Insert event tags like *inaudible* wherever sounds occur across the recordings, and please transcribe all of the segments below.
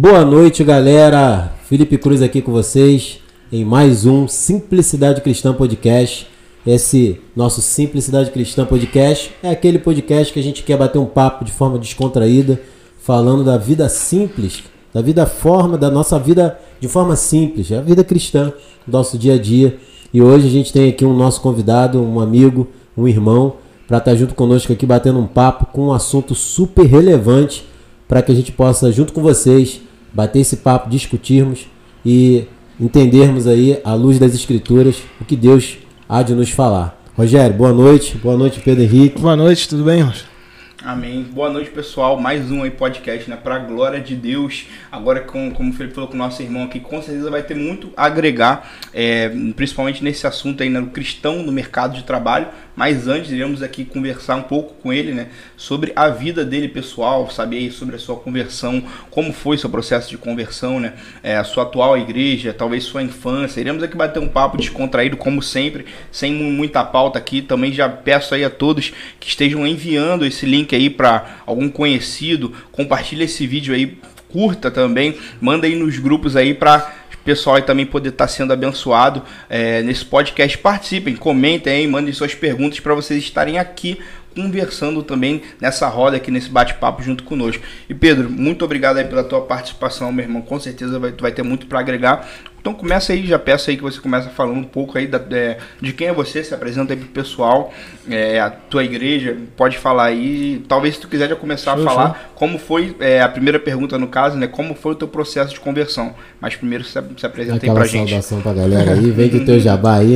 Boa noite, galera. Felipe Cruz aqui com vocês em mais um Simplicidade Cristã Podcast. Esse nosso Simplicidade Cristã Podcast é aquele podcast que a gente quer bater um papo de forma descontraída, falando da vida simples, da vida forma, da nossa vida de forma simples, a vida cristã, nosso dia a dia. E hoje a gente tem aqui um nosso convidado, um amigo, um irmão, para estar junto conosco aqui batendo um papo com um assunto super relevante para que a gente possa, junto com vocês, bater esse papo, discutirmos e entendermos aí, à luz das Escrituras, o que Deus há de nos falar. Rogério, boa noite. Boa noite, Pedro Henrique. Boa noite, tudo bem, Rogério? Amém. Boa noite, pessoal. Mais um aí podcast, né? Pra glória de Deus. Agora, com, como o Felipe falou com o nosso irmão aqui, com certeza vai ter muito a agregar, é, principalmente nesse assunto aí, né? No cristão no mercado de trabalho. Mas antes, iremos aqui conversar um pouco com ele, né? Sobre a vida dele pessoal, saber sobre a sua conversão, como foi seu processo de conversão, né? É, a sua atual igreja, talvez sua infância. Iremos aqui bater um papo descontraído, como sempre, sem muita pauta aqui. Também já peço aí a todos que estejam enviando esse link aí para algum conhecido, compartilha esse vídeo aí, curta também, manda aí nos grupos aí para pessoal aí também poder estar tá sendo abençoado é, nesse podcast. Participem, comentem aí, mandem suas perguntas para vocês estarem aqui conversando também nessa roda aqui, nesse bate-papo junto conosco. E Pedro, muito obrigado aí pela tua participação, meu irmão. Com certeza vai, vai ter muito para agregar. Então começa aí, já peço aí que você comece falando um pouco aí da, é, de quem é você, se apresenta aí pro pessoal, é, a tua igreja, pode falar aí. Talvez se tu quiser já começar show, a falar show. como foi é, a primeira pergunta no caso, né? Como foi o teu processo de conversão. Mas primeiro se, se apresenta Aquela aí pra gente. saudação pra galera aí, vem que teu jabá aí.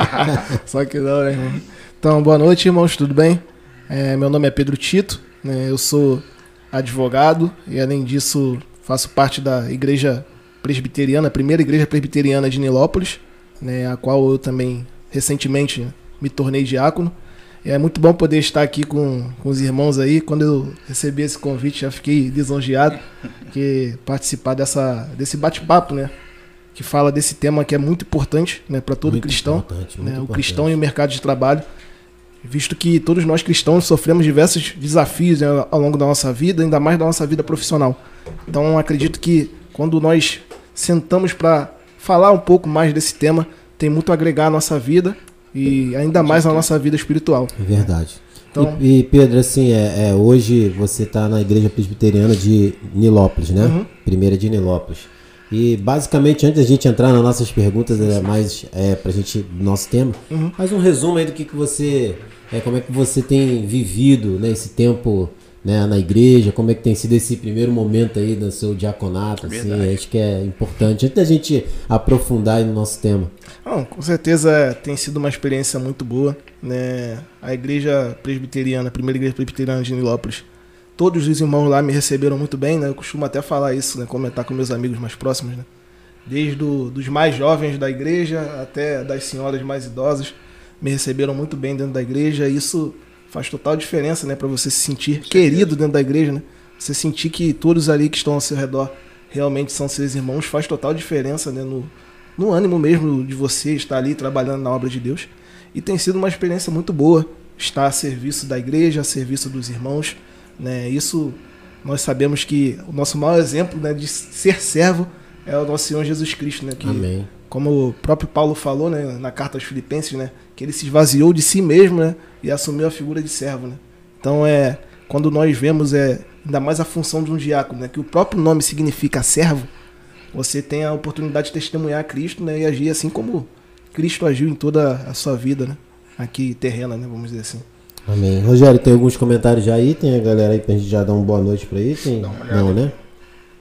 *laughs* Só que não, né, irmão? Então, boa noite, irmãos, tudo bem? É, meu nome é Pedro Tito, né, eu sou advogado e, além disso, faço parte da igreja presbiteriana, a primeira igreja presbiteriana de Nilópolis, né, a qual eu também recentemente me tornei diácono. É muito bom poder estar aqui com, com os irmãos aí. Quando eu recebi esse convite, já fiquei lisonjeado que participar dessa, desse bate-papo, né? Que fala desse tema que é muito importante né, para todo muito cristão. Né, o cristão e o mercado de trabalho visto que todos nós cristãos sofremos diversos desafios né, ao longo da nossa vida, ainda mais da nossa vida profissional. Então, acredito que quando nós sentamos para falar um pouco mais desse tema, tem muito a agregar à nossa vida e ainda mais à nossa vida espiritual. É verdade. Então, e, e Pedro, assim, é, é hoje você está na igreja presbiteriana de Nilópolis, né? Uhum. Primeira de Nilópolis. E basicamente, antes da gente entrar nas nossas perguntas, é mais é, pra gente, nosso tema, uhum. faz um resumo aí do que, que você. É, como é que você tem vivido né, esse tempo né, na igreja, como é que tem sido esse primeiro momento aí do seu diaconato, assim, acho que é importante, antes da gente aprofundar aí no nosso tema. Não, com certeza tem sido uma experiência muito boa, né, a igreja presbiteriana, a primeira igreja presbiteriana de Nilópolis, todos os irmãos lá me receberam muito bem, né? Eu costumo até falar isso, né? Comentar com meus amigos mais próximos, né? Desde os dos mais jovens da igreja até das senhoras mais idosas me receberam muito bem dentro da igreja. Isso faz total diferença, né? Para você se sentir querido dentro da igreja, né? Você sentir que todos ali que estão ao seu redor realmente são seus irmãos faz total diferença, né? No, no ânimo mesmo de você estar ali trabalhando na obra de Deus. E tem sido uma experiência muito boa estar a serviço da igreja, a serviço dos irmãos. Né? Isso nós sabemos que o nosso maior exemplo né, de ser servo é o nosso Senhor Jesus Cristo, né? Que, Amém. Como o próprio Paulo falou né, na carta aos Filipenses, né? Que ele se esvaziou de si mesmo né, e assumiu a figura de servo. Né? Então é quando nós vemos é ainda mais a função de um diácono, né, que o próprio nome significa servo, você tem a oportunidade de testemunhar a Cristo né, e agir assim como Cristo agiu em toda a sua vida, né, aqui terrena, né, vamos dizer assim. Amém. Rogério, tem alguns comentários já aí? Tem a galera aí pra gente já dar uma boa noite pra aí? Tem... Não, né?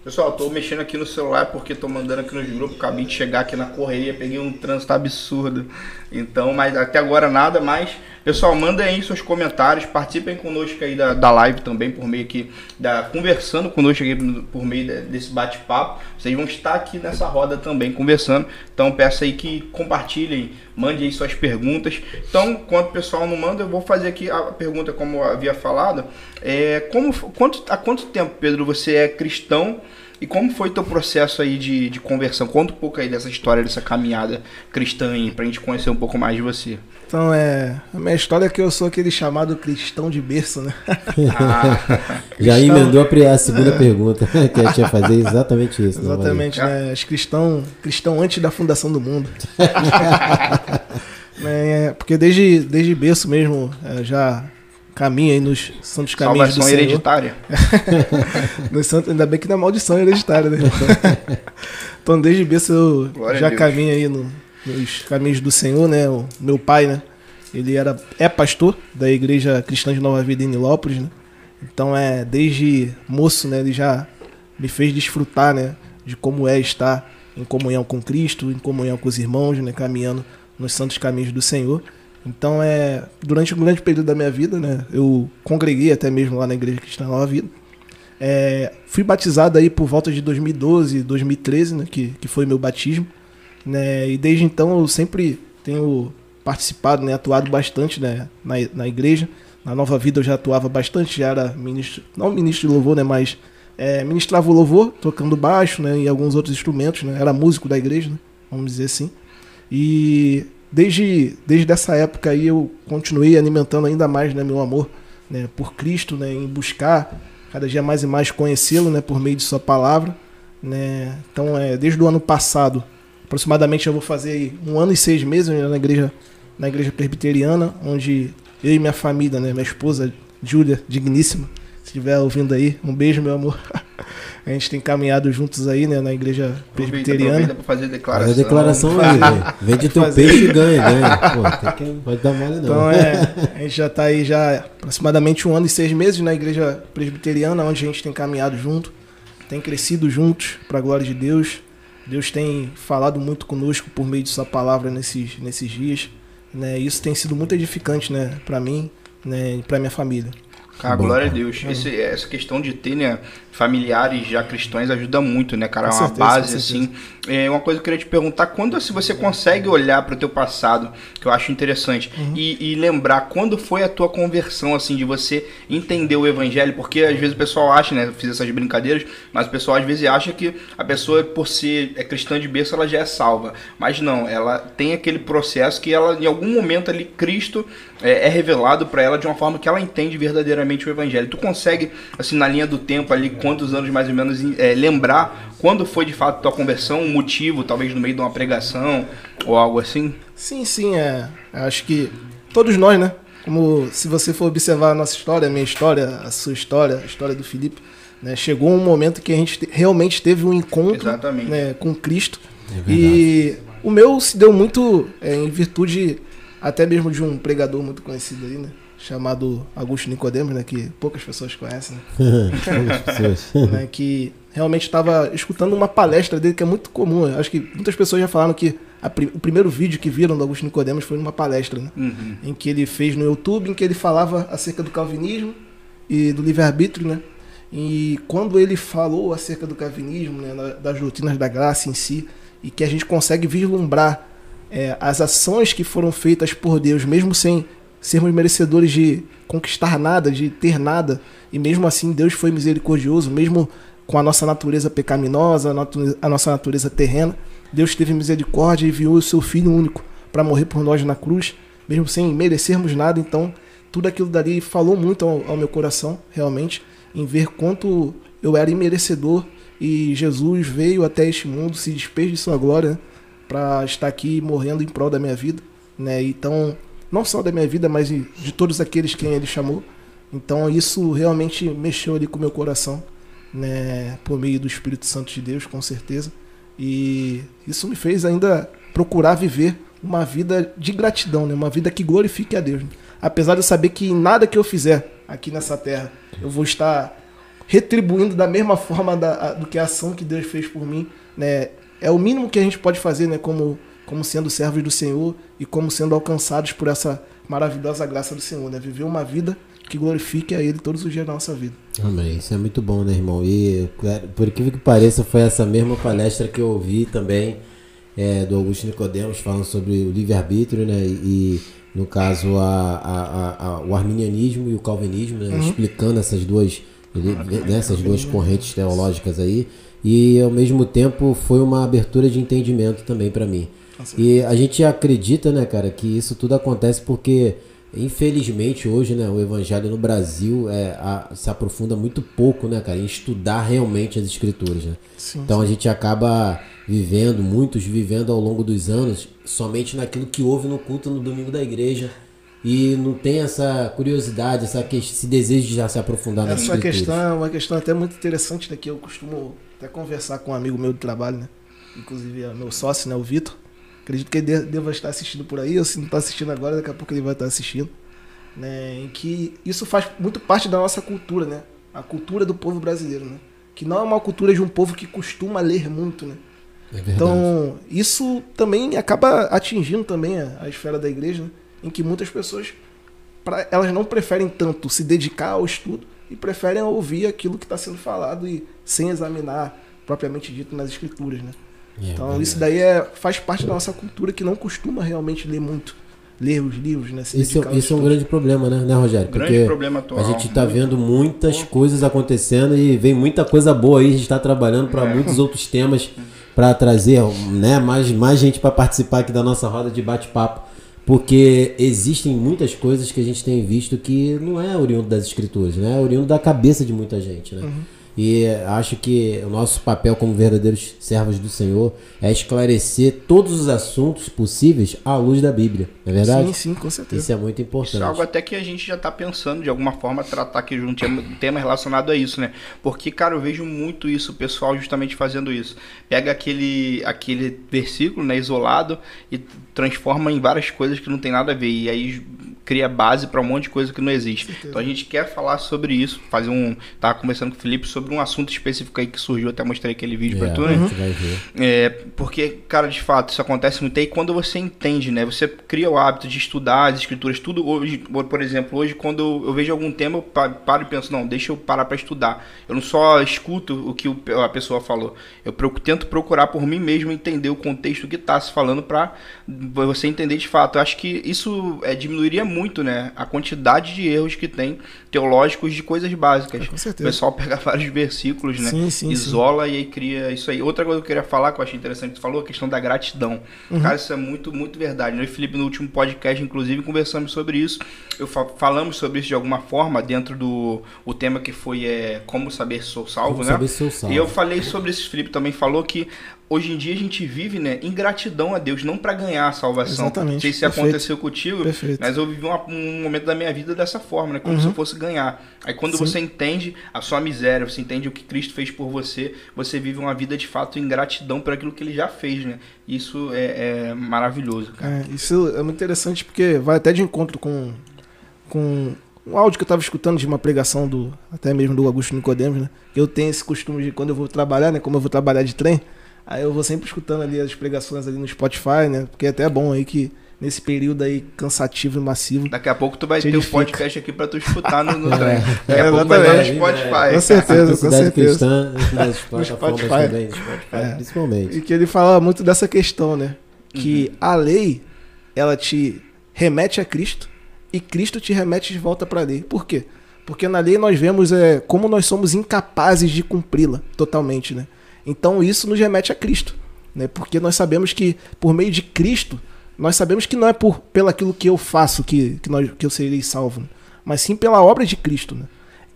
Pessoal, tô mexendo aqui no celular porque tô mandando aqui nos grupos, acabei de chegar aqui na correria, peguei um trânsito absurdo. Então, mas até agora nada, mas pessoal, mandem aí seus comentários, participem conosco aí da, da live também por meio aqui da conversando conosco aqui por meio desse bate-papo. Vocês vão estar aqui nessa roda também conversando. Então, peço aí que compartilhem, mandem aí suas perguntas. Então, enquanto o pessoal não manda, eu vou fazer aqui a pergunta como havia falado, é como quanto há quanto tempo, Pedro, você é cristão? E como foi teu processo aí de, de conversão? Conta um pouco aí dessa história, dessa caminhada cristã aí, pra gente conhecer um pouco mais de você. Então, é. A minha história é que eu sou aquele chamado cristão de berço, né? Ah, *laughs* Já emendou a, segunda pergunta, *laughs* que a gente ia fazer exatamente isso. Exatamente, né? As cristão, cristão antes da fundação do mundo. *laughs* é, porque desde, desde berço mesmo, é, já caminho aí nos santos caminhos Salvação do Senhor. hereditária. *laughs* no santo, ainda bem que não é maldição hereditária, né? *laughs* então, desde berço eu Glória já caminho aí no, nos caminhos do Senhor, né? O meu pai, né? Ele era, é pastor da Igreja Cristã de Nova Vida em Nilópolis, né? Então, é, desde moço, né? Ele já me fez desfrutar, né? De como é estar em comunhão com Cristo, em comunhão com os irmãos, né? Caminhando nos santos caminhos do Senhor. Então, é, durante um grande período da minha vida, né, eu congreguei até mesmo lá na Igreja Cristã Nova Vida. É, fui batizado aí por volta de 2012, 2013, né, que, que foi meu batismo. Né, e desde então eu sempre tenho participado, né, atuado bastante né, na, na igreja. Na Nova Vida eu já atuava bastante, já era ministro, não ministro de louvor, né, mas é, ministrava o louvor, tocando baixo né, e alguns outros instrumentos. Né, era músico da igreja, né, vamos dizer assim. E desde, desde essa época aí eu continuei alimentando ainda mais né, meu amor né, por Cristo, né, em buscar cada dia mais e mais conhecê-lo né, por meio de sua palavra. Né. Então, é, desde o ano passado, aproximadamente eu vou fazer um ano e seis meses né, na igreja, na igreja presbiteriana, onde eu e minha família, né, minha esposa Júlia, digníssima, estiver ouvindo aí, um beijo, meu amor. *laughs* A gente tem caminhado juntos aí, né, na igreja presbiteriana. Aproveita pra fazer declaração. Faz a declaração aí, velho. Vende teu fazer. peixe e ganha, ganha. *laughs* Pô, tem que, pode dar mole não. Então, é, a gente já tá aí já aproximadamente um ano e seis meses na igreja presbiteriana, onde a gente tem caminhado junto, tem crescido juntos, pra glória de Deus. Deus tem falado muito conosco por meio de sua palavra nesses, nesses dias. Né? Isso tem sido muito edificante, né, para mim, né, e para minha família. Bom, glória a Deus. Esse, essa questão de ter né, familiares já cristãos ajuda muito, né, cara? É uma certeza, base, assim. É uma coisa que eu queria te perguntar, quando se você consegue olhar para o teu passado, que eu acho interessante, uhum. e, e, lembrar quando foi a tua conversão, assim, de você entender o evangelho, porque às vezes o pessoal acha, né, eu fiz essas brincadeiras, mas o pessoal às vezes acha que a pessoa, por ser é cristã de berço, ela já é salva. Mas não, ela tem aquele processo que ela, em algum momento ali, Cristo é, é revelado para ela de uma forma que ela entende verdadeiramente o evangelho. Tu consegue, assim, na linha do tempo ali, quantos anos mais ou menos, é, lembrar quando foi de fato tua conversão, um motivo, talvez no meio de uma pregação ou algo assim? Sim, sim, é. Acho que todos nós, né? Como se você for observar a nossa história, a minha história, a sua história, a história do Felipe, né? Chegou um momento que a gente realmente teve um encontro né, com Cristo. É e o meu se deu muito é, em virtude até mesmo de um pregador muito conhecido aí, né? Chamado Augusto Nicodemos, né, que poucas pessoas conhecem, *laughs* né? *laughs* né que realmente estava escutando uma palestra dele que é muito comum. Acho que muitas pessoas já falaram que a, o primeiro vídeo que viram do Augusto Nicodemos foi numa palestra, né? Uhum. Em que ele fez no YouTube, em que ele falava acerca do calvinismo e do livre-arbítrio, né? E quando ele falou acerca do calvinismo, né, das doutrinas da graça em si, e que a gente consegue vislumbrar é, as ações que foram feitas por Deus, mesmo sem sermos merecedores de conquistar nada, de ter nada, e mesmo assim Deus foi misericordioso, mesmo com a nossa natureza pecaminosa, a nossa natureza terrena, Deus teve misericórdia e enviou o seu Filho único para morrer por nós na cruz, mesmo sem merecermos nada. Então, tudo aquilo dali falou muito ao, ao meu coração, realmente, em ver quanto eu era imerecedor e Jesus veio até este mundo, se despede de sua glória, né, para estar aqui morrendo em prol da minha vida. Né? Então, não só da minha vida, mas de todos aqueles que ele chamou. Então isso realmente mexeu ali com o meu coração, né, por meio do Espírito Santo de Deus, com certeza. E isso me fez ainda procurar viver uma vida de gratidão, né, uma vida que glorifique a Deus. Apesar de eu saber que nada que eu fizer aqui nessa terra eu vou estar retribuindo da mesma forma da, do que a ação que Deus fez por mim, né? É o mínimo que a gente pode fazer, né, como como sendo servos do Senhor e como sendo alcançados por essa maravilhosa graça do Senhor, né? Viver uma vida que glorifique a Ele todos os dias da nossa vida. Amém. Isso é muito bom, né, irmão? E é, por incrível que pareça, foi essa mesma palestra que eu ouvi também é, do Augusto Nicodemos falando sobre o livre-arbítrio, né? E, no caso, a, a, a, o arminianismo e o calvinismo, né? uhum. explicando essas duas, né, essas duas correntes teológicas aí. e ao mesmo tempo foi uma abertura de entendimento também para mim. E a gente acredita, né, cara, que isso tudo acontece porque Infelizmente hoje, né, o evangelho no Brasil é, a, se aprofunda muito pouco, né, cara, em estudar realmente as escrituras, né? Sim, então sim. a gente acaba vivendo, muitos vivendo ao longo dos anos, somente naquilo que houve no culto no domingo da igreja e não tem essa curiosidade, essa que, esse desejo de já se aprofundar nas Essa questão é uma questão até muito interessante, né, que eu costumo até conversar com um amigo meu do trabalho, né, inclusive é meu sócio, né, o Vitor, Acredito que ele deva estar assistindo por aí, ou se não está assistindo agora, daqui a pouco ele vai estar assistindo. Né, em que isso faz muito parte da nossa cultura, né? A cultura do povo brasileiro, né? Que não é uma cultura de um povo que costuma ler muito, né? É então, isso também acaba atingindo também a, a esfera da igreja, né? em que muitas pessoas pra, elas não preferem tanto se dedicar ao estudo e preferem ouvir aquilo que está sendo falado e sem examinar propriamente dito nas escrituras, né? É, então isso daí é, faz parte da nossa cultura que não costuma realmente ler muito. Ler os livros, né? Isso, isso é um grande problema, né, né Rogério? Grande Porque problema atual. A gente está vendo muitas coisas acontecendo e vem muita coisa boa aí. A gente está trabalhando para é. muitos outros *laughs* temas para trazer né, mais, mais gente para participar aqui da nossa roda de bate-papo. Porque existem muitas coisas que a gente tem visto que não é oriundo das escrituras, né? É oriundo da cabeça de muita gente, né? Uhum. E acho que o nosso papel como verdadeiros servos do Senhor é esclarecer todos os assuntos possíveis à luz da Bíblia, não é verdade? Sim, sim, com certeza. Isso é muito importante. Isso é algo até que a gente já está pensando de alguma forma tratar aqui um tema, um tema relacionado a isso, né? Porque, cara, eu vejo muito isso, o pessoal justamente fazendo isso. Pega aquele, aquele versículo, né, isolado e transforma em várias coisas que não tem nada a ver. E aí cria base para um monte de coisa que não existe. Então a gente quer falar sobre isso, fazer um. Tava conversando com o Felipe sobre um assunto específico aí que surgiu, até mostrei aquele vídeo é, para tu, né? Uhum. É, porque, cara, de fato, isso acontece muito aí quando você entende, né? Você cria o hábito de estudar as escrituras, tudo hoje, por exemplo, hoje quando eu vejo algum tema, eu paro e penso, não, deixa eu parar para estudar. Eu não só escuto o que a pessoa falou, eu tento procurar por mim mesmo entender o contexto que está se falando para você entender de fato. Eu acho que isso é, diminuiria muito né, a quantidade de erros que tem teológicos de coisas básicas. É, com certeza. O pessoal pega *laughs* vários versículos, né, sim, sim, isola sim. e aí cria isso aí. Outra coisa que eu queria falar que eu achei interessante, tu falou a questão da gratidão. Uhum. Cara, isso é muito, muito verdade. Eu e Felipe no último podcast, inclusive, conversamos sobre isso. Eu fa falamos sobre isso de alguma forma dentro do o tema que foi é, como saber sou salvo, como né? Saber sou salvo. E eu falei sobre isso. Felipe também falou que hoje em dia a gente vive, né, em gratidão a Deus, não para ganhar a salvação. Exatamente. Não sei se Perfeito. aconteceu contigo, Perfeito. mas eu vivi uma, um momento da minha vida dessa forma, né, como uhum. se eu fosse ganhar. Aí quando Sim. você entende a sua miséria, você entende o que Cristo fez por você, você vive uma vida de fato em gratidão por aquilo que ele já fez, né? Isso é, é maravilhoso, cara. É, isso é muito interessante porque vai até de encontro com, com um áudio que eu estava escutando de uma pregação do até mesmo do Augusto Nicodemos, né? Eu tenho esse costume de quando eu vou trabalhar, né, como eu vou trabalhar de trem, Aí eu vou sempre escutando ali as pregações ali no Spotify, né? Porque é até bom aí que nesse período aí cansativo e massivo. Daqui a pouco tu vai ter um podcast aqui para tu escutar no, no *laughs* trem. Daqui é, a pouco vai no Spotify. Com certeza, com certeza. Cristã, nas *laughs* Spotify. Também, Spotify é. principalmente. E que ele fala muito dessa questão, né? Que uhum. a lei, ela te remete a Cristo e Cristo te remete de volta para a lei. Por quê? Porque na lei nós vemos é, como nós somos incapazes de cumpri-la totalmente, né? Então isso nos remete a Cristo, né? Porque nós sabemos que por meio de Cristo, nós sabemos que não é por pelo aquilo que eu faço que, que, nós, que eu serei salvo, né? mas sim pela obra de Cristo, né?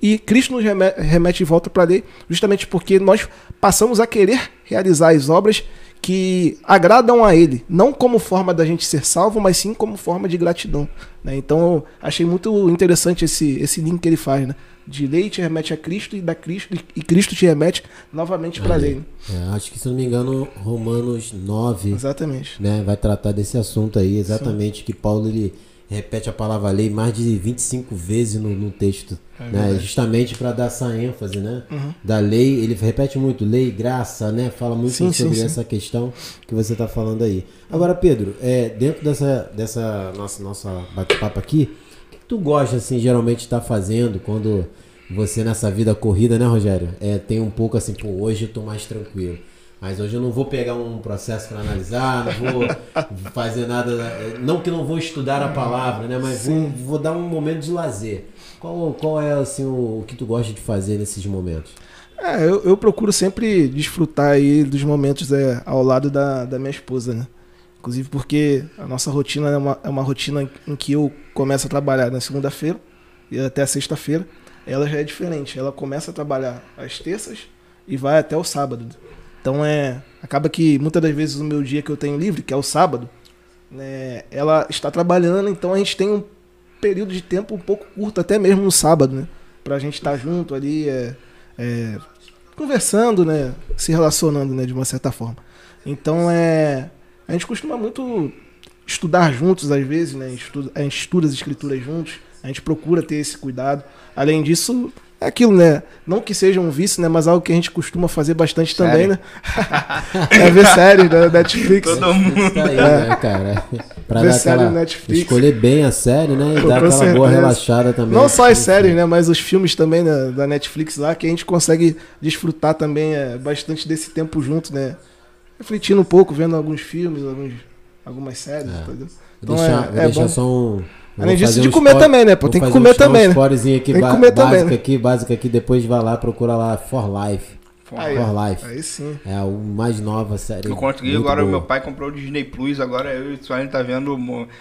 E Cristo nos remete, de volta para a lei, justamente porque nós passamos a querer realizar as obras que agradam a Ele, não como forma da gente ser salvo, mas sim como forma de gratidão. Né? Então, achei muito interessante esse, esse link que ele faz, né? De lei te remete a Cristo e da Cristo e Cristo te remete novamente para a lei. É, acho que se não me engano Romanos 9 exatamente. Né, vai tratar desse assunto aí, exatamente Sim. que Paulo ele repete a palavra lei mais de 25 vezes no, no texto, é né, justamente para dar essa ênfase, né, uhum. da lei, ele repete muito lei, graça, né, fala muito sim, sobre sim, essa sim. questão que você está falando aí. Agora, Pedro, é, dentro dessa, dessa nossa, nossa bate-papo aqui, tu gosta, assim, geralmente estar tá fazendo quando você nessa vida corrida, né, Rogério? É, tem um pouco assim, pô, hoje eu tô mais tranquilo. Mas hoje eu não vou pegar um processo para analisar, não vou *laughs* fazer nada. Não que não vou estudar a palavra, né? Mas vou, vou, dar um momento de lazer. Qual, qual é assim, o, o, que tu gosta de fazer nesses momentos? É, eu, eu procuro sempre desfrutar aí dos momentos é, ao lado da, da minha esposa, né? Inclusive porque a nossa rotina é uma, é uma rotina em que eu começo a trabalhar na segunda-feira e até sexta-feira. Ela já é diferente. Ela começa a trabalhar às terças e vai até o sábado. Então é. Acaba que muitas das vezes o meu dia que eu tenho livre, que é o sábado, né, ela está trabalhando, então a gente tem um período de tempo um pouco curto, até mesmo no sábado, né? Pra gente estar junto ali, é, é, conversando, né? Se relacionando, né? De uma certa forma. Então é. A gente costuma muito estudar juntos às vezes, né? A gente estuda, a gente estuda as escrituras juntos, a gente procura ter esse cuidado. Além disso, é aquilo, né? Não que seja um vício, né? Mas algo que a gente costuma fazer bastante Sério? também, né? *laughs* é ver séries da Netflix. Todo mundo. Tá aí, É. né, cara? Pra Ver série Netflix. escolher bem a série, né? E Pô, dar aquela boa certeza. relaxada também. Não só as séries, né? Mas os filmes também né, da Netflix lá, que a gente consegue desfrutar também é, bastante desse tempo junto, né? Refletindo um pouco, vendo alguns filmes, alguns, algumas séries, É. entendeu? Então deixar, é- é deixar bom. só um. Além disso, de um comer spoiler- também, né? Pô, tem que comer um- também, um né? aqui, Tem que comer básico também, né? aqui, básico aqui, depois vai lá, procura lá For Life. Aí, For. Life. Aí sim. É a mais nova série. Eu consegui, agora o boa. meu pai comprou o Disney Plus, agora eu e o tá vendo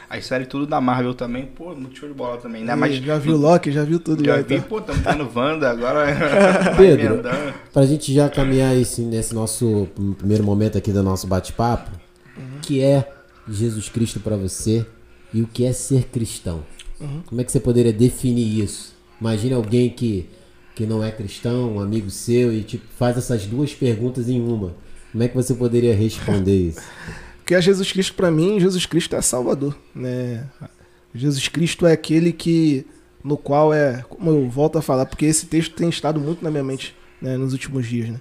as séries tudo da Marvel também. Pô, muito show de bola também, né? Mas já viu Loki, já viu tudo. já Já, vi, então. pô, estamos vendo Wanda, agora *laughs* Pedro. emendando. Pra gente já caminhar esse, nesse nosso primeiro momento aqui do nosso bate-papo, Uhum. o que é Jesus Cristo pra você e o que é ser cristão? Uhum. Como é que você poderia definir isso? Imagine alguém que, que não é cristão, um amigo seu, e tipo, faz essas duas perguntas em uma. Como é que você poderia responder *laughs* isso? que é Jesus Cristo para mim, Jesus Cristo é Salvador, né? Jesus Cristo é aquele que no qual é, como eu volto a falar, porque esse texto tem estado muito na minha mente, né, nos últimos dias, né?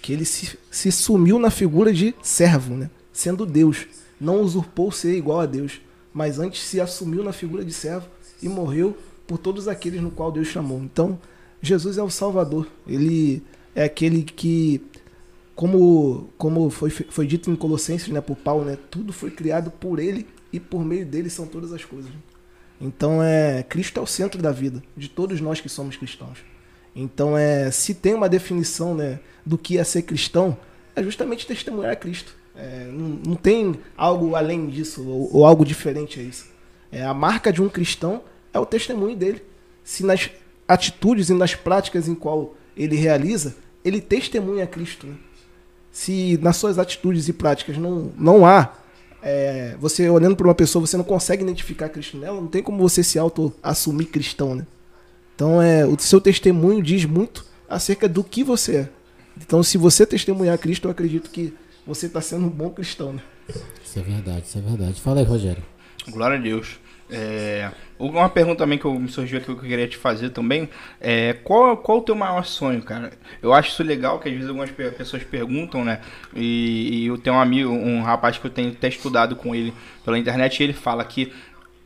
Que ele se, se sumiu na figura de servo, né? Sendo Deus, não usurpou ser igual a Deus, mas antes se assumiu na figura de servo e morreu por todos aqueles no qual Deus chamou. Então, Jesus é o Salvador. Ele é aquele que como, como foi, foi dito em Colossenses, né, por Paulo, né, tudo foi criado por ele e por meio dele são todas as coisas. Então é Cristo é o centro da vida de todos nós que somos cristãos. Então é se tem uma definição, né, do que é ser cristão, é justamente testemunhar a Cristo. É, não, não tem algo além disso ou, ou algo diferente a isso. É, a marca de um cristão é o testemunho dele. Se nas atitudes e nas práticas em qual ele realiza, ele testemunha a Cristo. Né? se nas suas atitudes e práticas não, não há, é, você olhando para uma pessoa, você não consegue identificar Cristo nela, não tem como você se auto-assumir cristão, né? Então, é, o seu testemunho diz muito acerca do que você é. Então, se você testemunhar Cristo, eu acredito que você está sendo um bom cristão, né? Isso é verdade, isso é verdade. Fala aí, Rogério. Glória a Deus. É, uma pergunta também que me surgiu aqui que eu queria te fazer também é qual, qual o teu maior sonho, cara? Eu acho isso legal que às vezes algumas pe- pessoas perguntam, né? E, e eu tenho um amigo, um rapaz que eu tenho até estudado com ele pela internet, e ele fala que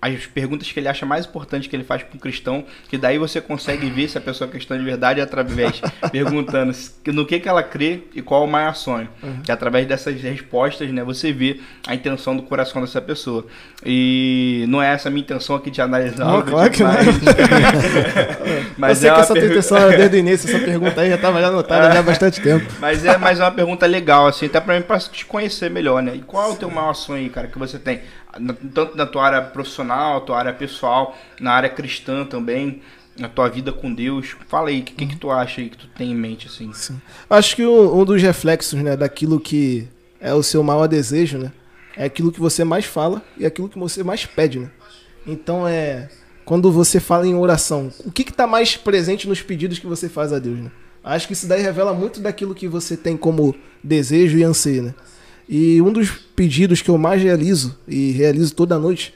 as perguntas que ele acha mais importantes que ele faz para um cristão, que daí você consegue ver se a pessoa é cristã de verdade através *laughs* perguntando no que, que ela crê e qual é o maior sonho. Que através dessas respostas, né, você vê a intenção do coração dessa pessoa. E não é essa a minha intenção aqui de analisar, Não, claro que não. *laughs* mas eu sei é que essa pergu- intenção era desde o *laughs* início, essa pergunta aí já estava já anotada já há bastante tempo. Mas é, mas é uma pergunta legal, assim, até pra mim, pra te conhecer melhor, né? E qual é o teu maior sonho aí, cara, que você tem? Na- tanto na tua área profissional, tua área pessoal, na área cristã também, na tua vida com Deus. Fala aí, o que, que, que tu acha aí, que tu tem em mente, assim? Acho que um, um dos reflexos, né, daquilo que é o seu maior desejo, né, é aquilo que você mais fala e aquilo que você mais pede, né. Então é quando você fala em oração, o que está mais presente nos pedidos que você faz a Deus, né? Acho que isso daí revela muito daquilo que você tem como desejo e anseio, né. E um dos pedidos que eu mais realizo e realizo toda noite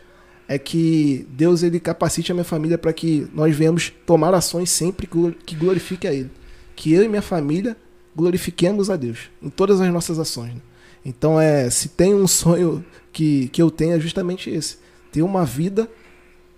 é que Deus ele capacite a minha família para que nós venhamos tomar ações sempre que que glorifique a Ele. Que eu e minha família glorifiquemos a Deus em todas as nossas ações. né? Então, é, se tem um sonho que, que eu tenho é justamente esse: ter uma vida,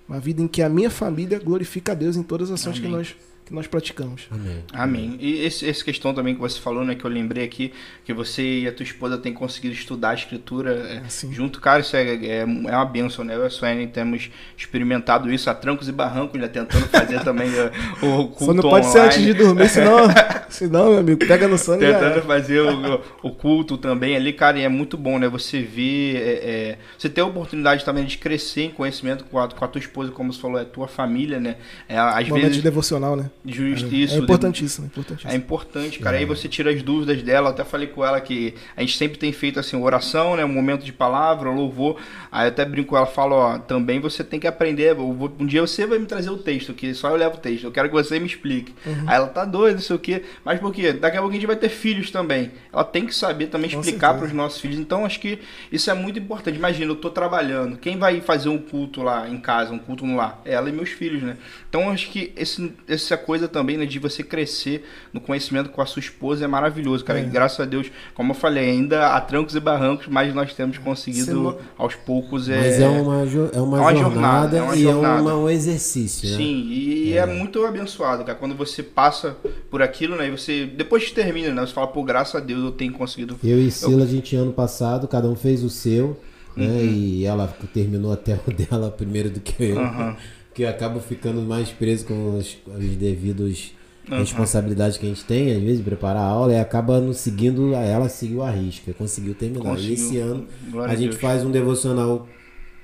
uma vida em que a minha família glorifica a Deus em todas as ações que Amém. nós, que nós praticamos. Amém. Amém. E esse, essa questão também que você falou, né, que eu lembrei aqui, que você e a tua esposa têm conseguido estudar a escritura é, Assim. junto, cara, isso é, é, é uma benção, né? Eu e a Suene temos experimentado isso a trancos e barrancos, né, tentando fazer *laughs* também é, o culto Só não pode ser online. antes de dormir, senão, *laughs* Se não, meu amigo, pega no sangue. Tentando fazer o, o, culto também ali, cara, e é muito bom, né? Você vê. É, é, você ter a oportunidade também de crescer em conhecimento com a, com a tua esposa, como você falou, é tua família, né? É, às Momento vezes. de devocional, né? Justiça. É importantíssimo, importantíssimo. É importante, cara. É. Aí você tira as dúvidas dela. Eu até falei com ela que a gente sempre tem feito assim, oração, né? Um momento de palavra, louvor. Aí eu até brinco com ela falo, ó, também você tem que aprender. Um dia você vai me trazer o texto, que só eu levo o texto. Eu quero que você me explique. Uhum. Aí ela tá doida, não sei o quê. Mas por quê? Daqui a pouco a gente vai ter filhos também. Ela tem que saber também explicar para os nossos filhos. Então acho que isso é muito importante. Imagina, eu tô trabalhando. Quem vai fazer um culto lá em casa, um culto no lar? Ela e meus filhos, né? Então acho que esse, essa coisa também, né, de você crescer no conhecimento com a sua esposa é maravilhoso, cara. É. Graças a Deus, como eu falei, ainda há trancos e barrancos, mas nós temos conseguido aos poucos. É... Mas é uma, é uma, uma jornada, jornada, é uma e jornada. é uma, um exercício. Né? Sim, e é. é. muito abençoado, cara. Quando você passa por aquilo, né? E você. Depois termina, né? Você fala, pô, graças a Deus eu tenho conseguido. Eu e Sila, eu... a gente ano passado, cada um fez o seu. Né? Uhum. E ela terminou até o *laughs* dela primeiro do que eu. Uhum. Que eu acabo ficando mais preso com os, os devidos uhum. responsabilidades que a gente tem, às vezes, de preparar a aula, e acaba nos seguindo, ela seguiu a risca, conseguiu terminar. Conseguiu. E esse ano Glória a gente Deus. faz um devocional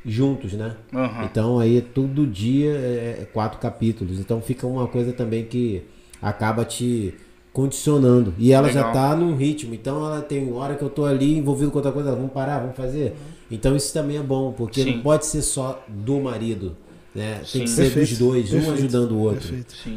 juntos, né? Uhum. Então aí todo dia é, é quatro capítulos. Então fica uma coisa também que acaba te condicionando. E ela Legal. já tá num ritmo. Então ela tem hora que eu tô ali envolvido com outra coisa, vamos parar, vamos fazer. Uhum. Então isso também é bom, porque Sim. não pode ser só do marido. Né? Tem que ser Perfeito. dos dois, Perfeito. um ajudando o outro.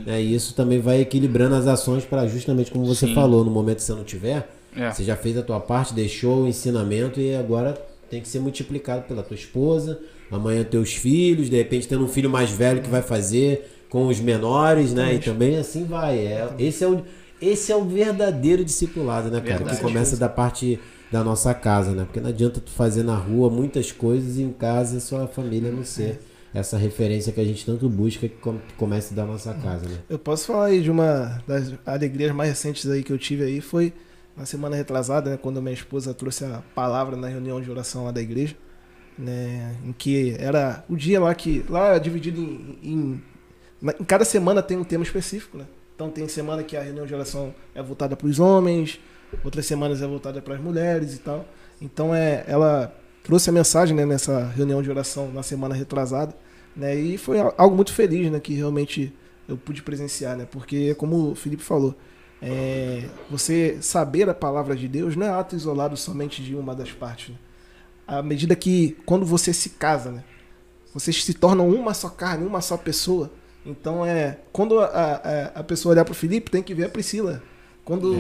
É, e isso também vai equilibrando as ações para justamente como você Sim. falou, no momento que você não tiver, é. você já fez a tua parte, deixou o ensinamento e agora tem que ser multiplicado pela tua esposa, amanhã teus filhos, de repente tendo um filho mais velho que vai fazer com os menores, né? E também assim vai. É, esse é o esse é o verdadeiro discipulado, né, cara? Verdade. Que começa da parte da nossa casa, né? Porque não adianta tu fazer na rua muitas coisas e em casa sua família não ser essa referência que a gente tanto busca que comece da nossa casa, né? Eu posso falar aí de uma das alegrias mais recentes aí que eu tive aí foi na semana retrasada, né, quando minha esposa trouxe a palavra na reunião de oração lá da igreja, né, em que era o dia lá que lá é dividido em, em, em cada semana tem um tema específico, né? Então tem semana que a reunião de oração é voltada para os homens, outras semanas é voltada para as mulheres e tal. Então é, ela trouxe a mensagem né, nessa reunião de oração na semana retrasada, né? E foi algo muito feliz, né, que realmente eu pude presenciar, né? Porque como o Felipe falou, é, você saber a palavra de Deus não é ato isolado somente de uma das partes. Né? À medida que quando você se casa, né, vocês se tornam uma só carne, uma só pessoa. Então é quando a, a, a pessoa olhar para o Felipe tem que ver a Priscila. Quando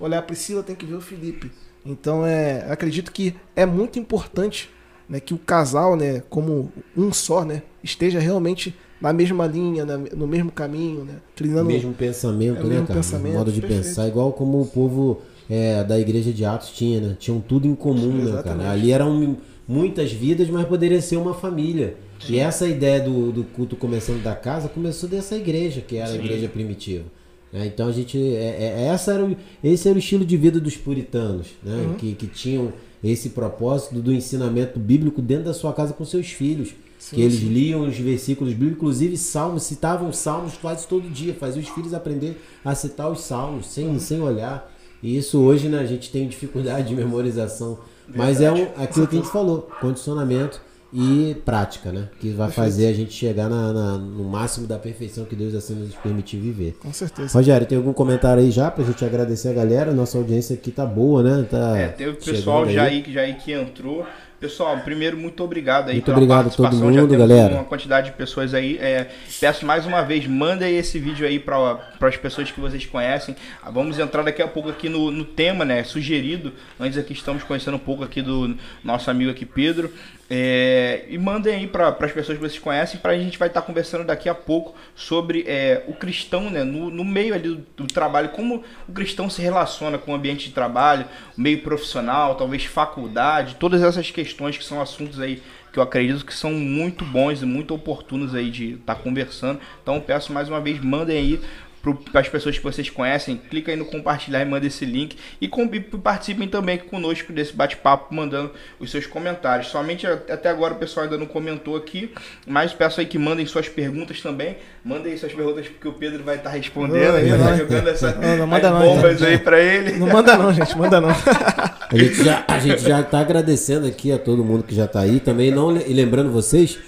olhar a Priscila tem que ver o Felipe. Então é acredito que é muito importante né, que o casal, né, como um só, né, esteja realmente na mesma linha, na, no mesmo caminho, né, trilhando o mesmo pensamento, é, né, mesmo cara, pensamento, modo de perfeito. pensar, igual como o povo é, da igreja de Atos tinha, né, tinham tudo em comum, né, cara. Ali eram muitas vidas, mas poderia ser uma família. Sim. E essa ideia do, do culto começando da casa começou dessa igreja, que era Sim. a igreja primitiva. É, então a gente. É, é, essa era o, esse era o estilo de vida dos puritanos, né? Uhum. Que, que tinham esse propósito do ensinamento bíblico dentro da sua casa com seus filhos. Sim, que eles sim. liam os versículos bíblicos, inclusive salmos, citavam salmos quase todo dia, faziam os filhos aprender a citar os salmos sem, uhum. sem olhar. E isso hoje né, a gente tem dificuldade de memorização. Verdade. Mas é um, aquilo que a gente falou, condicionamento e prática, né? Que vai Perfeito. fazer a gente chegar na, na, no máximo da perfeição que Deus assim nos permitir viver. Com certeza. Rogério, tem algum comentário aí já pra gente agradecer a galera? Nossa audiência aqui tá boa, né? Tá é, teve o pessoal já aí. aí, já aí que entrou. Pessoal, primeiro, muito obrigado aí muito pela obrigado participação. A todo mundo, Já galera. uma quantidade de pessoas aí. É, peço mais uma vez, mandem esse vídeo aí para as pessoas que vocês conhecem. Ah, vamos entrar daqui a pouco aqui no, no tema, né? Sugerido. Antes aqui estamos conhecendo um pouco aqui do nosso amigo aqui, Pedro. É, e mandem aí para as pessoas que vocês conhecem, para a gente vai estar tá conversando daqui a pouco sobre é, o cristão, né, no, no meio ali do, do, trabalho, como o cristão se relaciona com o ambiente de trabalho, meio profissional, talvez faculdade, todas essas questões que são assuntos aí que eu acredito que são muito bons e muito oportunos aí de estar tá conversando. Então peço mais uma vez, mandem aí para as pessoas que vocês conhecem, clica aí no compartilhar e manda esse link e, com, e participem também conosco desse bate-papo, mandando os seus comentários. Somente até agora o pessoal ainda não comentou aqui, mas peço aí que mandem suas perguntas também. Mandem suas perguntas porque o Pedro vai estar respondendo, ele vai jogando essa não, não manda bombas não, aí para ele. Não manda não, gente, manda não. A gente já, a gente já tá agradecendo aqui a todo mundo que já tá aí. Também não e lembrando vocês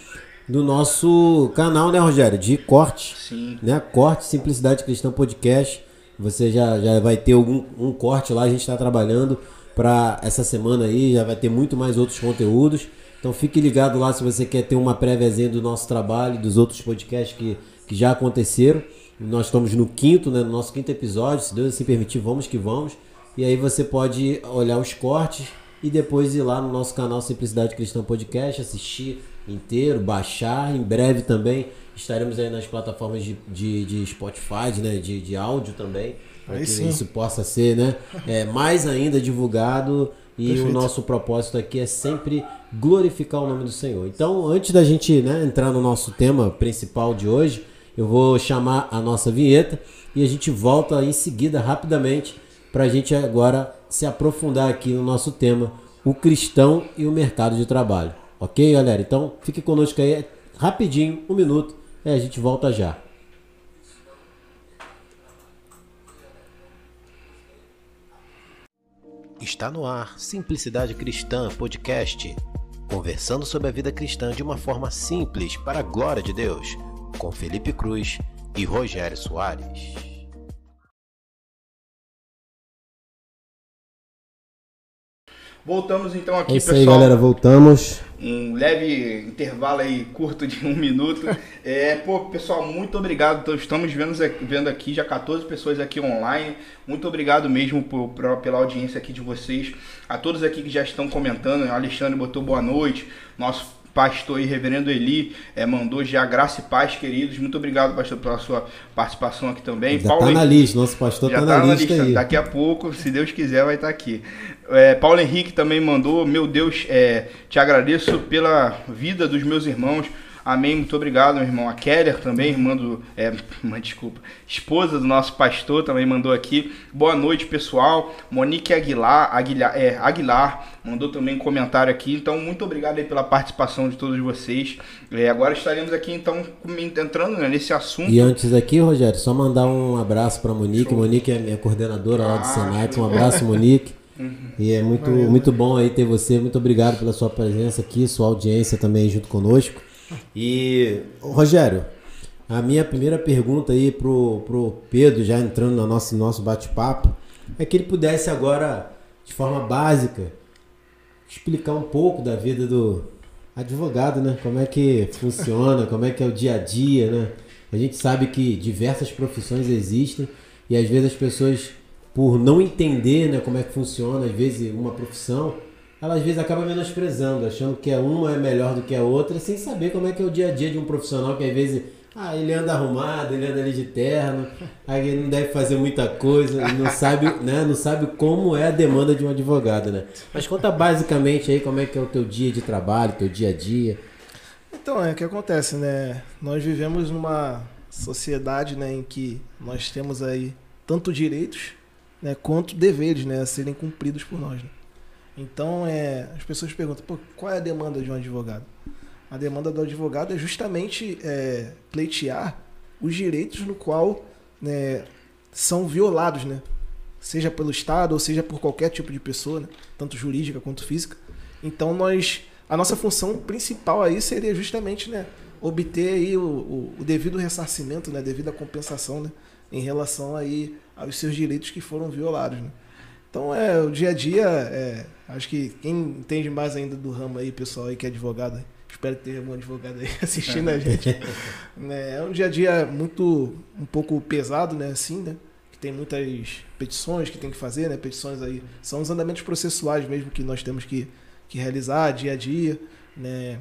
do nosso canal, né, Rogério? De corte. Sim. Né? Corte Simplicidade Cristã Podcast. Você já, já vai ter algum, um corte lá, a gente está trabalhando para essa semana aí, já vai ter muito mais outros conteúdos. Então fique ligado lá se você quer ter uma préviazinha do nosso trabalho, dos outros podcasts que, que já aconteceram. Nós estamos no quinto, né, no nosso quinto episódio, se Deus assim permitir, vamos que vamos. E aí você pode olhar os cortes e depois ir lá no nosso canal Simplicidade Cristã Podcast, assistir inteiro, baixar. Em breve também estaremos aí nas plataformas de, de, de Spotify, né? De, de áudio também. Para que isso possa ser né? *laughs* É, mais ainda divulgado. E Perfeito. o nosso propósito aqui é sempre glorificar o nome do Senhor. Então, antes da gente né, entrar no nosso tema principal de hoje, eu vou chamar a nossa vinheta e a gente volta em seguida rapidamente para a gente agora se aprofundar aqui no nosso tema, o cristão e o mercado de trabalho. Ok, galera? Então fique conosco aí rapidinho, um minuto, e a gente volta já. Está no ar Simplicidade Cristã Podcast. Conversando sobre a vida cristã de uma forma simples para a glória de Deus, com Felipe Cruz e Rogério Soares. Voltamos então aqui, é isso pessoal. aí, galera, voltamos. Um leve intervalo aí curto de um minuto. *laughs* É, pô, pessoal, muito obrigado. Então, estamos vendo, vendo aqui já 14 pessoas aqui online. Muito obrigado mesmo por, por, pela audiência aqui de vocês. A todos aqui que já estão comentando. O Alexandre botou boa noite. Nosso pastor e reverendo Eli é, mandou já graça e paz, queridos. Muito obrigado, pastor, pela sua participação aqui também. Já Paulo tá na lista, nosso pastor já tá, tá na, lista. Daqui a pouco, se Deus quiser, vai estar tá aqui. É, Paulo Henrique também mandou, meu Deus, é, te agradeço pela vida dos meus irmãos Amém, muito obrigado, meu irmão. A Keller também, irmã do. É, *laughs* desculpa. Esposa do nosso pastor também mandou aqui. Boa noite, pessoal. Monique Aguilar, Aguilar, é, Aguilar mandou também um comentário aqui. Então, muito obrigado aí pela participação de todos vocês. É, agora estaremos aqui, então, entrando né, nesse assunto. E antes aqui, Rogério, só mandar um abraço para Monique. Show. Monique é minha coordenadora lá do ah, Senat. Um abraço, Monique. Uhum. E é muito, muito bom aí ter você. Muito obrigado pela sua presença aqui, sua audiência também junto conosco. E, Rogério, a minha primeira pergunta aí pro, pro Pedro, já entrando no nosso, nosso bate-papo, é que ele pudesse agora, de forma básica, explicar um pouco da vida do advogado, né? Como é que funciona, como é que é o dia a dia, né? A gente sabe que diversas profissões existem e às vezes as pessoas, por não entender né, como é que funciona, às vezes uma profissão, ela às vezes acaba menosprezando, achando que uma é melhor do que a outra, sem saber como é que é o dia a dia de um profissional que às vezes, ah, ele anda arrumado, ele anda ali de terno, aí ele não deve fazer muita coisa, não sabe, né, não sabe como é a demanda de um advogado, né? Mas conta basicamente aí como é que é o teu dia de trabalho, teu dia a dia. Então, é o que acontece, né? Nós vivemos numa sociedade, né, em que nós temos aí tanto direitos, né, quanto deveres, né, a serem cumpridos por nós. Né? Então, é, as pessoas perguntam, qual é a demanda de um advogado? A demanda do advogado é justamente é, pleitear os direitos no qual né, são violados, né? Seja pelo Estado ou seja por qualquer tipo de pessoa, né? tanto jurídica quanto física. Então, nós, a nossa função principal aí seria justamente né, obter aí o, o, o devido ressarcimento, né, devida compensação né, em relação aí aos seus direitos que foram violados. Né? Então, é, o dia a dia, é, acho que quem entende mais ainda do ramo aí, pessoal aí que é advogado, espero ter um advogado aí *laughs* assistindo a gente. né, é um dia a dia muito, um pouco pesado, né, assim, né? Que tem muitas petições que tem que fazer, né? Petições aí, são os andamentos processuais mesmo que nós temos que, que realizar dia a dia, né?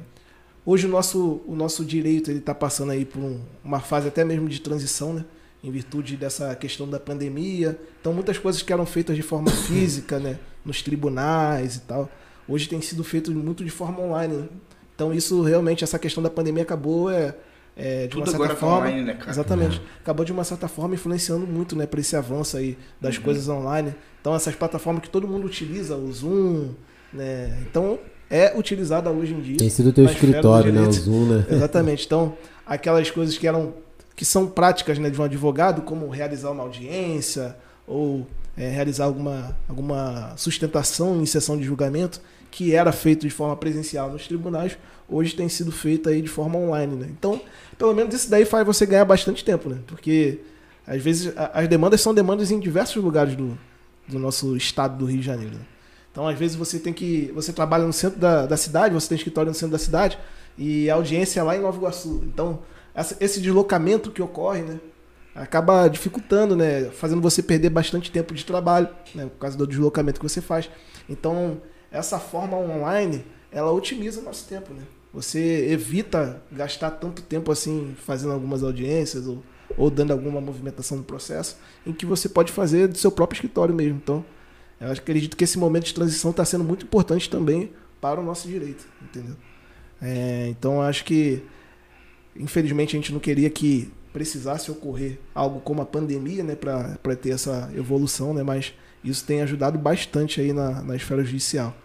Hoje o nosso, o nosso direito ele está passando aí por um, uma fase até mesmo de transição, né? Em virtude dessa questão da pandemia. Então, muitas coisas que eram feitas de forma *coughs* física, né, nos tribunais e tal, hoje tem sido feito muito de forma online. Né? Então, isso realmente, essa questão da pandemia acabou é, é, de Tudo uma certa agora tá forma. online, né, cara? Exatamente. Acabou de uma certa forma influenciando muito, né, para esse avanço aí das Uhum. coisas online. Então essas plataformas que todo mundo utiliza, o Zoom, né? Então é utilizada hoje em dia. Tem sido o teu escritório, né? O. Zoom, né? *laughs* Exatamente. Então, aquelas coisas que eram que são práticas né, de um advogado, como realizar uma audiência ou é, realizar alguma, alguma sustentação em sessão de julgamento, que era feito de forma presencial nos tribunais, hoje tem sido feito aí de forma online. Né? Então, pelo menos isso daí faz você ganhar bastante tempo, né? Porque às vezes as demandas são demandas em diversos lugares do, do nosso estado do Rio de Janeiro. né? Então, às vezes você tem que. Você trabalha no centro da, da cidade, você tem escritório no centro da cidade, e a audiência é lá em Nova Iguaçu. Então, esse deslocamento que ocorre, né? Acaba dificultando, né? Fazendo você perder bastante tempo de trabalho, né? Por causa do deslocamento que você faz. Então, essa forma online, ela otimiza o nosso tempo, né? Você evita gastar tanto tempo assim fazendo algumas audiências ou, ou dando alguma movimentação no processo, em que você pode fazer do seu próprio escritório mesmo. Então, eu acredito que esse momento de transição está sendo muito importante também para o nosso direito, entendeu? É, então, acho que, infelizmente, a gente não queria que precisasse ocorrer algo como a pandemia, né, para ter essa evolução, né, mas isso tem ajudado bastante aí na, na esfera judicial.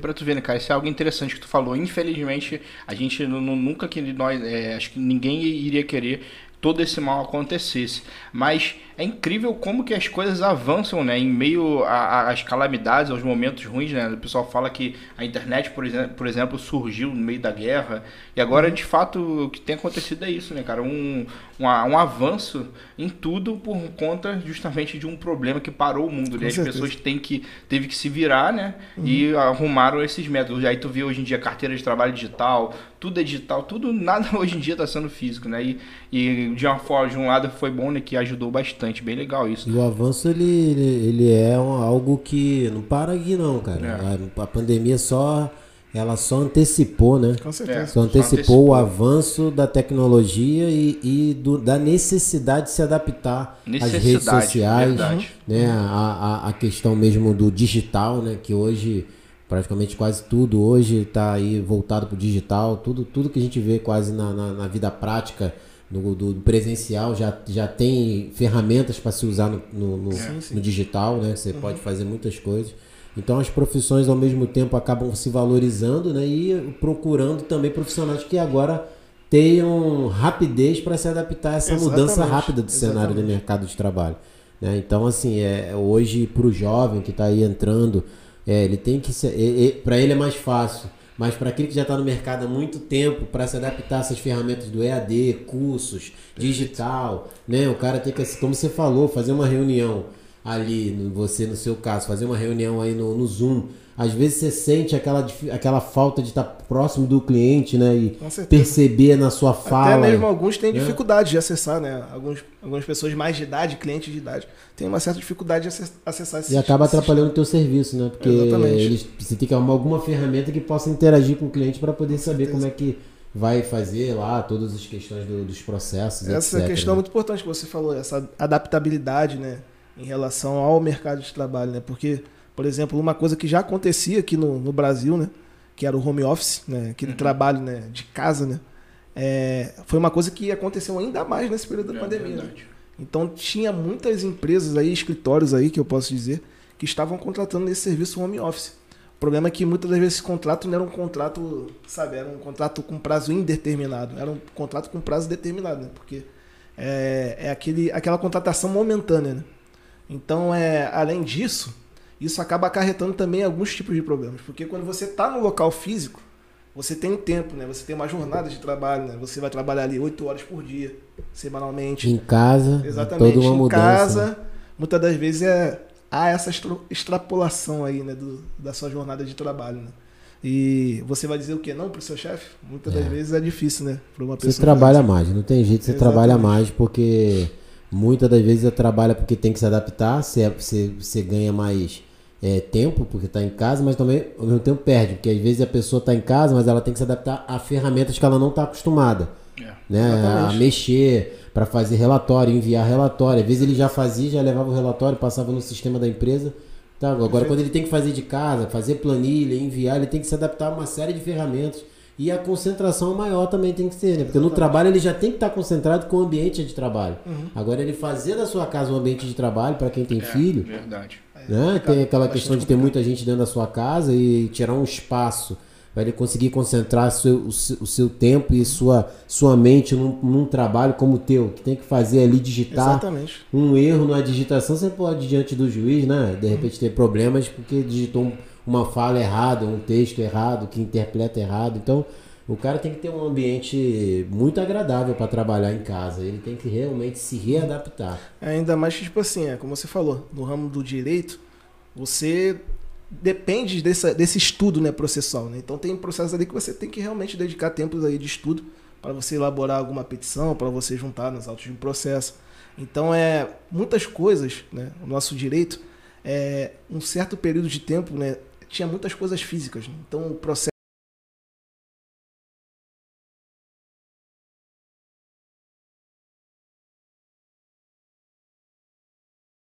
Pra tu ver, né, cara, isso é algo interessante que tu falou. Infelizmente, a gente nu- nunca que nós, é, acho que ninguém iria querer todo esse mal acontecesse. Mas é incrível como que as coisas avançam, né, em meio às calamidades, aos momentos ruins, né? O pessoal fala que a internet, por exemplo, por exemplo, surgiu no meio da guerra. E agora, de fato, o que tem acontecido é isso, né, cara? Um, um, um avanço em tudo por conta justamente de um problema que parou o mundo. né? As pessoas têm que, teve que se virar, né? E arrumaram esses métodos. Aí tu vê hoje em dia carteira de trabalho digital, tudo é digital, tudo, nada *laughs* hoje em dia está sendo físico, né? E, e de uma forma, de um lado foi bom, né? Que ajudou bastante, bem legal isso. E o avanço, ele, ele, ele é um- algo que não para aqui não, cara. É. A, a pandemia só, ela só antecipou, né? Com certeza. É. Só Só antecipou, antecipou. o avanço da tecnologia e, e do- da necessidade de se adaptar às redes sociais, verdade. né? A, a, a questão mesmo do digital, né? Que hoje praticamente quase tudo hoje está aí voltado para o digital, tudo, tudo que a gente vê quase na, na, na vida prática do, do presencial já, já tem ferramentas para se usar no, no, no- Sim, sim. no digital, né? Você pode fazer muitas coisas. Então as profissões ao mesmo tempo acabam se valorizando, né? E procurando também profissionais que agora tenham rapidez para se adaptar a essa mudança Exatamente, rápida do cenário do exatamente. mercado de trabalho. né? Então assim, é, hoje para o jovem que está aí entrando, é, ele tem que ser, para ele é mais fácil. Mas para aquele que já está no mercado há muito tempo, para se adaptar a essas ferramentas do EAD, cursos, digital, né? O cara tem que, como você falou, fazer uma reunião ali, você no seu caso, fazer uma reunião aí no, no Zoom. Às vezes você sente aquela, aquela falta de estar próximo do cliente, né? E perceber na sua fala. Até mesmo alguns têm né? dificuldade de acessar, né? Alguns, algumas pessoas mais de idade, clientes de idade, têm uma certa dificuldade de acess- acessar esse E acaba atrapalhando o teu serviço, né? Porque Exatamente. eles, você tem que arrumar alguma ferramenta que possa interagir com o cliente para poder saber como é que vai fazer lá todas as questões do- dos processos. Essa etc, questão é né? muito importante que você falou, essa adaptabilidade, né, em relação ao mercado de trabalho, né? Porque, por exemplo, uma coisa que já acontecia aqui no, no Brasil, né, que era o home office, né, aquele trabalho, né, de casa, né, é, foi uma coisa que aconteceu ainda mais nesse período da É pandemia. né? Então tinha muitas empresas aí, escritórios aí, que eu posso dizer, que estavam contratando esse serviço home office. O problema é que muitas das vezes esse contrato não era um contrato, sabe, era um contrato com prazo indeterminado, era um contrato com prazo determinado, né? Porque é, é aquele, aquela contratação momentânea, né? Então, é, além disso, isso acaba acarretando também alguns tipos de problemas. Porque quando você está no local físico, você tem um tempo, né? Você tem uma jornada de trabalho, né? Você vai trabalhar ali 8 horas por dia, semanalmente. Em casa, Exatamente. toda uma em mudança. casa, muitas das vezes é, há essa extra- extrapolação aí, né, do, da sua jornada de trabalho, né? E você vai dizer o quê? Não pro seu chefe? Muitas das É. vezes é difícil, né? Para uma pessoa. Você trabalha fazer mais, não tem jeito, você Exatamente. trabalha mais porque muitas das vezes você trabalha porque tem que se adaptar, você, você, você ganha mais é, tempo porque está em casa, mas também ao mesmo tempo perde, porque às vezes a pessoa está em casa, mas ela tem que se adaptar a ferramentas que ela não está acostumada. É. Né, a Exatamente. mexer para fazer relatório, enviar relatório. Às vezes ele já fazia, já levava o relatório, passava no sistema da empresa. Tá, agora, Perfeito. quando ele tem que fazer de casa, fazer planilha, enviar, ele tem que se adaptar a uma série de ferramentas E a concentração maior também tem que ser, né? Porque no trabalho ele já tem que estar concentrado com o ambiente de trabalho. Uhum. Agora ele fazer da sua casa um ambiente de trabalho para quem tem É, filho, Verdade. Né? Tem aquela questão de ter muita gente dentro da sua casa e tirar um espaço para ele conseguir concentrar seu, o, seu, o seu tempo e sua, sua mente num, num trabalho como o teu, que tem que fazer ali digitar. Exatamente. Um erro na digitação, você pode diante do juiz, né? De repente ter problemas porque digitou um- uma fala errada, um texto errado, que interpreta errado. Então, o cara tem que ter um ambiente muito agradável para trabalhar em casa. Ele tem que realmente se readaptar. Ainda mais que, tipo assim, é, como você falou, no ramo do direito, você depende dessa, desse estudo né, processual. Né? Então tem processos ali que você tem que realmente dedicar tempos aí de estudo para você elaborar alguma petição, para você juntar nas autos de um processo. Então é muitas coisas, né? O nosso direito é um certo período de tempo, né? Tinha muitas coisas físicas. né? Então o processo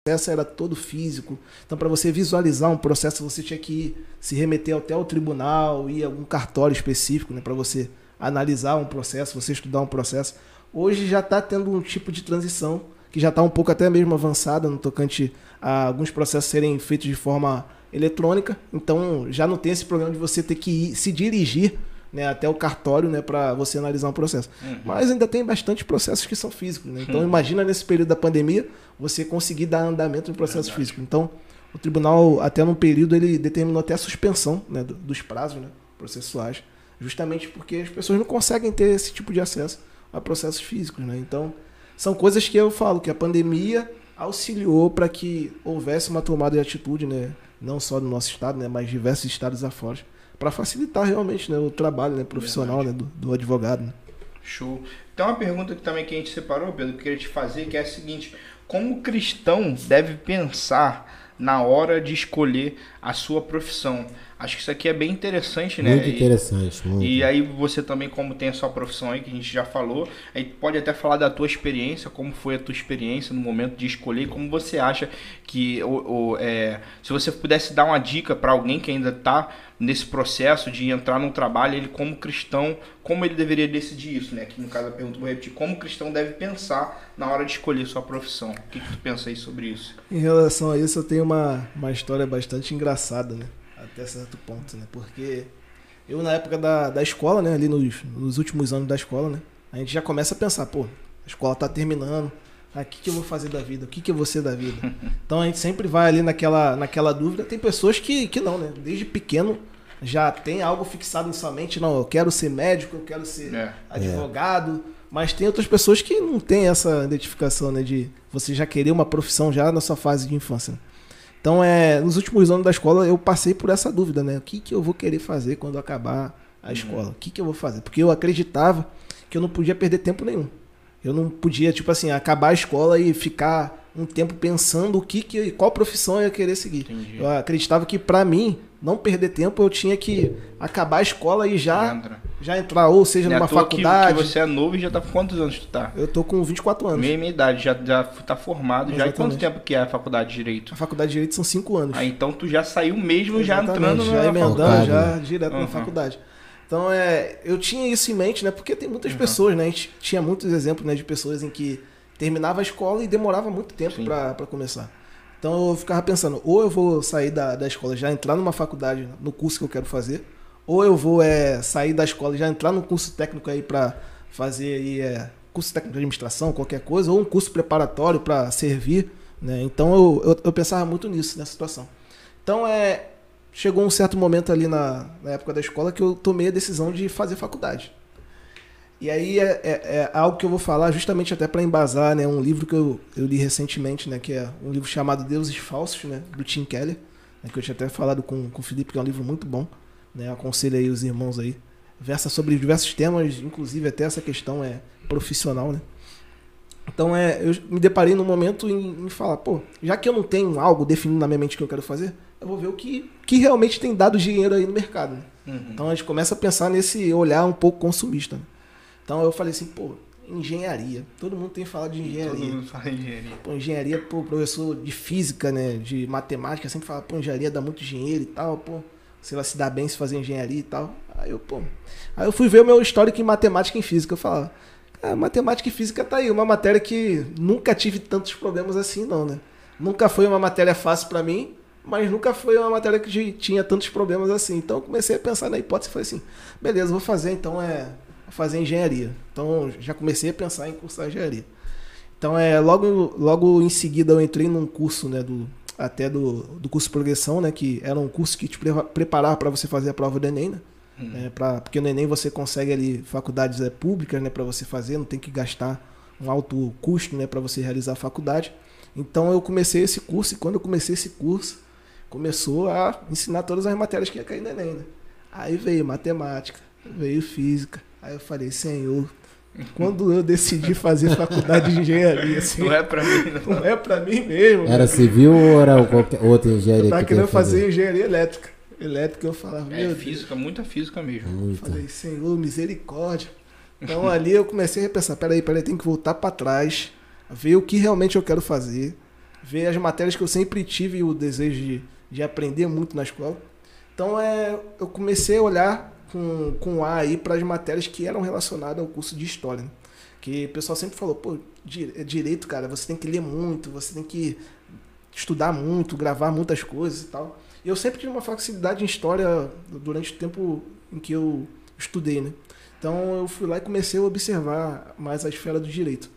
processo era todo físico. Então, para você visualizar um processo, você tinha que ir, se remeter até o tribunal, ir a algum cartório específico, né, para você analisar um processo, você estudar um processo. Hoje já está tendo um tipo de transição que já está um pouco até mesmo avançada no tocante a alguns processos serem feitos de forma eletrônica. Então, já não tem esse problema de você ter que ir, se dirigir né, até o cartório né, para você analisar um processo. Mas ainda tem bastante processos que são físicos. Né? Então, imagina nesse período da pandemia você conseguir dar andamento em processo Verdade. físico. Então, o tribunal, até num período, ele determinou até a suspensão né, do- dos prazos né, processuais, justamente porque as pessoas não conseguem ter esse tipo de acesso a processos físicos. Né? Então, são coisas que eu falo que a pandemia auxiliou para que houvesse uma tomada de atitude, né, não só no nosso estado, né, mas diversos estados afora, para facilitar realmente né, o trabalho né, profissional né, do, do advogado. Né? Show. Tem uma pergunta que também que a gente separou, Pedro, que eu queria te fazer, que é a seguinte: como o cristão deve pensar na hora de escolher a sua profissão? Acho que isso aqui é bem interessante, né? Muito E- interessante. Muito. E aí você também, como tem a sua profissão aí, que a gente já falou, aí pode até falar da tua experiência, como foi a tua experiência no momento de escolher, e como você acha que, o, o, é, se você pudesse dar uma dica para alguém que ainda está nesse processo de entrar num trabalho, ele como cristão, como ele deveria decidir isso, né? Que no caso a pergunta, vou repetir, como o cristão deve pensar na hora de escolher sua profissão? O que, que tu pensa aí sobre isso? Em relação a isso, eu tenho uma, uma história bastante engraçada, né? Até certo ponto, né? Porque eu, na época da, da escola, né? Ali nos, nos últimos anos da escola, né? A gente já começa a pensar, pô, a escola tá terminando. Ah, o que, que eu vou fazer da vida? O que, que eu vou ser da vida? *laughs* Então a gente sempre vai ali naquela, naquela dúvida. Tem pessoas que, que não, né? Desde pequeno já tem algo fixado em sua mente. Não, eu quero ser médico, eu quero ser É. advogado. Mas tem outras pessoas que não têm essa identificação, né? De você já querer uma profissão já na sua fase de infância. Então, é, nos últimos anos da escola, eu passei por essa dúvida, né? O que, que eu vou querer fazer quando acabar a escola? O que, que eu vou fazer? Porque eu acreditava que eu não podia perder tempo nenhum. Eu não podia, tipo assim, acabar a escola e ficar um tempo pensando o que, que qual profissão eu ia querer seguir. Entendi. Eu acreditava que, pra mim, não perder tempo, eu tinha que acabar a escola e já, Entra. já entrar, ou seja, Não é numa à toa que- faculdade. Que, você é novo e já tá com quantos anos tu tá? Eu tô com 24 anos. Mesma idade, já, já tá formado já. E quanto Exatamente. tempo que é a faculdade de Direito? A faculdade de Direito são 5 anos. Ah, então tu já saiu mesmo já Exatamente, entrando já na emendando faculdade. já né? direto Uhum. na faculdade. Então é, eu tinha isso em mente, né? Porque tem muitas Uhum. pessoas, né? A gente tinha muitos exemplos, né, de pessoas em que terminava a escola e demorava muito tempo para começar. Então eu ficava pensando, ou eu vou sair da, da escola já entrar numa faculdade no curso que eu quero fazer, ou eu vou é, sair da escola e já entrar num curso técnico aí para fazer aí, é, curso técnico de administração, qualquer coisa, ou um curso preparatório para servir, né? Então eu, eu, eu pensava muito nisso, nessa situação. Então é, chegou um certo momento ali na, na época da escola que eu tomei a decisão de fazer faculdade. E aí é, é- é algo que eu vou falar justamente até para embasar, né, um livro que eu, eu li recentemente, né, que é um livro chamado Deuses Falsos, né, do Tim Keller, né, que eu tinha até falado com, com o Felipe, que é um livro muito bom, né, aconselho aí os irmãos aí. Versa sobre diversos temas, inclusive até essa questão é profissional, né. Então é, eu me deparei num momento em, em falar, pô, já que eu não tenho algo definido na minha mente que eu quero fazer, eu vou ver o que, que realmente tem dado dinheiro aí no mercado. Né? Uhum. Então a gente começa a pensar nesse olhar um pouco consumista. né? Então eu falei assim, pô, engenharia. Todo mundo tem falado de Todo engenharia. mundo fala engenharia. Pô, engenharia, pô, professor de física, né, de matemática, sempre fala, pô, engenharia dá muito dinheiro e tal, pô. você vai se dar bem se fazer engenharia e tal. Aí eu, pô. Aí eu fui ver o meu histórico em matemática e em física. Eu falava, ah, matemática e física tá aí, uma matéria que nunca tive tantos problemas assim, não, né? Nunca foi uma matéria fácil para mim, mas nunca foi uma matéria que tinha tantos problemas assim. Então eu comecei a pensar na hipótese e falei assim, beleza, vou fazer então é vou fazer engenharia. Então já comecei a pensar em cursar engenharia. Então é logo logo em seguida eu entrei num curso, né, do até do, do curso de progressão, né, que era um curso que te preparava para você fazer a prova do ENEM, né? Hum. É, pra, porque no Enem você consegue ali faculdades é, públicas né, para você fazer, não tem que gastar um alto custo né, para você realizar a faculdade. Então eu comecei esse curso e quando eu comecei esse curso, começou a ensinar todas as matérias que ia cair no Enem. Né? Aí veio matemática, veio física. Aí eu falei, Senhor, quando eu decidi fazer faculdade de engenharia, assim, não é para mim, não. *laughs* não é para mim mesmo. Era civil ou era qualquer outra engenharia? Eu tava que querendo fazer? fazer engenharia elétrica. Elétrica eu falava, é, física, Deus. muita física mesmo. Muita. Falei, Senhor, misericórdia. Então *laughs* ali eu comecei a repensar, peraí, peraí, tem que voltar para trás, ver o que realmente eu quero fazer, ver as matérias que eu sempre tive o desejo de, de aprender muito na escola. Então é, eu comecei a olhar com, com A aí para as matérias que eram relacionadas ao curso de História. Né? Que o pessoal sempre falou, pô, direito, cara, você tem que ler muito, você tem que estudar muito, gravar muitas coisas e tal. Eu sempre tive uma facilidade em história durante o tempo em que eu estudei, né? Então eu fui lá e comecei a observar mais a esfera do direito.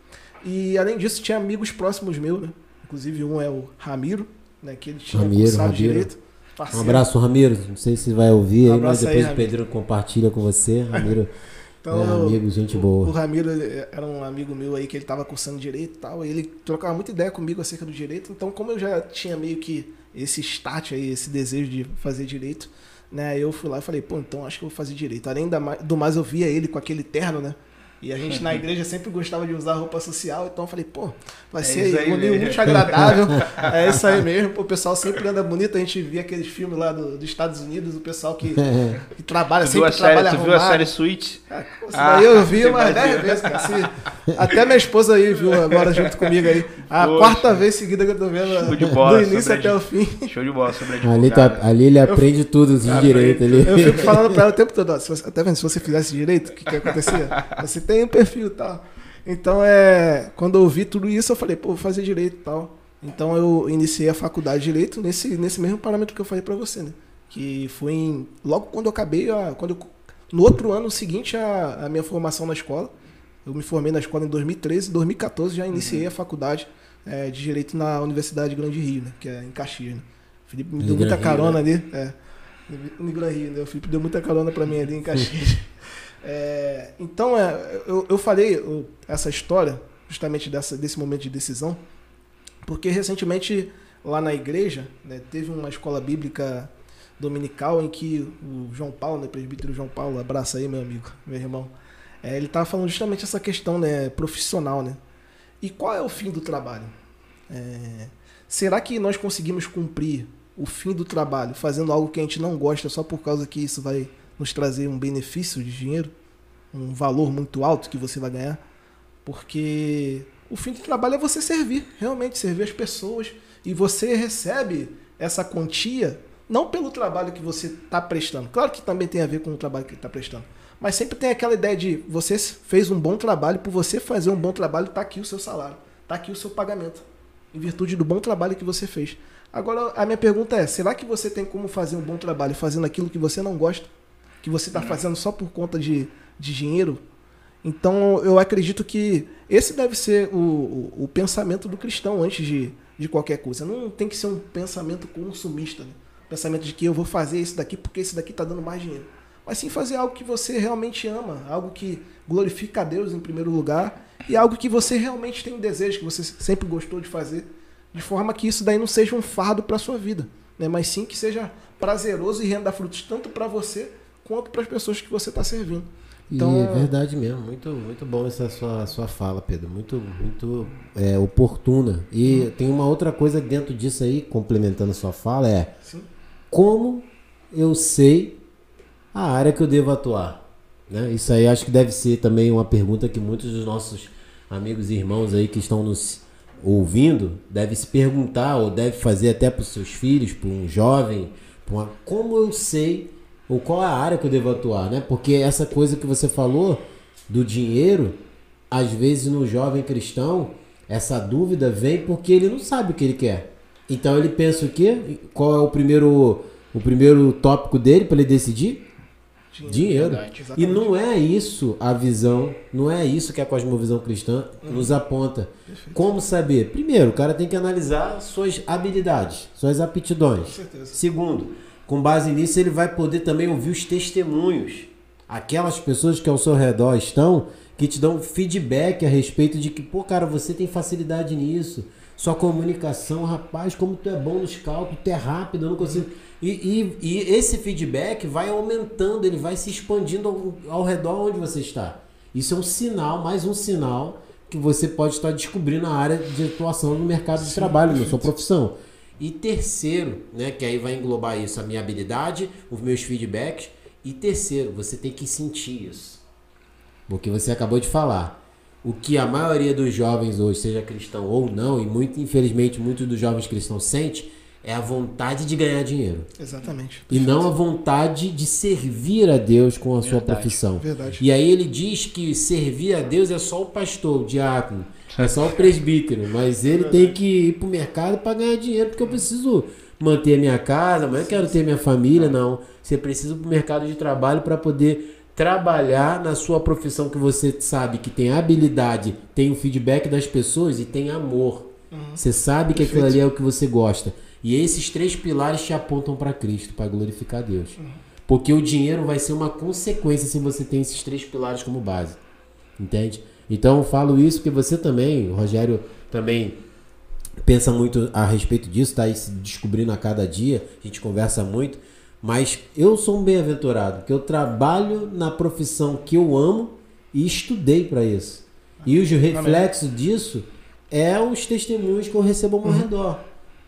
E além disso, tinha amigos próximos meus, né? Inclusive um é o Ramiro, né? Que ele tinha Ramiro, Ramiro. direito. Parceiro. Um abraço, Ramiro. Não sei se vai ouvir um aí, mas depois aí, o Pedro compartilha com você. Ramiro *laughs* então, é amigo, gente boa. O, o Ramiro era um amigo meu aí que ele estava cursando direito e tal. E ele trocava muita ideia comigo acerca do direito. Então, como eu já tinha meio que esse start aí, esse desejo de fazer direito, né? Eu fui lá e falei, pô, então acho que eu vou fazer direito. Além do mais, eu via ele com aquele terno, né? E a gente na igreja sempre gostava de usar roupa social, então eu falei, pô, vai é ser um muito agradável. *laughs* é isso aí mesmo, pô, o pessoal sempre anda bonito. A gente via aqueles filmes lá do, dos Estados Unidos, o pessoal que, *laughs* que trabalha tu sempre trabalha série, Tu viu a série Suite? Ah, daí eu vi umas 10 vezes, cara. Assim, até minha esposa aí viu agora junto comigo aí. A Poxa. quarta vez seguida que eu tô vendo Show de bola, do início até o fim. Show de bola sobre ali, tá, ali ele aprende eu, tudo de direito. Ali. Eu fico falando pra ela o tempo todo, ó, se você, até *laughs* vendo, se você fizesse direito, o que que acontecia? Você tem um perfil e tal. Então, é, quando eu vi tudo isso, eu falei, pô, vou fazer direito e tal. Então, eu iniciei a faculdade de direito nesse, nesse mesmo parâmetro que eu falei para você, né? Que foi em, logo quando eu acabei, a, quando eu, no outro ano seguinte a, a minha formação na escola. Eu me formei na escola em 2013, em 2014 já iniciei uhum. a faculdade é, de Direito na Universidade de Grande Rio, né? Que é em Caxias, né? O Felipe me deu muita carona né? ali. É, no Rio, né? O Felipe deu muita carona para mim ali em *laughs* Caxias. É, então, é, eu, eu falei eu, essa história, justamente dessa, desse momento de decisão, porque recentemente lá na igreja né, teve uma escola bíblica dominical em que o João Paulo, né, presbítero João Paulo, abraça aí meu amigo, meu irmão, é, ele estava falando justamente essa questão né, profissional, né? E qual é o fim do trabalho? É, será que nós conseguimos cumprir o fim do trabalho fazendo algo que a gente não gosta só por causa que isso vai nos trazer um benefício de dinheiro, um valor muito alto que você vai ganhar, porque o fim do trabalho é você servir, realmente servir as pessoas e você recebe essa quantia não pelo trabalho que você está prestando. Claro que também tem a ver com o trabalho que está prestando. Mas sempre tem aquela ideia de você fez um bom trabalho, por você fazer um bom trabalho, está aqui o seu salário, está aqui o seu pagamento, em virtude do bom trabalho que você fez. Agora, a minha pergunta é: será que você tem como fazer um bom trabalho fazendo aquilo que você não gosta? Que você está fazendo só por conta de, de dinheiro? Então, eu acredito que esse deve ser o, o, o pensamento do cristão antes de, de qualquer coisa. Não tem que ser um pensamento consumista, né? pensamento de que eu vou fazer isso daqui porque esse daqui está dando mais dinheiro mas sim fazer algo que você realmente ama, algo que glorifica a Deus em primeiro lugar e algo que você realmente tem desejo, que você sempre gostou de fazer, de forma que isso daí não seja um fardo para sua vida, né? mas sim que seja prazeroso e renda frutos tanto para você quanto para as pessoas que você está servindo. Então, e é verdade mesmo, muito, muito bom essa sua, sua fala, Pedro, muito, muito é, oportuna. E hum. tem uma outra coisa dentro disso aí, complementando a sua fala, é Sim. como eu sei a área que eu devo atuar. Né? Isso aí acho que deve ser também uma pergunta que muitos dos nossos amigos e irmãos aí que estão nos ouvindo devem se perguntar ou deve fazer até para os seus filhos, para um jovem, uma, como eu sei ou qual é a área que eu devo atuar, né? Porque essa coisa que você falou do dinheiro, às vezes no jovem cristão, essa dúvida vem porque ele não sabe o que ele quer. Então ele pensa o quê? Qual é o primeiro o primeiro tópico dele para ele decidir? Dinheiro. E não é isso a visão, não é isso que a cosmovisão cristã uhum. nos aponta. Perfeito. Como saber? Primeiro, o cara tem que analisar suas habilidades, suas aptidões. Segundo, com base nisso, ele vai poder também ouvir os testemunhos. Aquelas pessoas que ao seu redor estão, que te dão feedback a respeito de que, pô, cara, você tem facilidade nisso. Sua comunicação, rapaz, como tu é bom nos cálculos, tu é rápido, eu não consigo. E, e, e, esse feedback vai aumentando, ele vai se expandindo ao, ao, redor onde você está. Isso é um sinal, mais um sinal que você pode estar descobrindo a área de atuação no mercado de trabalho, na sua profissão. E terceiro, né, que aí vai englobar isso, a minha habilidade, os meus feedbacks. E terceiro, você tem que sentir isso. Porque você acabou de falar. O que a maioria dos jovens hoje, seja cristão ou não, e muito infelizmente muitos dos jovens cristãos sente, é a vontade de ganhar dinheiro. Exatamente. E não a vontade de servir a Deus com a Verdade. sua profissão. Verdade. E aí ele diz que servir a Deus é só o pastor, o diácono, é só o presbítero, mas ele tem que ir para o mercado para ganhar dinheiro, porque eu preciso manter a minha casa, mas eu quero ter minha família, não. Você precisa para o mercado de trabalho para poder trabalhar na sua profissão que você sabe que tem habilidade, tem o feedback das pessoas e tem amor. Você sabe que aquilo ali é o que você gosta. E esses três pilares te apontam para Cristo, para glorificar Deus. Porque o dinheiro vai ser uma consequência se você tem esses três pilares como base. Entende? Então eu falo isso porque você também, o Rogério também pensa muito a respeito disso, está aí se descobrindo a cada dia, a gente conversa muito. Mas eu sou um bem-aventurado, que eu trabalho na profissão que eu amo e estudei para isso. E os reflexos disso é os testemunhos que eu recebo ao meu uhum. redor.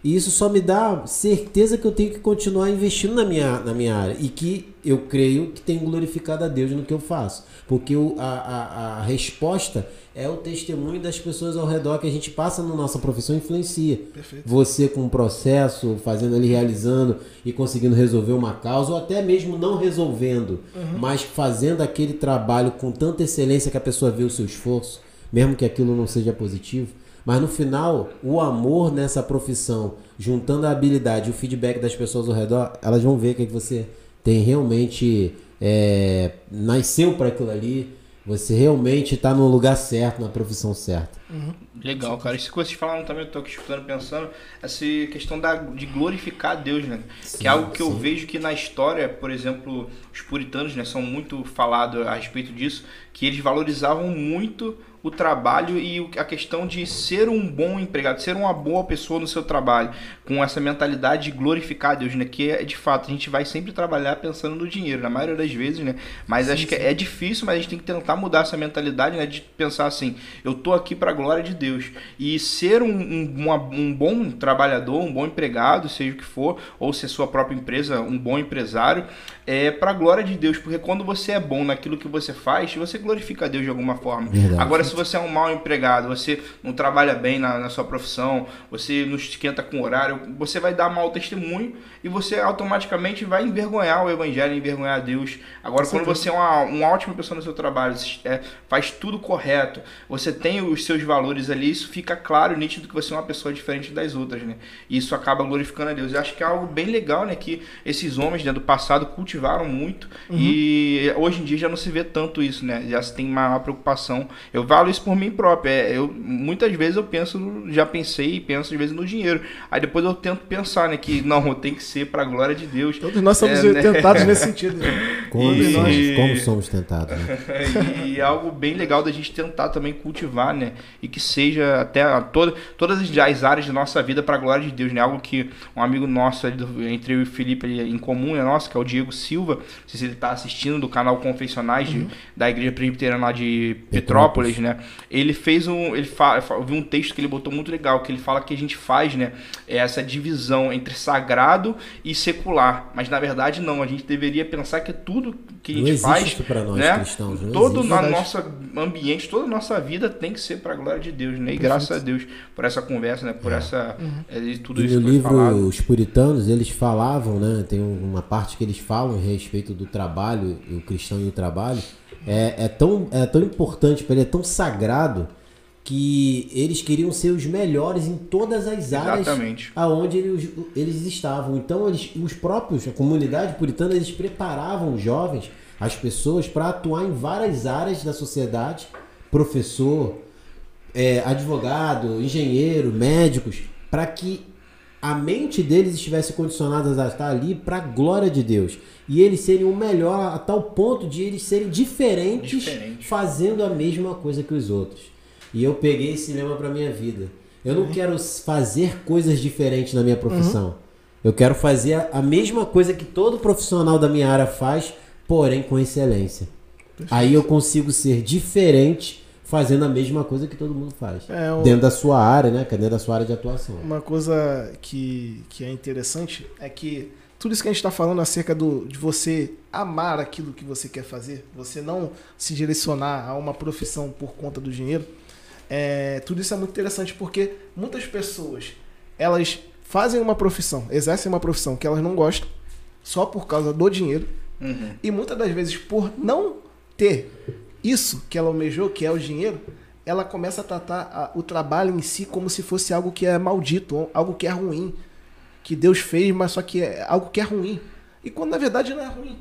E isso só me dá certeza que eu tenho que continuar investindo na minha, na minha área. E que eu creio que tenho glorificado a Deus no que eu faço. Porque o, a, a, a resposta é o testemunho das pessoas ao redor que a gente passa na nossa profissão influencia. Perfeito. Você com um processo, fazendo ali, realizando e conseguindo resolver uma causa, ou até mesmo não resolvendo, uhum. mas fazendo aquele trabalho com tanta excelência que a pessoa vê o seu esforço, mesmo que aquilo não seja positivo mas no final, o amor nessa profissão, juntando a habilidade e o feedback das pessoas ao redor, elas vão ver que você tem realmente é, nasceu para aquilo ali, você realmente está no lugar certo, na profissão certa. Uhum. Legal, cara. Isso que vocês falaram também, eu estou aqui escutando, pensando, essa questão da, de glorificar a Deus, né? Sim, que é algo que sim. eu vejo que na história, por exemplo, os puritanos, né, são muito falados a respeito disso, que eles valorizavam muito o trabalho e a questão de ser um bom empregado, ser uma boa pessoa no seu trabalho, com essa mentalidade de glorificar a Deus, né? Que é de fato, a gente vai sempre trabalhar pensando no dinheiro, na maioria das vezes, né? Mas sim, acho sim. que é difícil, mas a gente tem que tentar mudar essa mentalidade, né? De pensar assim, eu tô aqui para a glória de Deus. E ser um, um, uma, um bom trabalhador, um bom empregado, seja o que for, ou ser sua própria empresa, um bom empresário, é para a glória de Deus, porque quando você é bom naquilo que você faz, você glorifica a Deus de alguma forma. Verdade. Agora, se você é um mau empregado, você não trabalha bem na, na sua profissão, você não esquenta com horário, você vai dar mau testemunho e você automaticamente vai envergonhar o evangelho, envergonhar a Deus. Agora, quando você é uma, uma ótima pessoa no seu trabalho, é, faz tudo correto, você tem os seus valores ali, isso fica claro, nítido que você é uma pessoa diferente das outras, né? E isso acaba glorificando a Deus. Eu acho que é algo bem legal, né? Que esses homens né, do passado cultivaram muito uhum. e hoje em dia já não se vê tanto isso, né? Já se tem maior preocupação. Eu falo isso por mim próprio. É, eu, muitas vezes eu penso, já pensei e penso às vezes no dinheiro. Aí depois eu tento pensar, né? Que não, *laughs* tem que ser para a glória de Deus. Todos nós somos é, né? tentados nesse *laughs* sentido. Né? Como, e, nós, como somos tentados. Né? *laughs* e é algo bem legal da gente tentar também cultivar, né? E que seja até toda, todas as áreas da nossa vida para a glória de Deus, né? Algo que um amigo nosso, entre eu e o Felipe, em comum, é nosso, que é o Diego Silva, não sei se ele está assistindo do canal Confessionais uhum. de, da Igreja Presbiteriana lá de Petrópolis, Petrópolis, né? Ele fez um, ele fala, eu vi um texto que ele botou muito legal, que ele fala que a gente faz, né? É essa divisão entre sagrado e secular, mas na verdade não, a gente deveria pensar que tudo que a gente faz, isso pra nós né? cristãos, não todo na nossa ambiente, toda a nossa vida tem que ser para a glória de Deus, né? E graças a Deus por essa conversa, né? Por essa é, e tudo E isso no livro falado. Os Puritanos, eles falavam, né? Tem uma parte que eles falam a respeito do trabalho, o cristão e o trabalho. É, é, tão, é tão importante para ele, é tão sagrado, que eles queriam ser os melhores em todas as áreas Exatamente. aonde eles, eles estavam. Então, eles, os próprios, a comunidade puritana, eles preparavam os jovens, as pessoas, para atuar em várias áreas da sociedade, professor, é, advogado, engenheiro, médicos, para que a mente deles estivesse condicionada a estar ali para a glória de Deus. E eles serem o melhor a tal ponto de eles serem diferentes, Diferente. fazendo a mesma coisa que os outros. E eu peguei esse lema para minha vida. Eu não quero fazer coisas diferentes na minha profissão. Eu quero fazer a, a mesma coisa que todo profissional da minha área faz, porém com excelência. Aí eu consigo ser diferente fazendo a mesma coisa que todo mundo faz. É, o- Dentro da sua área, né? Dentro da sua área de atuação. Uma coisa que, que é interessante é que tudo isso que a gente está falando acerca do, de você amar aquilo que você quer fazer, você não se direcionar a uma profissão por conta do dinheiro, é, tudo isso é muito interessante porque muitas pessoas elas fazem uma profissão, exercem uma profissão que elas não gostam só por causa do dinheiro Uhum. e muitas das vezes, por não ter isso que ela almejou, que é o dinheiro, ela começa a tratar a- o trabalho em si como se fosse algo que é maldito, algo que é ruim. Que Deus fez, mas só que é algo que é ruim. E quando na verdade não é ruim.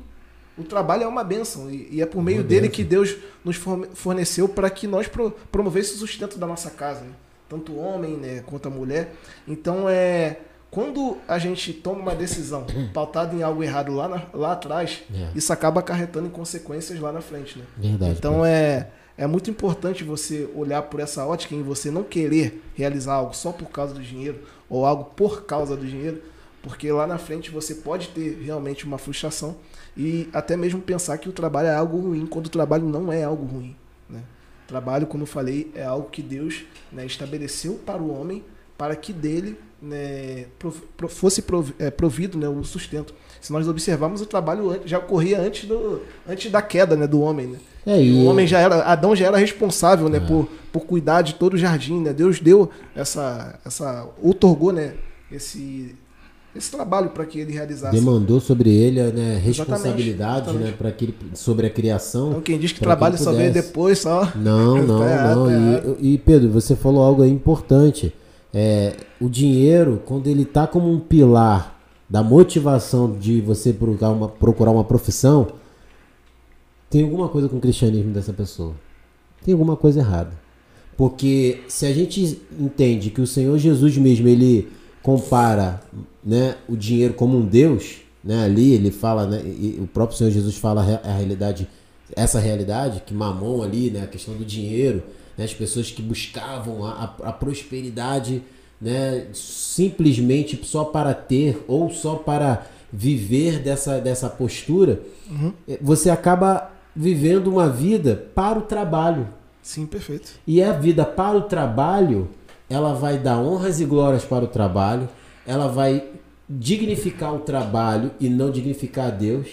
O trabalho é uma bênção. E, e é por meio Uma dele bênção. que Deus nos forne- forneceu para que nós pro, promovesse o sustento da nossa casa. né? Tanto o homem né, quanto a mulher. Então é. Quando a gente toma uma decisão pautada em algo errado lá, na- lá atrás, É. isso acaba acarretando em consequências lá na frente, né? Verdade. Então é, é muito importante você olhar por essa ótica em você não querer realizar algo só por causa do dinheiro ou algo por causa do dinheiro, porque lá na frente você pode ter realmente uma frustração e até mesmo pensar que o trabalho é algo ruim, quando o trabalho não é algo ruim. Né? Trabalho, como eu falei, é algo que Deus né, estabeleceu para o homem para que dele né, fosse é, provido né, o sustento. Se nós observarmos, o trabalho já ocorria antes, do, antes da queda né, do homem. Né? É, E o homem já era, Adão já era responsável, né, É. por, por cuidar de todo o jardim, né? Deus deu essa, essa, outorgou, né, esse, esse trabalho para que ele realizasse. demandou sobre ele né, responsabilidade exatamente. né, pra que ele, sobre a criação. Então quem diz que trabalho só veio pudesse. depois, só. Não, *laughs* não, Tá errado, não. tá E-. E, Pedro, você falou algo aí importante. É, o dinheiro, quando ele tá como um pilar da motivação de você procurar uma, procurar uma profissão, tem alguma coisa com o cristianismo dessa pessoa. Tem alguma coisa errada. Porque se a gente entende que o Senhor Jesus mesmo, ele compara né, o dinheiro como um Deus, né, ali ele fala, né, o próprio Senhor Jesus fala a realidade, essa realidade, que mamon ali, né, a questão do dinheiro, né, as pessoas que buscavam a, a- a prosperidade né, simplesmente só para ter ou só para viver dessa, dessa postura, eh, você acaba vivendo uma vida para o trabalho. Sim, perfeito. E a vida para o trabalho, ela vai dar honras e glórias para o trabalho, ela vai dignificar o trabalho e não dignificar a Deus,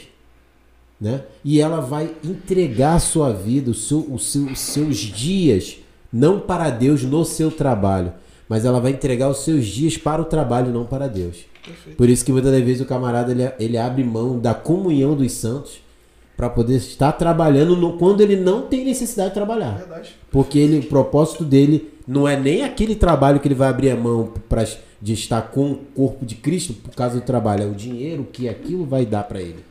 né? E ela vai entregar a sua vida, o seu, o seu- os seus dias, não para Deus no seu trabalho, mas ela vai entregar os seus dias para o trabalho, não para Deus. Perfeito. Por isso que muitas das vezes o camarada ele, ele abre mão da comunhão dos santos para poder estar trabalhando no- quando ele não tem necessidade de trabalhar. Verdade. Porque ele, o propósito dele não é nem aquele trabalho que ele vai abrir a mão pra, de estar com o corpo de Cristo por causa do trabalho, é o dinheiro que aquilo vai dar para ele.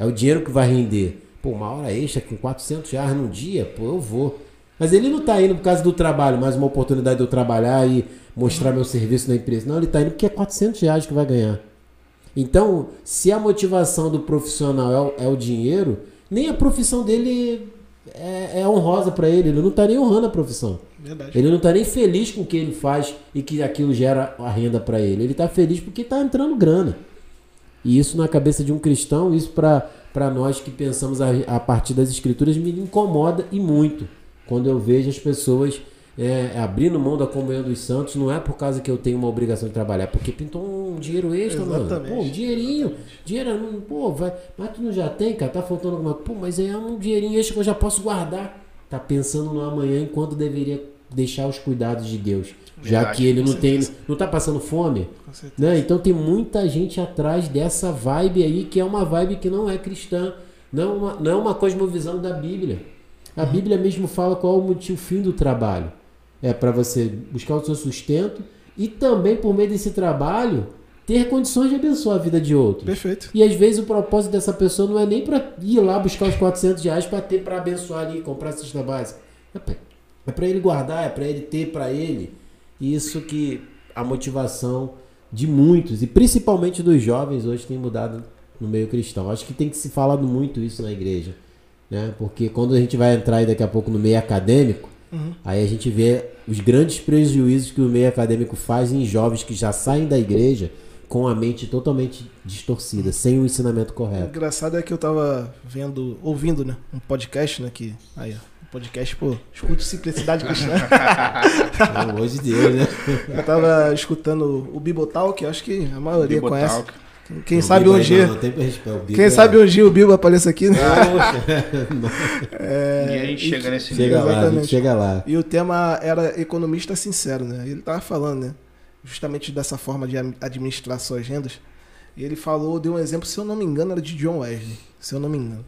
É o dinheiro que vai render. Pô, uma hora extra com 400 reais num dia, pô, eu vou. Mas ele não tá indo por causa do trabalho, mais uma oportunidade de eu trabalhar e mostrar meu serviço na empresa. Não, ele tá indo porque é 400 reais que vai ganhar. Então, se a motivação do profissional é o, é o dinheiro, nem a profissão dele é, é honrosa para ele. Ele não tá nem honrando a profissão. Verdade. Ele não tá nem feliz com o que ele faz e que aquilo gera a renda para ele. Ele tá feliz porque tá entrando grana. E isso na cabeça de um cristão, isso para nós que pensamos a, a partir das escrituras, me incomoda e muito. Quando eu vejo as pessoas é, abrindo mão da comunhão dos santos, não é por causa que eu tenho uma obrigação de trabalhar, é porque pintou um dinheiro extra, mano. Exatamente. Pô, um dinheirinho. Dinheiro, não- pô, vai. Mas tu não já tem, cara? Tá faltando alguma Pô, mas é um dinheirinho extra que eu já posso guardar. Tá pensando no amanhã enquanto deveria deixar os cuidados de Deus. Já Verdade, que ele não tem. certeza. Não tá passando fome? Né? Então tem muita gente atrás dessa vibe aí, que é uma vibe que não é cristã, não é uma, não é uma cosmovisão da Bíblia. A Bíblia mesmo fala qual é o motivo, fim do trabalho. É para você buscar o seu sustento e também, por meio desse trabalho, ter condições de abençoar a vida de outros. Perfeito. E às vezes o propósito dessa pessoa não é nem para ir lá buscar os 400 reais para ter para abençoar ali, comprar a cesta básica. É pra- É para ele guardar, é para ele ter para ele. Isso que a motivação de muitos, e principalmente dos jovens, hoje tem mudado no meio cristão. Acho que tem que se falar muito isso na igreja. Né? Porque quando a gente vai entrar daqui a pouco no meio acadêmico, Uhum. aí a gente vê os grandes prejuízos que o meio acadêmico faz em jovens que já saem da igreja com a mente totalmente distorcida, sem o ensinamento O correto. engraçado é que eu tava vendo, ouvindo, né? Um podcast, né? Que, aí, ó. Podcast, pô, escute Simplicidade Cristã. *laughs* Pelo amor de Deus, né? eu tava escutando o Bibotal, que acho que a maioria conhece. Quem O sabe Bibo um dia. Não, não tem respeito. O Bibo Quem é- sabe um dia o Bibo aparece aqui, né? *laughs* e a gente chega nesse Chega nível. lá, a gente Exatamente. chega lá. E o tema era economista sincero, né? Ele tava falando, né? Justamente dessa forma de administrar suas rendas. E ele falou, deu um exemplo, se eu não me engano, era de John Wesley, se eu não me engano.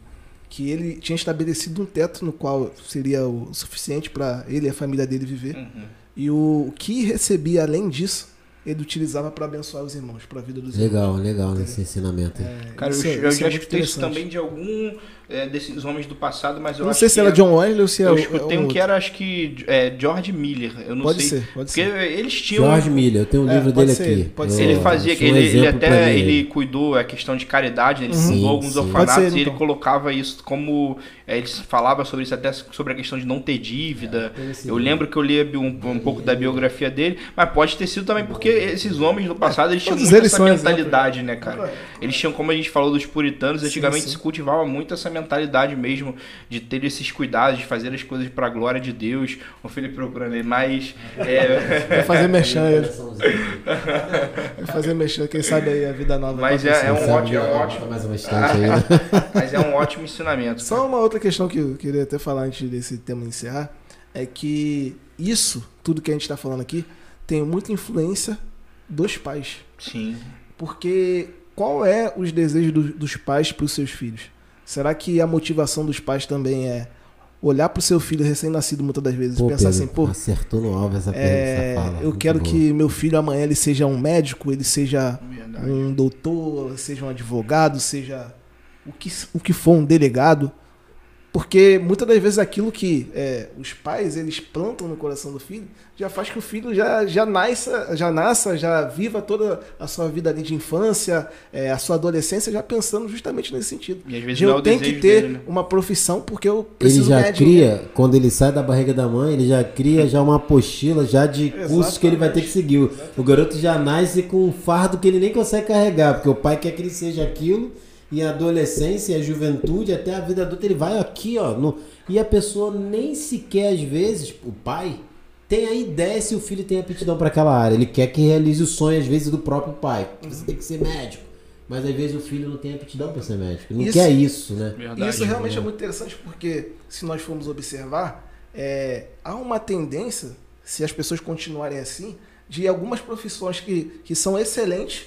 Que ele tinha estabelecido um teto no qual seria o suficiente para ele e a família dele viver. Uhum. E o que recebia além disso, ele utilizava para abençoar os irmãos, para a vida dos irmãos. Legal, legal nesse ensinamento. aí. É, Cara, isso eu, é- eu isso já é escutei isso também de algum é, desses homens do passado, mas eu Não acho sei que se era é- John Wesley ou se é Eu escutei é um um que era, acho que é, George Miller. Eu não Pode sei. ser, pode Porque ser. eles tinham. George Miller, eu tenho um É, livro pode dele ser aqui. ele, pode ser Ele fazia, um ele, ele até ele cuidou a questão de caridade, né? ele Sim, fundou alguns sim. orfanatos ser, e ele então. colocava isso como. é, ele falava sobre isso, até sobre a questão de não ter dívida. esse eu lembro que eu li um, um pouco da biografia dele, mas pode ter sido também porque esses homens do passado eles tinham muito essa mentalidade, né, cara? Eles tinham, como a gente falou dos puritanos, Sim, antigamente sim. se cultivava muito essa mentalidade mesmo de ter esses cuidados, de fazer as coisas para a glória de Deus. O Felipe procurando aí, mas. é, Vai fazer mexer ele. Vai fazer mexer, quem sabe aí a vida nova. Mas é- é um ótimo- ó, ótimo. bota mais uma né? *laughs* mas é um ótimo ensinamento. Só uma outra questão que eu queria até falar antes desse tema encerrar é que isso, tudo que a gente está falando aqui, tem muita influência dos pais. Sim. Porque qual é os desejos do- dos pais para os seus filhos? Será que a motivação dos pais também é olhar para o seu filho recém-nascido muitas das vezes Pô, e pensar Pedro, assim, pô, acertou no alvo essa, é, essa fala. eu quero boa. que meu filho amanhã ele seja um médico, ele seja Verdade. um doutor, seja um advogado, seja o que, o que for, um delegado. Porque muitas das vezes aquilo que é, os pais eles plantam no coração do filho já faz que o filho já, já nasça, já nasça, já viva toda a sua vida ali de infância, é, a sua adolescência, já pensando justamente nesse sentido. E às vezes De não é eu o tenho que ter dele, né? uma profissão porque eu Ele preciso já ganhar dinheiro. cria, quando ele sai da barriga da mãe, ele já cria já uma apostila já de *laughs* cursos que ele vai ter que seguir. O- O garoto já nasce com um fardo que ele nem consegue carregar, porque o pai quer que ele seja aquilo, e a adolescência, e a juventude, até a vida adulta, ele vai aqui, ó. no- e a pessoa nem sequer, às vezes, o pai, tem a ideia se o filho tem aptidão para aquela área. Ele quer que realize o sonho, às vezes, do próprio pai. Você tem que ser médico. Mas às vezes o filho não tem aptidão para ser médico. Não Isso- quer isso, né? E Verdade. isso realmente né? é muito interessante porque, se nós formos observar, é, há uma tendência, se as pessoas continuarem assim, de algumas profissões que, que são excelentes,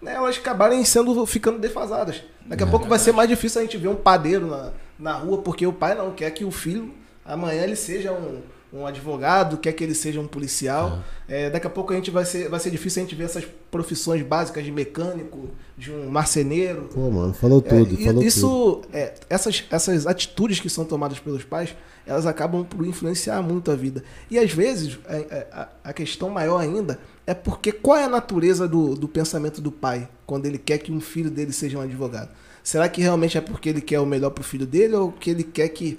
né, elas acabarem sendo ficando defasadas. Daqui a É pouco vai ser mais difícil a gente ver um padeiro na, na rua, porque o pai não quer que o filho amanhã ele seja um, um advogado, quer que ele seja um policial. É, daqui a pouco a gente vai ser, vai ser difícil a gente ver essas profissões básicas de mecânico, de um marceneiro. Pô, mano, falou É, tudo, e- falou tudo. isso, é, essas, essas atitudes que são tomadas pelos pais, elas acabam por influenciar muito a vida. E às vezes, é, é, a, a questão maior ainda é porque qual é a natureza do, do pensamento do pai quando ele quer que um filho dele seja um advogado? Será que realmente é porque ele quer o melhor para o filho dele ou que ele quer que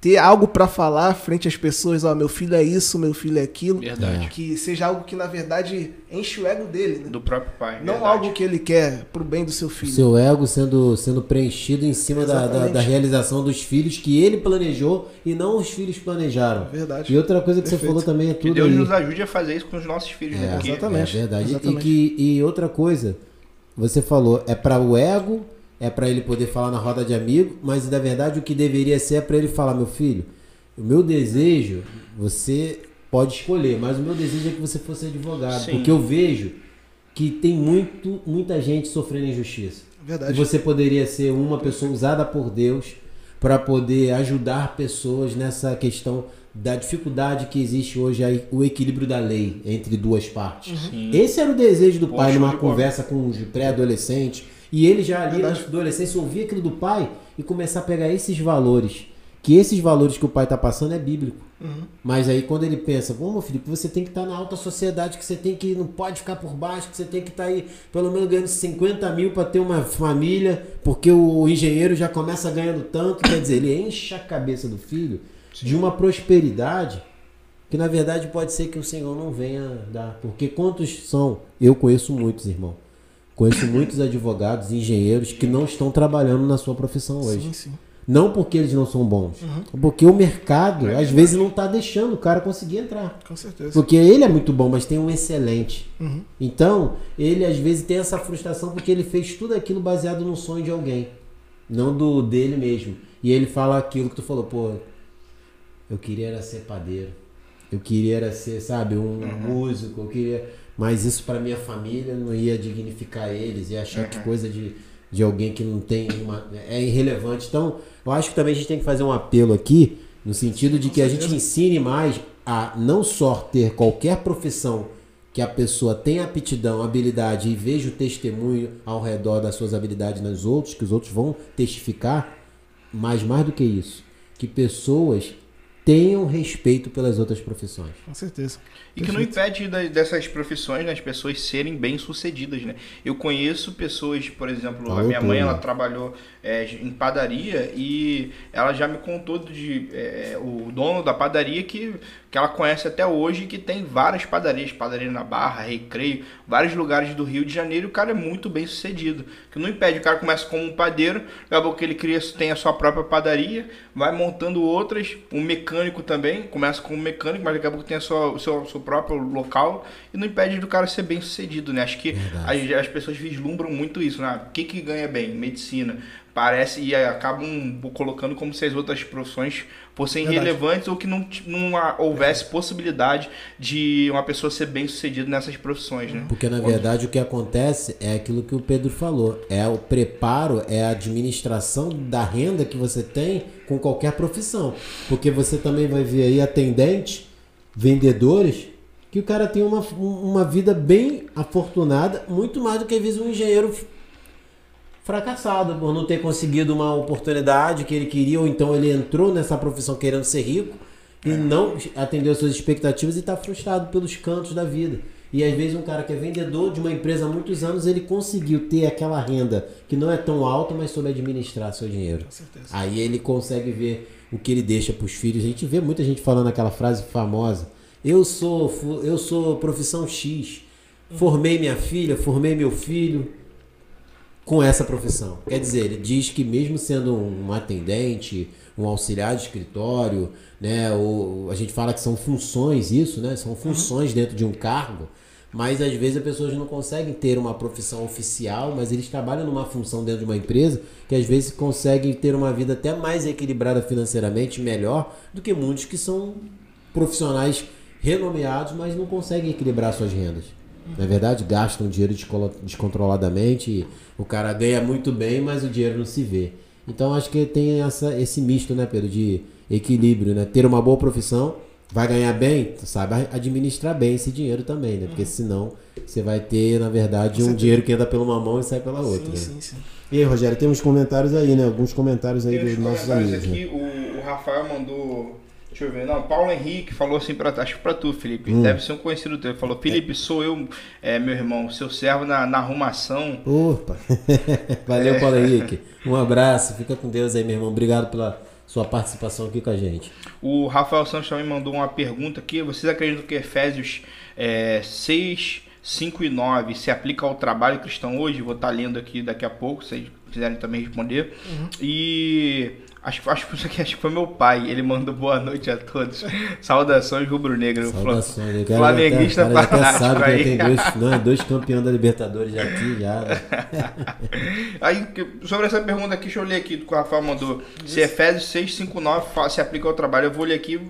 ter algo para falar frente às pessoas, ó, meu filho é isso, meu filho é aquilo. Verdade. Que seja algo que, na verdade, enche o ego dele, né? Do próprio pai. Não verdade. algo que ele quer pro bem do seu filho. seu ego sendo, sendo preenchido em cima da, da, da realização dos filhos que ele planejou e não os filhos planejaram. Verdade. E outra coisa que você Perfeito. falou também é Que tudo Deus aí. nos ajude a fazer isso com os nossos filhos, né? É, Porque exatamente. É verdade. E- Exatamente. E, que, e outra coisa, você falou, é para o ego, é para ele poder falar na roda de amigo, mas na verdade o que deveria ser é para ele falar, meu filho, o meu desejo, você pode escolher, mas o meu desejo é que você fosse advogado, Sim. porque eu vejo que tem muito, muita gente sofrendo injustiça. E Verdade. você poderia ser uma pessoa usada por Deus para poder ajudar pessoas nessa questão da dificuldade que existe hoje aí, o equilíbrio da lei entre duas partes. Sim. Esse era o desejo do Pô, pai numa conversa com os pré-adolescentes. E ele já ali na Verdade. adolescência ouvia aquilo do pai e começar a pegar esses valores. Que esses valores que o pai está passando é bíblico. Uhum. Mas aí quando ele pensa, pô, meu Felipe, você tem que estar na alta sociedade, que você tem que, não pode ficar por baixo, que você tem que estar aí pelo menos ganhando 50 mil para ter uma família, porque o engenheiro já começa ganhando tanto, quer dizer, ele enche a cabeça do filho de uma prosperidade que na verdade pode ser que o Senhor não venha dar. Porque quantos são? Eu conheço muitos, irmão. Conheço muitos advogados, engenheiros que não estão trabalhando na sua profissão hoje. Sim, sim. Não porque eles não são bons, Uhum. porque o mercado às vezes não está deixando o cara conseguir entrar. Com certeza. Porque ele é muito bom, mas tem um excelente. Uhum. Então, ele às vezes tem essa frustração porque ele fez tudo aquilo baseado no sonho de alguém, não do dele mesmo. E ele fala aquilo que tu falou, pô, eu queria era ser padeiro. Eu queria era ser, sabe, um músico, eu queria, mas isso para minha família não ia dignificar eles, ia achar que coisa de, de alguém que não tem uma é irrelevante. Então, eu acho que também a gente tem que fazer um apelo aqui no sentido de que a gente ensine mais a não só ter qualquer profissão que a pessoa tenha aptidão, habilidade e veja o testemunho ao redor das suas habilidades nos outros, que os outros vão testificar, mas mais do que isso, que pessoas tenham respeito pelas outras profissões. Com certeza. E que não impede da- dessas profissões, né, as pessoas serem bem sucedidas, né? Eu conheço pessoas, por exemplo, a Falou minha mãe, ela trabalhou é, em padaria e ela já me contou de é, o dono da padaria que, que ela conhece até hoje, que tem várias padarias, padaria na Barra, Recreio, vários lugares do Rio de Janeiro, e o cara é muito bem sucedido. Que não impede, o cara começa como um padeiro, daqui a pouco ele cria, tem a sua própria padaria, vai montando outras, um mecânico também, começa como mecânico, mas daqui a pouco tem a sua, o seu, seu próprio local, e não impede do cara ser bem sucedido, né? Acho que as, as pessoas vislumbram muito isso, né? O que, que ganha bem? Medicina. Parece e acabam colocando como se as outras profissões fossem Verdade. relevantes ou que não, não houvesse possibilidade de uma pessoa ser bem sucedida nessas profissões, né? Porque na verdade o que acontece é aquilo que o Pedro falou, é o preparo, é a administração da renda que você tem com qualquer profissão. Porque você também vai ver aí atendentes, vendedores, que o cara tem uma, uma vida bem afortunada, muito mais do que às vezes um engenheiro fracassado por não ter conseguido uma oportunidade que ele queria, ou então ele entrou nessa profissão querendo ser rico e não atendeu suas expectativas e está frustrado pelos cantos da vida. E às vezes um cara que é vendedor de uma empresa há muitos anos, ele conseguiu ter aquela renda que não é tão alta, mas soube administrar seu dinheiro. Com certeza. Aí ele consegue ver o que ele deixa para os filhos. A gente vê muita gente falando aquela frase famosa: "Eu sou eu sou profissão X. Formei minha filha, formei meu filho com essa profissão". Quer dizer, ele diz que mesmo sendo um atendente, um auxiliar de escritório, né, ou a gente fala que são funções isso, né? São funções dentro de um cargo. Mas às vezes as pessoas não conseguem ter uma profissão oficial, mas eles trabalham numa função dentro de uma empresa que às vezes conseguem ter uma vida até mais equilibrada financeiramente, melhor do que muitos que são profissionais renomeados, mas não conseguem equilibrar suas rendas. Na verdade, gastam dinheiro descontroladamente, e o cara ganha muito bem, mas o dinheiro não se vê. Então acho que tem essa, esse misto, né, Pedro, de equilíbrio, né? Ter uma boa profissão, vai ganhar bem, sabe administrar bem esse dinheiro também, né? Porque senão você vai ter, na verdade, um dinheiro que entra pela uma mão e sai pela outra. Sim, né? sim, sim. E aí, Rogério, tem uns comentários aí, né? Alguns comentários aí Tem dos nossos amigos. aqui, Né? o, o Rafael mandou. Deixa eu ver, não, Paulo Henrique falou assim pra acho que pra tu, Felipe. Hum. Deve ser um conhecido teu. Ele falou, Felipe, sou eu, é, meu irmão, seu servo na, na arrumação. Opa! *laughs* Valeu, Paulo Henrique. Um abraço, fica com Deus aí, meu irmão. Obrigado pela, sua participação aqui com a gente. O Rafael Santos também mandou uma pergunta aqui. Vocês acreditam que Efésios é, 6, 5 e 9 se aplica ao trabalho cristão hoje? Vou estar lendo aqui daqui a pouco, se vocês quiserem também responder. Uhum. E Acho, acho, que isso aqui, acho que foi meu pai. Ele mandou boa noite a todos. Saudações rubro-negro. Saudações. Quero, Flamenguista até, fanático sabe aí. Tem dois, não, dois campeões da Libertadores já aqui, já. Né? *laughs* aí, sobre essa pergunta aqui, deixa eu ler aqui do que o Rafael mandou. Se Efésios 6, 5, 9 se aplica ao trabalho, eu vou ler aqui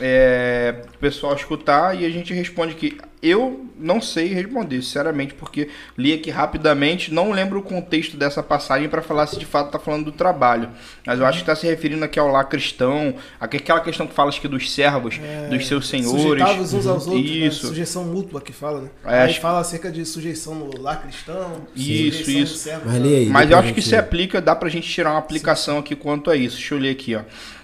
é, o pessoal escutar e a gente responde aqui. Eu não sei responder, sinceramente, porque li aqui rapidamente, não lembro o contexto dessa passagem para falar se de fato está falando do trabalho. Mas eu acho que está se referindo aqui ao lá cristão, aquela questão que fala que dos servos, é, dos seus senhores. Sujeitados uns aos outros, né? Isso. Né? Sujeição mútua que fala, né? É, aí acho... fala acerca de sujeição no lá cristão, isso, isso. Mas, aí, Mas eu acho que se aplica, dá pra gente tirar uma aplicação Sim. aqui quanto a isso. Deixa eu ler aqui, ó.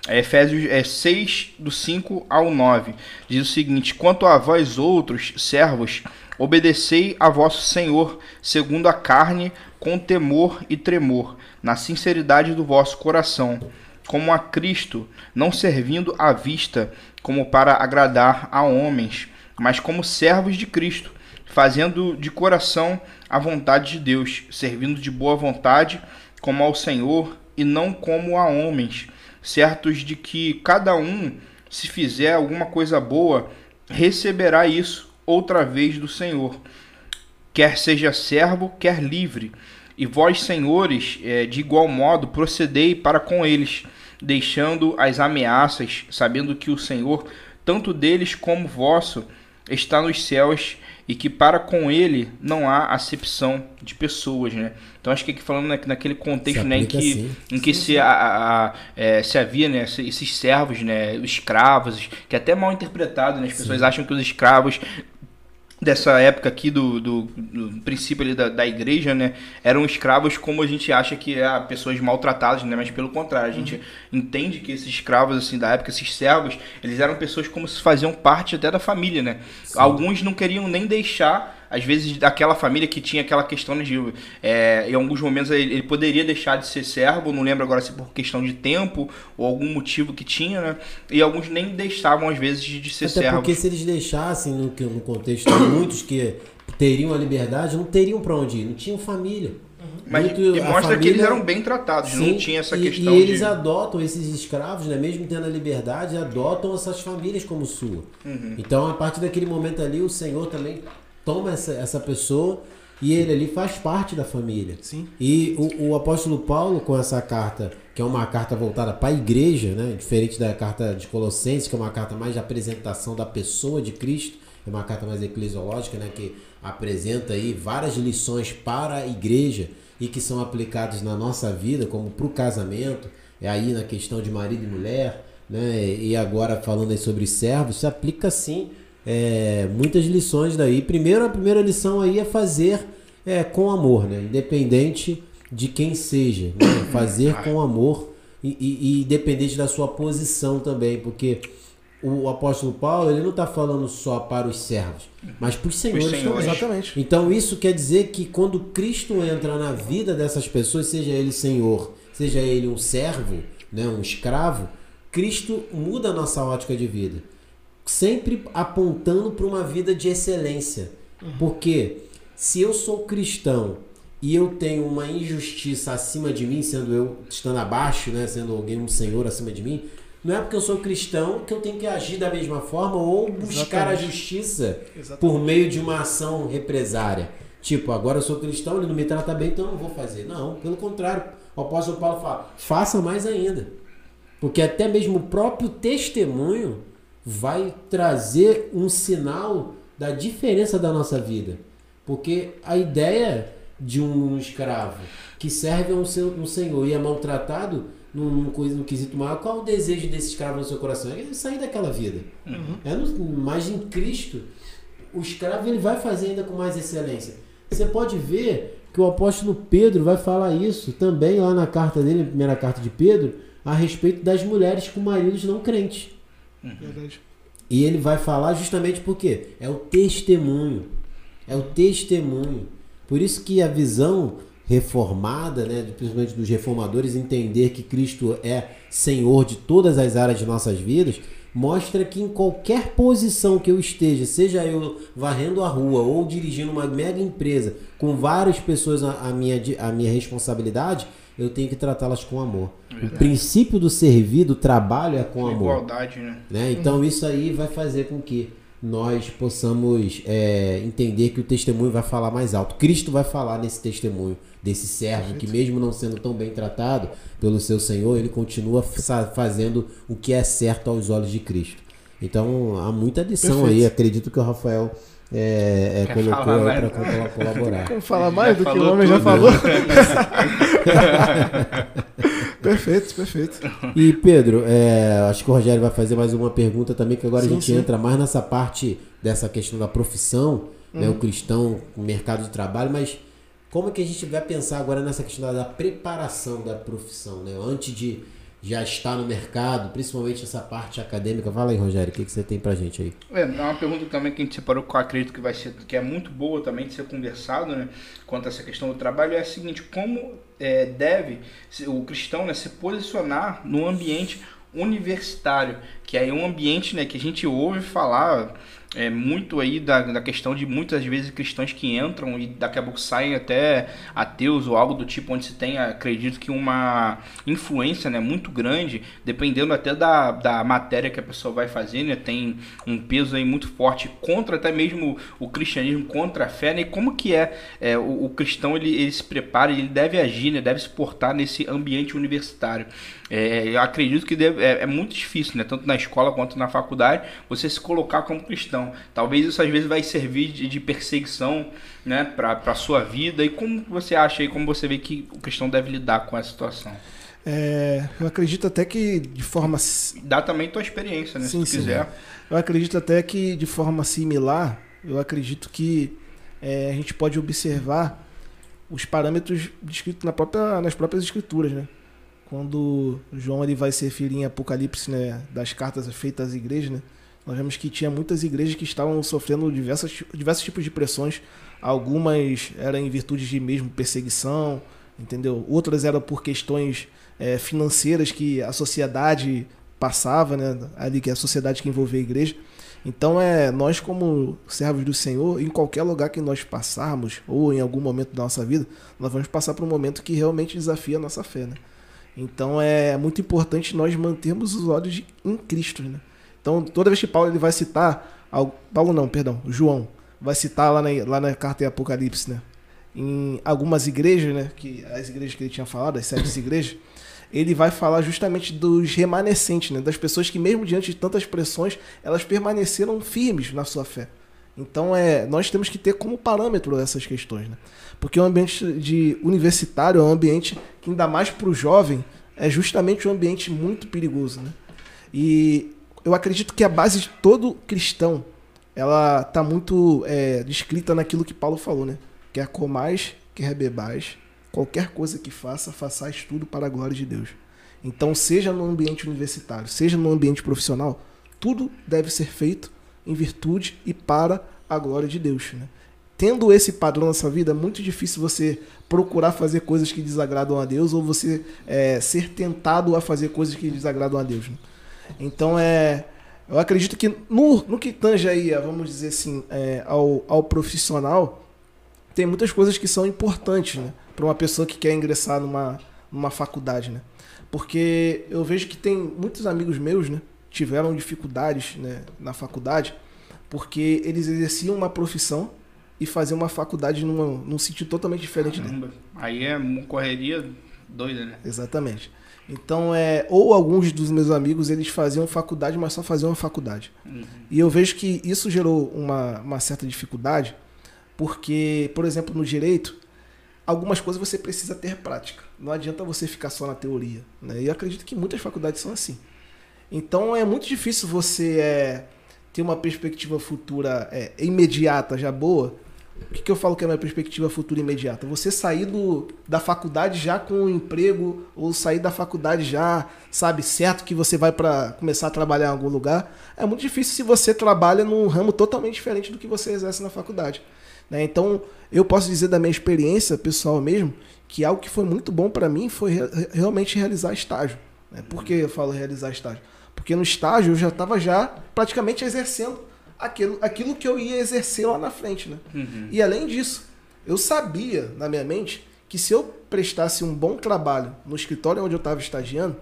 É Efésios é 6, do 5 ao 9. Diz o seguinte: Quanto a vós outros, servos, obedecei a vosso Senhor, segundo a carne, com temor e tremor, na sinceridade do vosso coração, como a Cristo, não servindo à vista, como para agradar a homens, mas como servos de Cristo, fazendo de coração a vontade de Deus, servindo de boa vontade, como ao Senhor e não como a homens certos de que cada um, se fizer alguma coisa boa, receberá isso outra vez do Senhor, quer seja servo, quer livre. E vós, senhores, é, de igual modo, procedei para com eles, deixando as ameaças, sabendo que o Senhor, tanto deles como vosso, está nos céus e que para com ele não há acepção de pessoas, né? Então acho que aqui falando naquele contexto, né, em que, assim. em que sim, se, a, a, a, é, se havia, né, esses servos, né, escravos, que é até mal interpretado, né? As pessoas sim. acham que os escravos dessa época aqui do, do, do princípio ali da, da, igreja, né, eram escravos como a gente acha que é pessoas maltratadas, né, mas pelo contrário, a gente uhum. entende que esses escravos assim da época, esses servos, eles eram pessoas como se faziam parte até da família, né? Sim. Alguns não queriam nem deixar às vezes daquela família que tinha aquela questão de é, em alguns momentos ele, ele, poderia deixar de ser servo, não lembro agora se por questão de tempo ou algum motivo que tinha, né? E alguns nem deixavam às vezes de, de ser Até servo. Porque se eles deixassem no, no contexto muitos que teriam a liberdade, não teriam para onde ir, não tinham família. Mas Muito, e mostra família, que eles eram bem tratados, sim, não tinha essa e, questão. E eles de... adotam esses escravos, né? mesmo tendo a liberdade, adotam essas famílias como sua. Uhum. Então, a partir daquele momento ali, o Senhor também toma essa, essa pessoa e ele ali faz parte da família. Sim. E o, o apóstolo Paulo, com essa carta, que é uma carta voltada para a igreja, né? diferente da carta de Colossenses, que é uma carta mais de apresentação da pessoa de Cristo, é uma carta mais eclesiológica, né? que apresenta aí várias lições para a igreja e que são aplicadas na nossa vida, como para o casamento, é aí na questão de marido e mulher, né? e agora falando aí sobre servos, se aplica sim é, muitas lições daí. Primeiro, a primeira lição aí é fazer é, com amor, né? Independente de quem seja. Né? *coughs* Fazer com amor e, e, e independente da sua posição também, porque o apóstolo Paulo ele não está falando só para os servos, mas para os senhores, os senhores. Exatamente. Então isso quer dizer que quando Cristo entra na vida dessas pessoas, seja ele senhor, seja ele um servo, né, um escravo, Cristo muda a nossa ótica de vida sempre apontando para uma vida de excelência. Uhum. Porque se eu sou cristão e eu tenho uma injustiça acima de mim, sendo eu estando abaixo, né, sendo alguém um senhor acima de mim, não é porque eu sou cristão que eu tenho que agir da mesma forma ou buscar Exatamente. a justiça Exatamente. por meio de uma ação represária. Tipo, agora eu sou cristão, ele não me trata bem, então eu não vou fazer. Não, pelo contrário. O apóstolo Paulo fala: faça mais ainda. Porque até mesmo o próprio testemunho vai trazer um sinal da diferença da nossa vida. Porque a ideia de um escravo que serve a um, um senhor e é maltratado num, num, quesito maior, qual o desejo desse escravo no seu coração? É sair daquela vida. Uhum. É no, mas em Cristo, o escravo ele vai fazer ainda com mais excelência. Você pode ver que o apóstolo Pedro vai falar isso também lá na carta dele, na primeira carta de Pedro, a respeito das mulheres com maridos não crentes. Uhum. Verdade. E ele vai falar justamente porque é o testemunho. É o testemunho. Por isso que a visão reformada, né, principalmente dos reformadores, entender que Cristo é Senhor de todas as áreas de nossas vidas, mostra que em qualquer posição que eu esteja, seja eu varrendo a rua ou dirigindo uma mega empresa com várias pessoas a, minha, a minha responsabilidade, eu tenho que tratá-las com amor. Verdade. O princípio do servir, do trabalho é com amor. Igualdade, né? né? Então isso aí vai fazer com que nós possamos é, entender que o testemunho vai falar mais alto. Cristo vai falar nesse testemunho desse servo que, mesmo não sendo tão bem tratado pelo seu Senhor, ele continua fazendo o que é certo aos olhos de Cristo. Então há muita adição Perfeito. aí. Acredito que o Rafael é, é, colocou para colaborar. Quer falar mais já do que o homem tudo. já falou? *laughs* perfeito, perfeito. E Pedro, é, acho que o Rogério vai fazer mais uma pergunta também, que agora sim, a gente sim. entra mais nessa parte dessa questão da profissão, né, o uhum. cristão, o mercado de trabalho, mas como é que a gente vai pensar agora nessa questão da preparação da profissão, né? Antes de já estar no mercado, principalmente essa parte acadêmica. Fala aí, Rogério, o que, que você tem pra gente aí? É, é uma pergunta também que a gente separou que eu acredito que vai ser que é muito boa também de ser conversado, né? Quanto a essa questão do trabalho, é a seguinte, como é, deve o cristão né, se posicionar no ambiente universitário, que é um ambiente né, que a gente ouve falar é muito aí da, da questão de muitas vezes cristãos que entram e daqui a pouco saem até ateus ou algo do tipo, onde se tem, acredito que uma influência né, muito grande, dependendo até da, da matéria que a pessoa vai fazer, né, tem um peso aí muito forte contra até mesmo o cristianismo, contra a fé, né, e como que é, é o, o, cristão, ele, ele se prepara, ele deve agir, né, deve se portar nesse ambiente universitário. É, eu acredito que deve, é, é muito difícil, né, tanto na escola quanto na faculdade, você se colocar como cristão. Talvez isso às vezes vai servir de, de perseguição né, para a sua vida. E como você acha aí, como você vê que o cristão deve lidar com essa situação? É, eu acredito até que de forma. Dá também tua experiência, né? Sim, se tu quiser. Eu acredito até que de forma similar, eu acredito que é, a gente pode observar os parâmetros descritos na própria, nas próprias escrituras, né? Quando João ele vai ser filho em Apocalipse né, das cartas feitas às igrejas, né? Nós vemos que tinha muitas igrejas que estavam sofrendo diversas, diversos tipos de pressões. Algumas eram em virtude de mesmo perseguição, entendeu? Outras eram por questões é, financeiras que a sociedade passava, né? Ali que é a sociedade que envolvia a igreja. Então é nós como servos do Senhor, em qualquer lugar que nós passarmos ou em algum momento da nossa vida, nós vamos passar por um momento que realmente desafia a nossa fé, né? Então é muito importante nós mantermos os olhos em Cristo, né? Então, toda vez que Paulo ele vai citar, Paulo não, perdão, João, vai citar lá na, lá na carta de Apocalipse, né? Em algumas igrejas, né? Que, as igrejas que ele tinha falado, as sete igrejas, ele vai falar justamente dos remanescentes, né? Das pessoas que, mesmo diante de tantas pressões, elas permaneceram firmes na sua fé. Então, é, nós temos que ter como parâmetro essas questões, né? Porque o ambiente de universitário é um ambiente que, ainda mais para o jovem, é justamente um ambiente muito perigoso, né? E eu acredito que a base de todo cristão ela tá muito é, descrita naquilo que Paulo falou, né? Quer comais, quer bebais, qualquer coisa que faça, façais tudo para a glória de Deus. Então, seja no ambiente universitário, seja no ambiente profissional, tudo deve ser feito em virtude e para a glória de Deus. Né? Tendo esse padrão na sua vida, é muito difícil você procurar fazer coisas que desagradam a Deus ou você é, ser tentado a fazer coisas que desagradam a Deus. Né? Então é. Eu acredito que no, no que tange aí, vamos dizer assim, é, ao, ao profissional, tem muitas coisas que são importantes, né? Para uma pessoa que quer ingressar numa, numa faculdade, né? Porque eu vejo que tem muitos amigos meus, né? Tiveram dificuldades né, na faculdade porque eles exerciam uma profissão e faziam uma faculdade numa, num sentido totalmente diferente. Caramba. Aí é uma correria doida, né? Exatamente. Então, é, ou alguns dos meus amigos, eles faziam faculdade, mas só faziam a faculdade. Uhum. E eu vejo que isso gerou uma, uma certa dificuldade, porque, por exemplo, no direito, algumas coisas você precisa ter prática. Não adianta você ficar só na teoria. Né? E eu acredito que muitas faculdades são assim. Então, é muito difícil você é, ter uma perspectiva futura é, imediata, já boa, o que, que eu falo que é a minha perspectiva futura imediata? Você sair do, da faculdade já com um emprego, ou sair da faculdade já, sabe, certo que você vai para começar a trabalhar em algum lugar, é muito difícil se você trabalha num ramo totalmente diferente do que você exerce na faculdade. Né? Então, eu posso dizer da minha experiência pessoal mesmo, que algo que foi muito bom para mim foi re realmente realizar estágio. Né? Por que eu falo realizar estágio? Porque no estágio eu já estava já praticamente exercendo aquilo, aquilo que eu ia exercer lá na frente, né? Uhum. E além disso, eu sabia na minha mente que se eu prestasse um bom trabalho no escritório onde eu estava estagiando,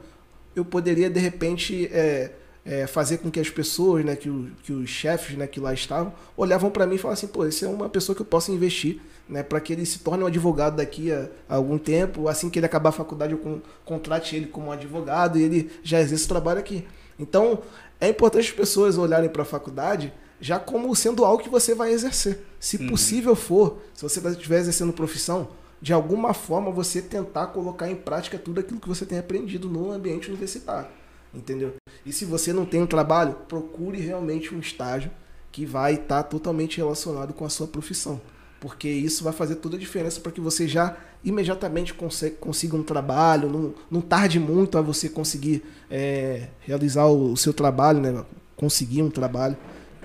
eu poderia de repente é, é, fazer com que as pessoas, né, que, o, que os chefes, né, que lá estavam, olhavam para mim e falavam assim, pô, esse é uma pessoa que eu posso investir, né, para que ele se torne um advogado daqui a, a, algum tempo, assim que ele acabar a faculdade eu con contrate ele como um advogado e ele já exerce o trabalho aqui. Então, é importante as pessoas olharem para a faculdade já como sendo algo que você vai exercer. Se uhum. possível for, se você estiver exercendo profissão, de alguma forma você tentar colocar em prática tudo aquilo que você tem aprendido no ambiente universitário. Entendeu? E se você não tem um trabalho, procure realmente um estágio que vai estar totalmente relacionado com a sua profissão. Porque isso vai fazer toda a diferença para que você já imediatamente consiga um trabalho, não, não tarde muito a você conseguir é, realizar o, o seu trabalho, né? conseguir um trabalho.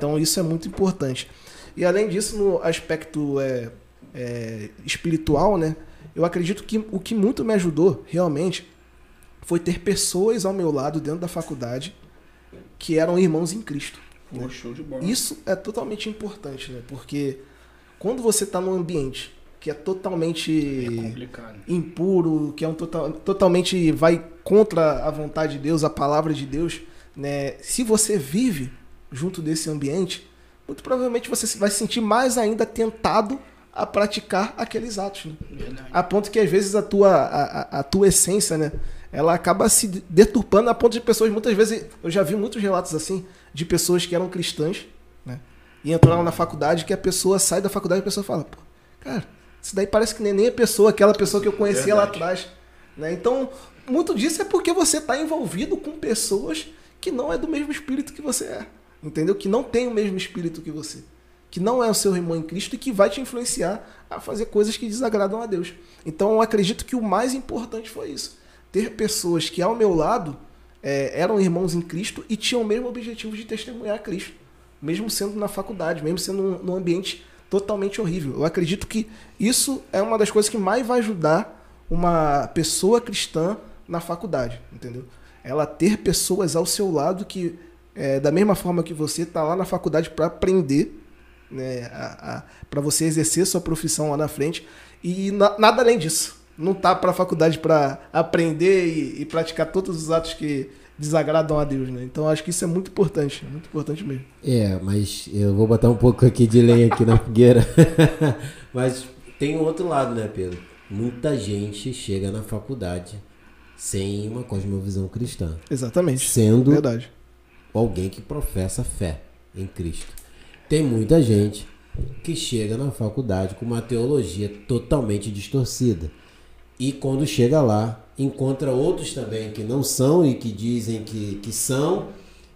Então isso é muito importante. E além disso, no aspecto é, é, espiritual, né? Eu acredito que o que muito me ajudou realmente foi ter pessoas ao meu lado dentro da faculdade que eram irmãos em Cristo. Né? show de bola. Isso é totalmente importante, né? Porque quando você está num ambiente que é totalmente é impuro, que é um total, totalmente vai contra a vontade de Deus, a palavra de Deus, né? Se você vive junto desse ambiente, muito provavelmente você vai se sentir mais ainda tentado a praticar aqueles atos. Né? A ponto que às vezes a tua, a, a, tua essência, né? Ela acaba se deturpando a ponto de pessoas, muitas vezes, eu já vi muitos relatos assim, de pessoas que eram cristãs, né? E entraram na faculdade, que a pessoa sai da faculdade e a pessoa fala, pô, cara, isso daí parece que nem, nem a pessoa, aquela pessoa que eu conhecia Verdade. lá atrás. Né? Então, muito disso é porque você está envolvido com pessoas que não é do mesmo espírito que você é entendeu? Que não tem o mesmo espírito que você, que não é o seu irmão em Cristo e que vai te influenciar a fazer coisas que desagradam a Deus. Então eu acredito que o mais importante foi isso: ter pessoas que ao meu lado é, eram irmãos em Cristo e tinham o mesmo objetivo de testemunhar a Cristo, mesmo sendo na faculdade, mesmo sendo num, num ambiente totalmente horrível. Eu acredito que isso é uma das coisas que mais vai ajudar uma pessoa cristã na faculdade, entendeu? Ela ter pessoas ao seu lado que é, da mesma forma que você está lá na faculdade para aprender, né, para você exercer sua profissão lá na frente, e na, nada além disso. Não tá para a faculdade para aprender e, e, praticar todos os atos que desagradam a Deus, né? Então acho que isso é muito importante, muito importante mesmo. É, mas eu vou botar um pouco aqui de lenha aqui na fogueira. *laughs* mas tem um outro lado, né, Pedro? Muita gente chega na faculdade sem uma cosmovisão cristã. Exatamente. Sendo Verdade alguém que professa fé em Cristo. Tem muita gente que chega na faculdade com uma teologia totalmente distorcida. E quando chega lá, encontra outros também que não são e que dizem que, que são,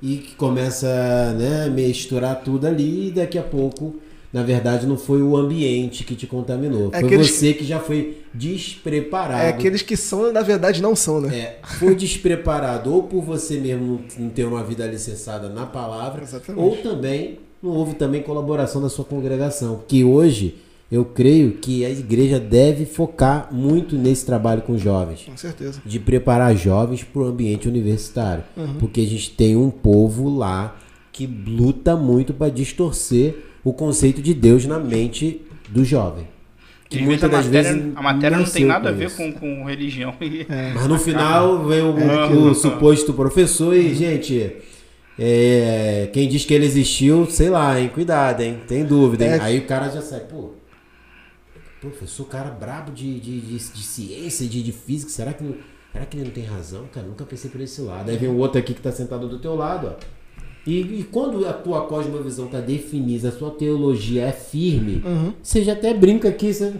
e que começa né, a misturar tudo ali, e daqui a pouco na verdade não foi o ambiente que te contaminou. É foi você que já foi despreparado. É aqueles que são, na verdade, não são, né? É, foi despreparado ou por você mesmo não ter uma vida alicerçada na palavra, Exatamente. ou também não houve também colaboração da sua congregação. Que hoje eu creio que a igreja deve focar muito nesse trabalho com jovens. Com certeza. De preparar jovens para o ambiente universitário. Uhum. Porque a gente tem um povo lá que luta muito para distorcer o conceito de Deus na mente do jovem. Que muitas das matéria, vezes a matéria não tem nada a ver com, com religião. É. Mas no final vem o, é, o suposto professor e, gente, é, quem diz que ele existiu, sei lá, hein? Cuidado, hein? Tem dúvida, hein? É. Aí o cara já sai, pô, professor, cara brabo de, de, de, de ciência, de, de física, será que, será que ele não tem razão? Cara, nunca pensei por esse lado. Aí vem o outro aqui que tá sentado do teu lado, ó. E, e, quando a tua cosmovisão está definida, a sua teologia é firme, uhum. você já até brinca aqui, você,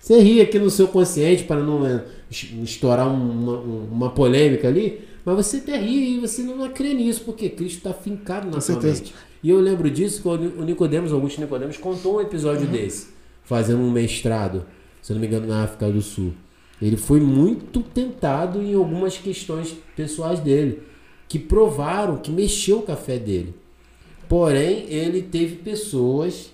você ri aqui no seu consciente para não é, estourar uma, uma polêmica ali, mas você até ri e você não crê nisso, porque Cristo está fincado na Com sua certeza. mente. E eu lembro disso quando o Nicodemos, Augusto Nicodemos, contou um episódio desse, fazendo um mestrado, se não me engano, na África do Sul. Ele foi muito tentado em algumas questões pessoais dele, que provaram que mexeu com a fé dele. Porém, ele teve pessoas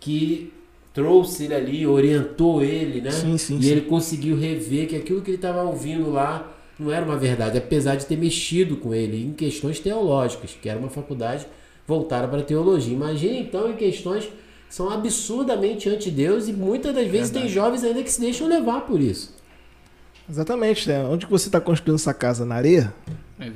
que trouxe ele ali, orientou ele, né? Sim, sim, e sim. ele conseguiu rever que aquilo que ele estava ouvindo lá não era uma verdade, apesar de ter mexido com ele em questões teológicas, que era uma faculdade voltada para teologia. Imagina então em questões que são absurdamente anti-Deus e muitas das vezes tem jovens ainda que se deixam levar por isso. Exatamente, né? Onde que você está construindo essa casa? Na areia?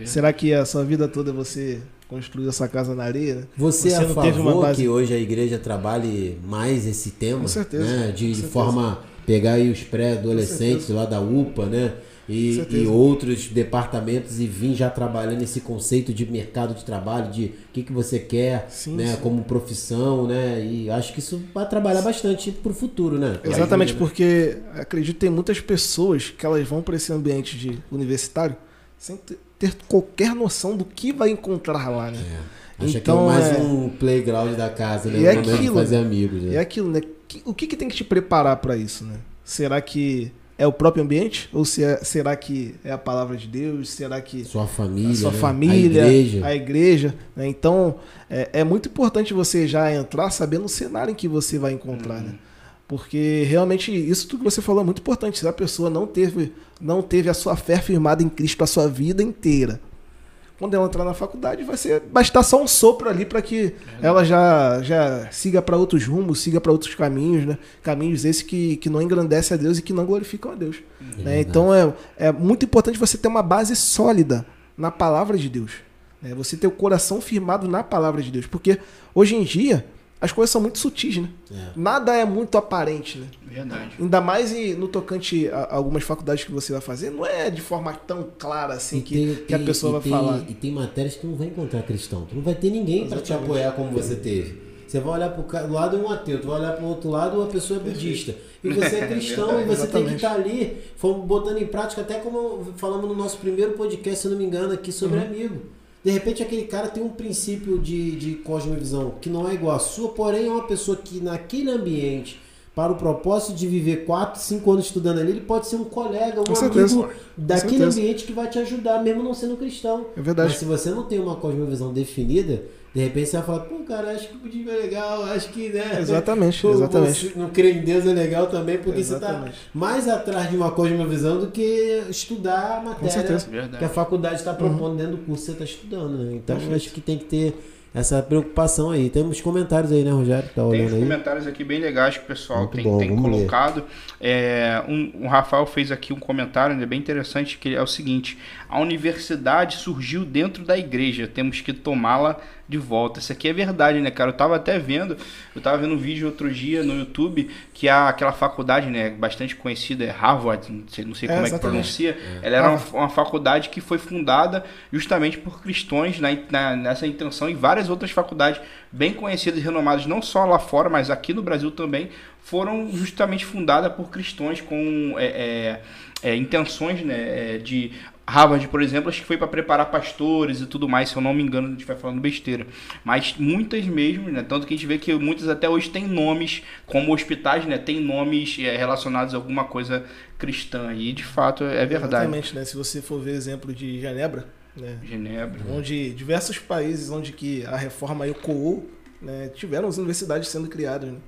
É. Será que a sua vida toda você construiu essa casa na areia? né? Você, é a não teve uma favor base- que hoje a igreja trabalhe mais esse tema? Com certeza, Né? com De certeza. forma pegar aí os pré-adolescentes Com lá da UPA, né? Com E, e outros departamentos e vir já trabalhando esse conceito de mercado de trabalho, de o que, que você quer, Sim, né? sim. Como profissão, né? E acho que isso vai trabalhar bastante pro futuro, né? Exatamente, Ajuda, né? porque acredito que tem muitas pessoas que elas vão para esse ambiente de universitário sem ter- ter qualquer noção do que vai encontrar lá, né? Acha Então, que é mais é- um playground da casa, né? E é aquilo, fazer amigos, né? É aquilo, né? O que, que tem que te preparar para isso, né? Será que é o próprio ambiente? Ou se é- será que é a palavra de Deus? Será que Sua família, a sua né? família, a igreja. a igreja, né? Então, é, é muito importante você já entrar sabendo o cenário em que você vai encontrar, né? Porque realmente isso tudo que você falou é muito importante. Se a pessoa não teve, não teve a sua fé firmada em Cristo a sua vida inteira, quando ela entrar na faculdade, vai ser bastar só um sopro ali para que ela já, já siga para outros rumos, siga para outros caminhos, né? Caminhos esses que, que não engrandecem a Deus e que não glorificam a Deus. né? Então é, é muito importante você ter uma base sólida na palavra de Deus. né? Você ter o coração firmado na palavra de Deus. Porque hoje em dia as coisas são muito sutis, né? É. Nada é muito aparente, né? Verdade. Ainda mais no tocante a algumas faculdades que você vai fazer, não é de forma tão clara assim que, tem- que a pessoa vai tem- falar. E tem matérias que tu não vai encontrar cristão. Tu não vai ter ninguém para te Exatamente. apoiar como você teve. Você vai olhar para o lado um ateu, tu vai olhar para o outro lado uma pessoa budista. E você é *laughs* cristão e você tem que Exatamente. estar ali fomos botando em prática, até como falamos no nosso primeiro podcast, se não me engano, aqui sobre Uhum. amigo. De repente aquele cara tem um princípio de, de cosmovisão que não é igual à sua, porém é uma pessoa que naquele ambiente, para o propósito de viver 4, 5 anos estudando ali, ele pode ser um colega, um Com certeza. amigo daquele certeza. ambiente que vai te ajudar, mesmo não sendo cristão. É verdade. Mas se você não tem uma cosmovisão definida, de repente você vai falar, pô, cara, acho que o budismo é legal, acho que, né? Exatamente, *laughs* Pô, exatamente. você Não crer em Deus é legal também, porque você Exatamente. tá mais atrás de uma cosmovisão do que estudar a matéria que a faculdade Uhum. está propondo dentro do curso que você está estudando, né? Então acho que tem que ter essa preocupação aí. Temos comentários aí, né, Rogério? Tá Tem aí. comentários aqui bem legais que o pessoal Muito tem, bom, tem colocado. É, um, o Rafael fez aqui um comentário né, bem interessante, que é o seguinte: a universidade surgiu dentro da igreja, temos que tomá-la de volta. Isso aqui é verdade, né, cara? Eu tava até vendo, eu tava vendo um vídeo outro dia no YouTube que a, aquela faculdade, né, bastante conhecida, é Harvard, não sei, não sei É, como é que exatamente. pronuncia. Ela era uma, uma faculdade que foi fundada justamente por cristãos na, na- nessa intenção e várias outras faculdades bem conhecidas e renomadas, não só lá fora, mas aqui no Brasil também, foram justamente fundadas por cristãos com é, é, é, intenções né, é, de. Harvard, por exemplo, acho que foi para preparar pastores e tudo mais, se eu não me engano, a gente vai falando besteira. Mas muitas mesmo, né? Tanto que a gente vê que muitas até hoje têm nomes, como hospitais, né? Tem nomes é, relacionados a alguma coisa cristã. E de fato é verdade. Exatamente, né? Se você for ver exemplo de Genebra, né? Genebra. onde diversos países onde que a reforma ecoou, né, tiveram as universidades sendo criadas. né?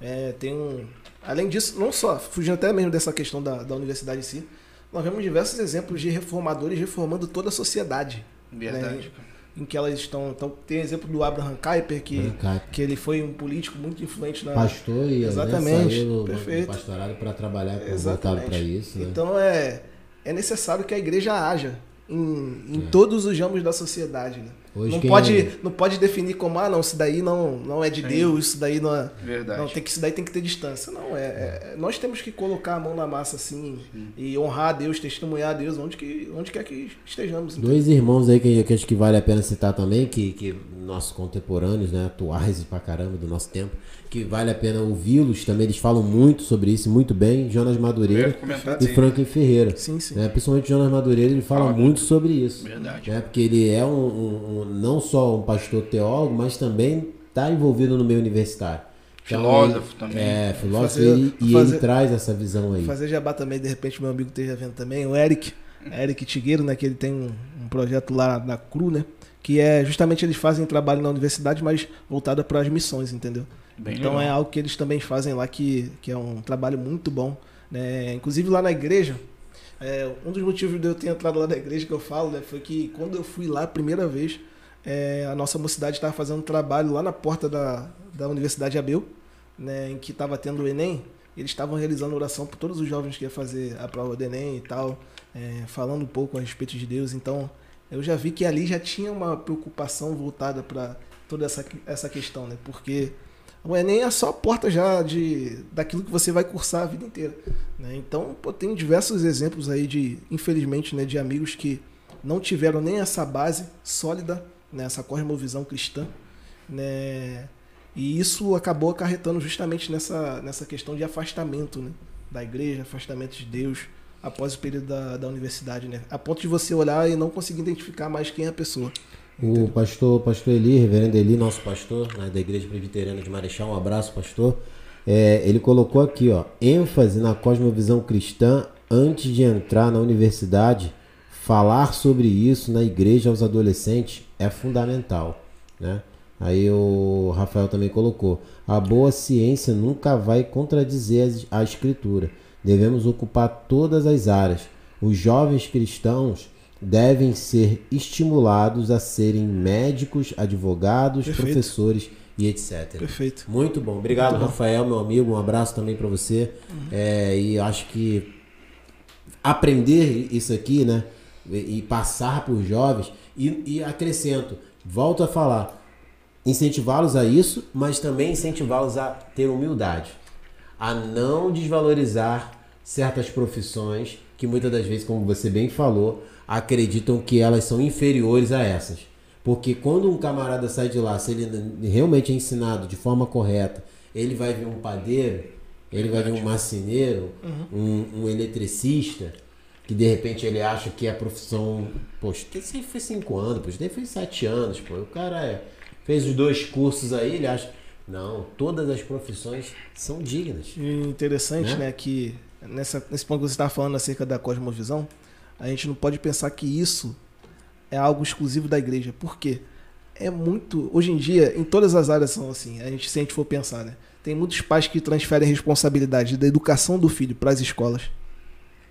É, tem um, além disso, não só, fugindo até mesmo dessa questão da, da universidade em si, nós vemos diversos exemplos de reformadores reformando toda a sociedade. Verdade. né, em que elas estão. Então, tem exemplo do Abraham Kuyper, que, Abraham Kuyper. que ele foi um político muito influente na. Pastor e né, Exatamente, saiu do, perfeito. do pastorado para trabalhar, voltado Exatamente. para isso. Né? Então é, é necessário que a igreja haja em, em É. todos os ramos da sociedade. Né? Hoje Não quem pode, é- não pode definir como, ah, não, isso daí não, não é de Sim. Deus, isso daí não é. Verdade. Não, tem que, isso daí tem que ter distância. Não, é, é- nós temos que colocar a mão na massa assim e honrar a Deus, testemunhar a Deus onde, que, onde quer que estejamos. Dois irmãos aí que, que acho que vale a pena citar também, que, que nossos contemporâneos, né, atuais e pra caramba do nosso tempo, que vale a pena ouvi-los também, eles falam muito sobre isso, muito bem, Jonas Madureira e. Franklin Ferreira. Sim, sim. Né, principalmente Jonas Madureira, ele fala Fala muito sobre isso. Verdade. Né, porque ele é um, um- um um, não só um pastor teólogo, mas também está envolvido no meio universitário. Então, filósofo ele, também. É, filósofo fazer, e, e fazer, ele traz essa visão aí. Fazer jabá também, de repente meu amigo esteja vendo também, o Eric, Eric Tigueiro, né, que ele tem um, um projeto lá na CRU, né, que é justamente eles fazem trabalho na universidade, mas voltado para as missões, entendeu? Bem então legal. é algo que eles também fazem lá que, que é um trabalho muito bom. Né? Inclusive lá na igreja, é, um dos motivos de eu ter entrado lá na igreja que eu falo né, foi que quando eu fui lá a primeira vez, é, a nossa mocidade estava fazendo um trabalho lá na porta da, da Universidade Abel, né, em que estava tendo o Enem. Eles estavam realizando oração por todos os jovens que iam fazer a prova do Enem e tal, é, falando um pouco a respeito de Deus. Então, eu já vi que ali já tinha uma preocupação voltada para toda essa, essa questão, né? Porque o Enem é só a porta já de, daquilo que você vai cursar a vida inteira. Né? Então, pô, tem diversos exemplos aí de, infelizmente, né, de amigos que não tiveram nem essa base sólida, né, essa cosmovisão cristã, né? E isso acabou acarretando justamente nessa, nessa questão de afastamento né, da igreja, afastamento de Deus, após o período da, da universidade, né? A ponto de você olhar e não conseguir identificar mais quem é a pessoa. O pastor, pastor Eli, reverendo Eli, nosso pastor, né, da Igreja Presbiteriana de Marechal, um abraço, pastor. É, ele colocou aqui, ó, ênfase na cosmovisão cristã antes de entrar na universidade. Falar sobre isso na igreja aos adolescentes é fundamental, né? Aí o Rafael também colocou: a boa ciência nunca vai contradizer a escritura. Devemos ocupar todas as áreas. Os jovens cristãos devem ser estimulados a serem médicos, advogados, Perfeito. professores e etc. Perfeito. Muito bom. Obrigado, Muito bom. Rafael, meu amigo. Um abraço também para você. Uhum. É, e acho que aprender isso aqui, né? E, passar por jovens. E, e acrescento, volto a falar, incentivá-los a isso, mas também incentivá-los a ter humildade, a não desvalorizar certas profissões que muitas das vezes, como você bem falou, acreditam que elas são inferiores a essas. Porque quando um camarada sai de lá, se ele realmente é ensinado de forma correta, ele vai ver um padeiro, ele vai ver um marceneiro, uhum. um, um, eletricista, que de repente ele acha que a profissão. Poxa, esse foi cinco anos, poxa, esse foi sete anos, pô. O cara é, fez os dois cursos aí, ele acha. Não, todas as profissões são dignas. E interessante, né, né que nessa, nesse ponto que você estava falando acerca da cosmovisão, a gente não pode pensar que isso é algo exclusivo da igreja. Por quê? É muito. Hoje em dia, em todas as áreas são assim. A gente, se a gente for pensar, né? Tem muitos pais que transferem a responsabilidade da educação do filho para as escolas.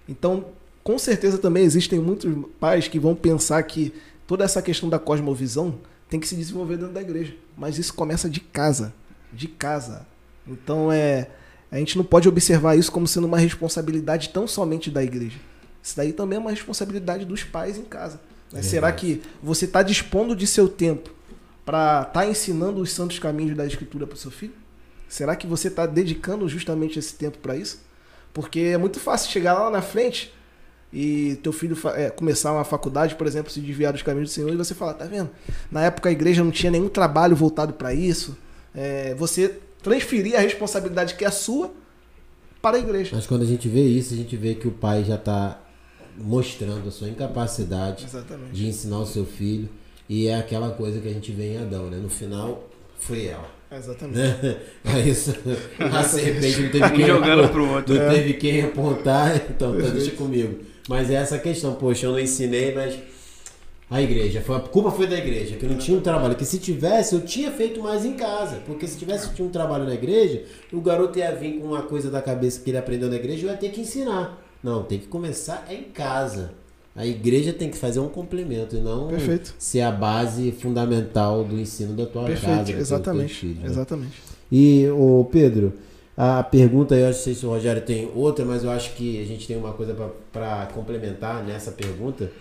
Então, com certeza também existem muitos pais que vão pensar que toda essa questão da cosmovisão tem que se desenvolver dentro da igreja. Mas isso começa de casa. De casa. Então é. A gente não pode observar isso como sendo uma responsabilidade tão somente da igreja. Isso daí também é uma responsabilidade dos pais em casa. Né? Será que você está dispondo de seu tempo para estar tá ensinando os santos caminhos da Escritura para o seu filho? Será que você está dedicando justamente esse tempo para isso? Porque é muito fácil chegar lá na frente e teu filho é, começar uma faculdade, por exemplo, se desviar dos caminhos do Senhor e você falar, tá vendo? Na época a igreja não tinha nenhum trabalho voltado para isso. É, você transferir a responsabilidade que é sua para a igreja. Mas quando a gente vê isso, a gente vê que o pai já está mostrando a sua incapacidade Exatamente. de ensinar o seu filho. E é aquela coisa que a gente vê em Adão, né? No final, foi ela. Exatamente. Né? Aí *laughs* isso, a serpente não teve quem jogando pro outro. Não é. teve quem apontar, então tá, deixa comigo. Mas é essa questão, poxa, eu não ensinei, mas a igreja, foi, a culpa foi da igreja, que não tinha um trabalho. Que se tivesse, eu tinha feito mais em casa. Porque se tivesse tinha um trabalho na igreja, o garoto ia vir com uma coisa da cabeça que ele aprendeu na igreja, eu ia ter que ensinar. Não, tem que começar em casa. A igreja tem que fazer um complemento e não Perfeito. ser a base fundamental do ensino da tua Perfeito. casa. Exatamente. Filho, né? Exatamente. E o Pedro, a pergunta, eu não sei se o Rogério tem outra, mas eu acho que a gente tem uma coisa para complementar nessa pergunta.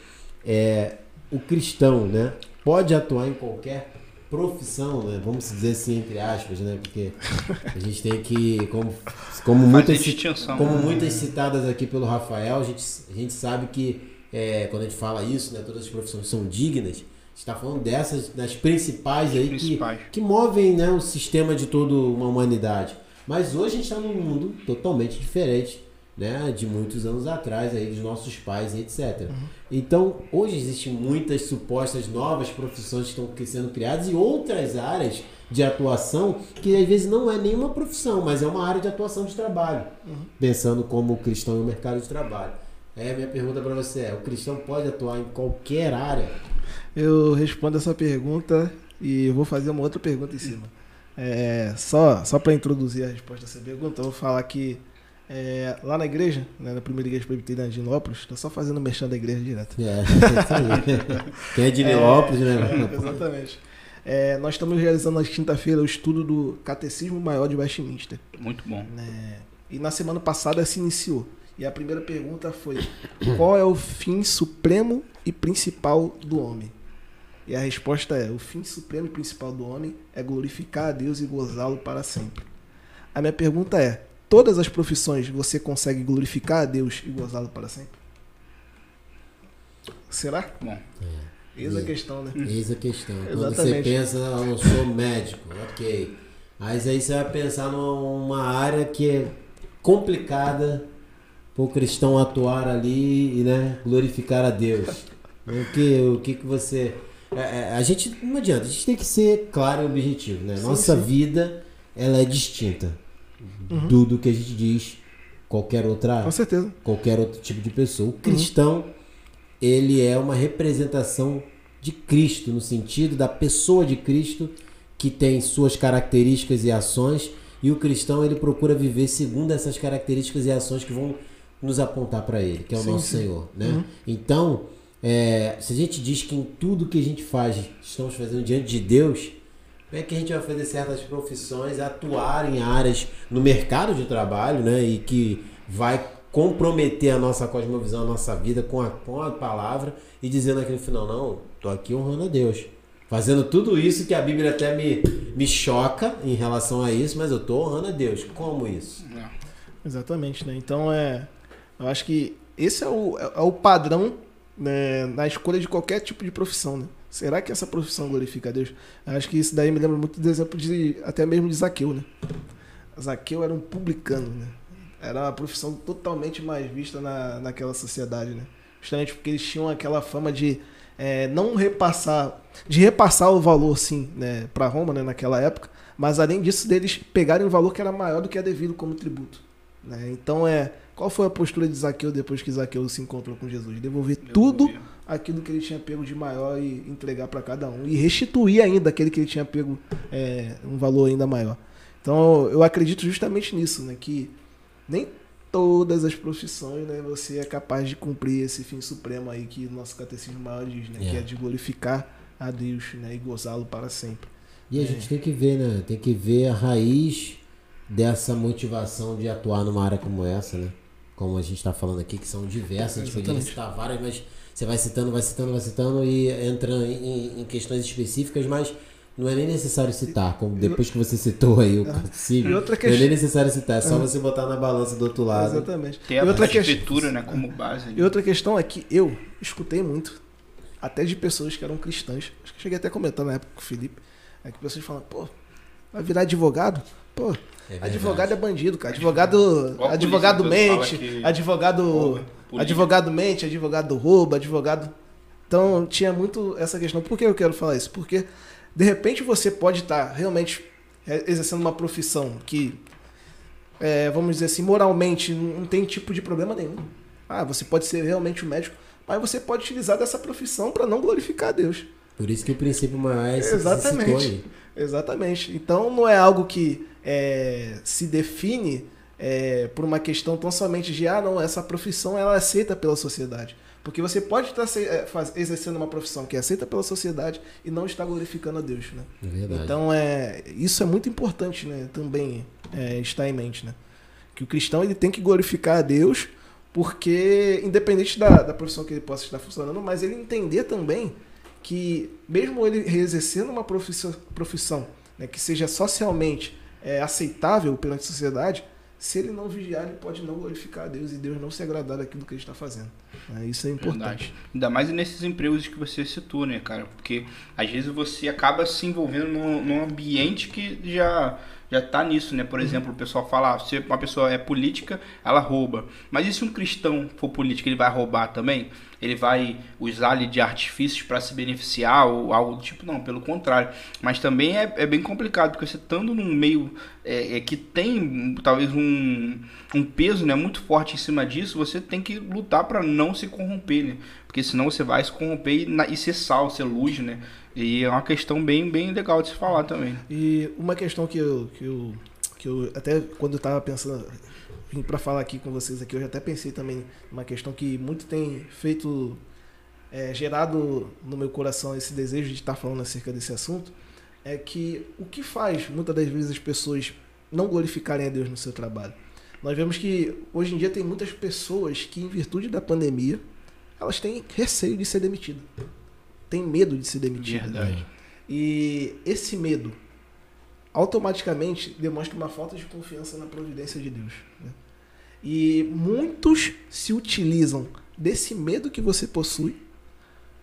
É o cristão, né? Pode atuar em qualquer profissão, né? Vamos dizer assim, entre aspas, né? Porque a gente tem que, como, como, muitas, como muitas citadas aqui pelo Rafael, a gente, a gente sabe que é, quando a gente fala isso, né? Todas as profissões são dignas. A gente está falando dessas, das principais aí principais. Que, que movem né, o sistema de toda uma humanidade. Mas hoje a gente está num mundo totalmente diferente né, de muitos anos atrás, aí, dos nossos pais etc. Uhum. Então, hoje existem muitas supostas novas profissões que estão sendo criadas e outras áreas de atuação que às vezes não é nenhuma profissão, mas é uma área de atuação de trabalho, uhum. pensando como cristão no mercado de trabalho. É, minha pergunta para você é: o cristão pode atuar em qualquer área? Eu respondo essa pergunta e vou fazer uma outra pergunta em cima. É, só só para introduzir a resposta a essa pergunta, eu vou falar que é, lá na igreja, né, na primeira igreja presbiteriana de Nilópolis, estou só fazendo mexendo da igreja direto. É, *laughs* isso aí. Quem é de Nilópolis, é, né? *laughs* Exatamente. É, nós estamos realizando na quinta-feira o estudo do Catecismo Maior de Westminster. Muito bom. É, e na semana passada se iniciou. E a primeira pergunta foi: qual é o fim supremo e principal do homem? E a resposta é: o fim supremo e principal do homem é glorificar a Deus e gozá-lo para sempre. A minha pergunta é: todas as profissões você consegue glorificar a Deus e gozá-lo para sempre? Será? Bom. É. Eis a questão, né? Eis a questão. Quando você pensa, ah, eu sou médico, ok. Mas aí você vai pensar numa área que é complicada para o cristão atuar ali e né, glorificar a Deus. O que, o que, que você. É, é, a gente não adianta, a gente tem que ser claro e objetivo, né? Sim, Nossa sim. vida ela é distinta uhum. do, do que a gente diz qualquer outra Com certeza. qualquer outro tipo de pessoa. O cristão uhum ele é uma representação de Cristo, no sentido da pessoa de Cristo, que tem suas características e ações, e o cristão ele procura viver segundo essas características e ações que vão nos apontar para ele, que é o sim, nosso sim. Senhor. Né? Uhum. Então, é, se a gente diz que em tudo que a gente faz estamos fazendo diante de Deus, como é que a gente vai fazer certas profissões atuar em áreas no mercado de trabalho, né? E que vai comprometer a nossa cosmovisão, a nossa vida com a, com a palavra e dizendo aqui no final, não, tô aqui honrando a Deus. Fazendo tudo isso que a Bíblia até me, me choca em relação a isso, mas eu tô honrando a Deus. Como isso? Não. Exatamente, né? Então é. Eu acho que esse é o, é, é o padrão né, na escolha de qualquer tipo de profissão, né? Será que essa profissão glorifica a Deus? Eu acho que isso daí me lembra muito do exemplo de até mesmo de Zaqueu, né? Zaqueu era um publicano, né? era uma profissão totalmente mais vista na, naquela sociedade, né? Justamente porque eles tinham aquela fama de é, não repassar, de repassar o valor, sim, né, para Roma, né, naquela época, mas além disso, deles pegarem um valor que era maior do que é devido como tributo. Né? Então, é, qual foi a postura de Zaqueu depois que Zaqueu se encontrou com Jesus? Devolver tudo aquilo que ele tinha pego de maior e entregar para cada um. E restituir ainda aquele que ele tinha pego é, um valor ainda maior. Então, eu acredito justamente nisso, né, que nem todas as profissões, né, você é capaz de cumprir esse fim supremo aí que o nosso catecismo maior diz, né, que é, é de glorificar a Deus, né, e gozá-lo para sempre. E a é. gente tem que ver, né, tem que ver a raiz dessa motivação de atuar numa área como essa, né? Como a gente está falando aqui, que são diversas, a gente poderia citar várias, mas você vai citando, vai citando, vai citando e entra em, em questões específicas, mas não é nem necessário citar, como depois que você citou aí o *laughs* catecismo, não é nem necessário citar, é só você botar na balança do outro lado. Exatamente. Tem a outra escritura, né, como base. E outra questão é que eu escutei muito, até de pessoas que eram cristãs, acho que cheguei até a comentar na época com o Felipe, é que pessoas falam, pô, vai virar advogado? Pô, é advogado é bandido, cara. Advogado, advogado mente, advogado, advogado mente, advogado rouba, advogado. Então tinha muito essa questão. Por que eu quero falar isso? Porque de repente você pode estar tá realmente é, exercendo uma profissão que, é, vamos dizer assim, moralmente não tem tipo de problema nenhum. Ah, você pode ser realmente um médico, mas você pode utilizar dessa profissão para não glorificar a Deus. Por isso que o princípio maior é esse Exatamente. Exatamente. Então não é algo que é, se define é, por uma questão tão somente de ah não essa profissão ela é aceita pela sociedade porque você pode estar é, exercendo uma profissão que é aceita pela sociedade e não está glorificando a Deus, né? É verdade. Então, é, isso é muito importante, né? Também é, estar em mente, né? Que o cristão ele tem que glorificar a Deus, porque independente da, da profissão que ele possa estar funcionando, mas ele entender também que mesmo ele exercendo uma profissão, profissão né, que seja socialmente é, aceitável pela sociedade, se ele não vigiar, ele pode não glorificar a Deus e Deus não se agradar daquilo que ele está fazendo. É, isso é importante. Verdade. Ainda mais nesses empregos que você citou, né, cara? Porque às vezes você acaba se envolvendo num, num ambiente que já já tá nisso, né? Por uhum. exemplo, o pessoal fala, ah, se uma pessoa é política, ela rouba. Mas e se um cristão for político, ele vai roubar também? Ele vai usar ali de artifícios para se beneficiar ou algo do tipo? Não, pelo contrário. Mas também é, é bem complicado, porque você estando num meio é, é, que tem talvez um, um peso né, muito forte em cima disso, você tem que lutar para não se corromper, né? Porque senão você vai se corromper e, e ser sal, ser luz, né? E é uma questão bem, bem legal de se falar também. E uma questão que eu, que eu, que eu até quando eu estava pensando, vim para falar aqui com vocês aqui, eu já até pensei também uma questão que muito tem feito, é, gerado no meu coração esse desejo de estar falando acerca desse assunto, é que o que faz muitas das vezes as pessoas não glorificarem a Deus no seu trabalho? Nós vemos que hoje em dia tem muitas pessoas que, em virtude da pandemia, elas têm receio de ser demitidas tem medo de ser demitido. Verdade. E esse medo automaticamente demonstra uma falta de confiança na providência de Deus. Né? E muitos se utilizam desse medo que você possui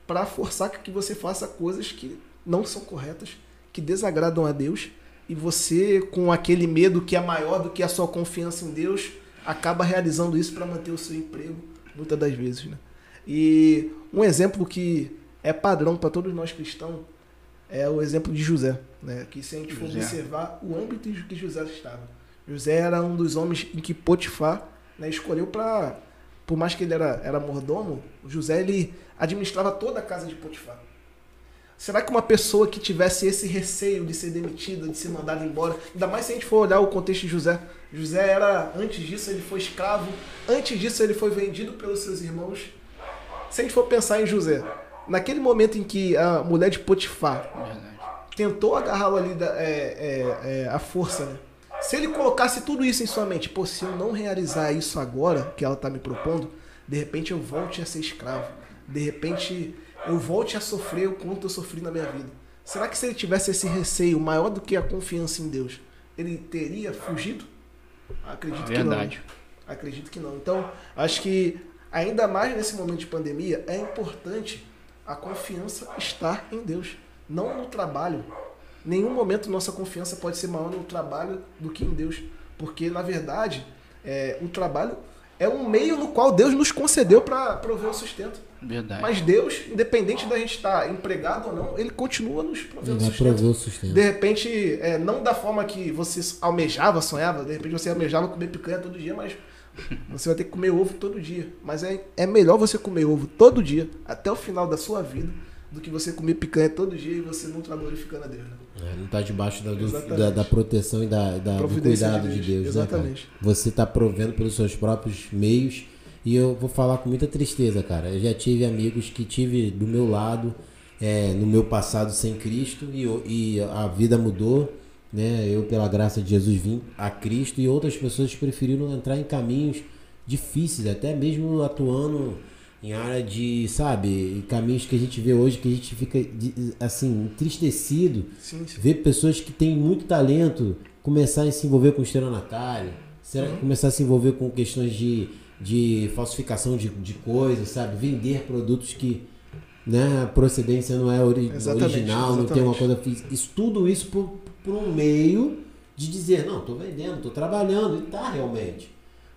para forçar que você faça coisas que não são corretas, que desagradam a Deus, e você, com aquele medo que é maior do que a sua confiança em Deus, acaba realizando isso para manter o seu emprego, muitas das vezes. Né? E um exemplo que é padrão para todos nós cristãos é o exemplo de José, né? Que se a gente for José. observar o âmbito em que José estava. José era um dos homens em que Potifar né, escolheu para, por mais que ele era, era mordomo, José ele administrava toda a casa de Potifar. Será que uma pessoa que tivesse esse receio de ser demitida, de ser mandada embora, ainda mais se a gente for olhar o contexto de José, José era, antes disso, ele foi escravo, antes disso, ele foi vendido pelos seus irmãos. Se a gente for pensar em José, naquele momento em que a mulher de Potifar tentou agarrá-lo ali da, é, é, é, a força, né? Se ele colocasse tudo isso em sua mente, pô, se eu não realizar isso agora, que ela está me propondo, de repente eu volte a ser escravo. De repente eu volte a sofrer o quanto eu sofri na minha vida. Será que se ele tivesse esse receio maior do que a confiança em Deus, ele teria fugido? Acredito Verdade. que não. Acredito que não. Então, acho que ainda mais nesse momento de pandemia, é importante a confiança está em Deus, não no trabalho. Nenhum momento nossa confiança pode ser maior no trabalho do que em Deus, porque na verdade é, o trabalho é um meio no qual Deus nos concedeu para prover o sustento. Verdade. Mas Deus, independente da gente estar empregado ou não, Ele continua nos provendo o sustento. o sustento. De repente, é, não da forma que você almejava, sonhava, de repente você almejava comer picanha todo dia, mas *laughs* você vai ter que comer ovo todo dia. Mas é, é melhor você comer ovo todo dia, até o final da sua vida, do que você comer picanha todo dia e você não estar glorificando a Deus. Né? É, não está debaixo da, do, da, da, proteção e da, da do cuidado de Deus. De Deus né, Exatamente. Né, você está provendo pelos seus próprios meios. E eu vou falar com muita tristeza, cara. Eu já tive amigos que tive do meu lado, é, no meu passado sem Cristo, e, e a vida mudou né? Eu, pela graça de Jesus, vim a Cristo e outras pessoas preferiram entrar em caminhos difíceis, até mesmo atuando em área de, sabe, caminhos que a gente vê hoje que a gente fica assim entristecido, sim, sim. ver pessoas que têm muito talento começar a se envolver com estelionatário, uhum. começar a se envolver com questões de, de falsificação de, de coisas, sabe, vender produtos que né, a procedência não é ori exatamente, original, exatamente. não tem uma coisa isso tudo isso por, por um meio de dizer, não, estou vendendo, estou trabalhando, e está realmente.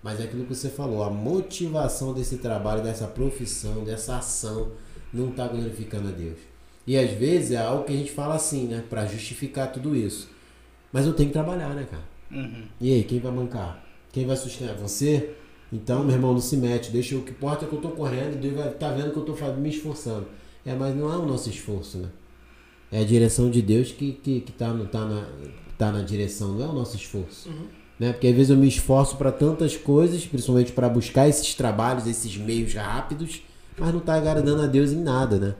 Mas é aquilo que você falou, a motivação desse trabalho, dessa profissão, dessa ação, não está glorificando a Deus. E às vezes é algo que a gente fala assim, né? Para justificar tudo isso. Mas eu tenho que trabalhar, né, cara? Uhum. E aí, quem vai mancar? Quem vai sustentar? Você? Então, meu irmão, não se mete. Deixa o que importa é que eu tô correndo e Deus vai estar tá vendo que eu tô me esforçando. É, mas não é o nosso esforço, né? É a direção de Deus que, que, que tá, no, tá, na, tá na direção, não é o nosso esforço. Uhum. Né? Porque às vezes eu me esforço para tantas coisas, principalmente para buscar esses trabalhos, esses meios rápidos, mas não tá agradando a Deus em nada, né?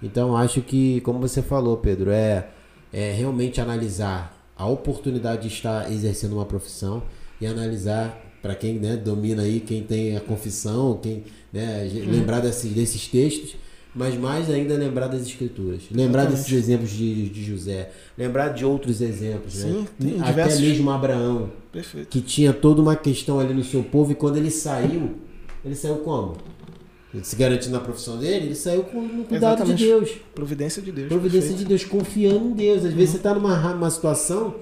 Então acho que, como você falou, Pedro, é, é realmente analisar a oportunidade de estar exercendo uma profissão e analisar para quem né, domina aí, quem tem a confissão, quem né, uhum. lembrar desses, desses textos mas mais ainda lembrar das escrituras. Lembrar Exatamente. desses exemplos de, de José. Lembrar de outros exemplos. Sim, né? Até diversos... mesmo Abraão. Perfeito. Que tinha toda uma questão ali no seu povo e quando ele saiu, ele saiu como? Ele se garantindo na profissão dele, ele saiu com o cuidado Exatamente. de Deus. Providência de Deus. Providência perfeito. de Deus, confiando em Deus. Às vezes você está numa uma situação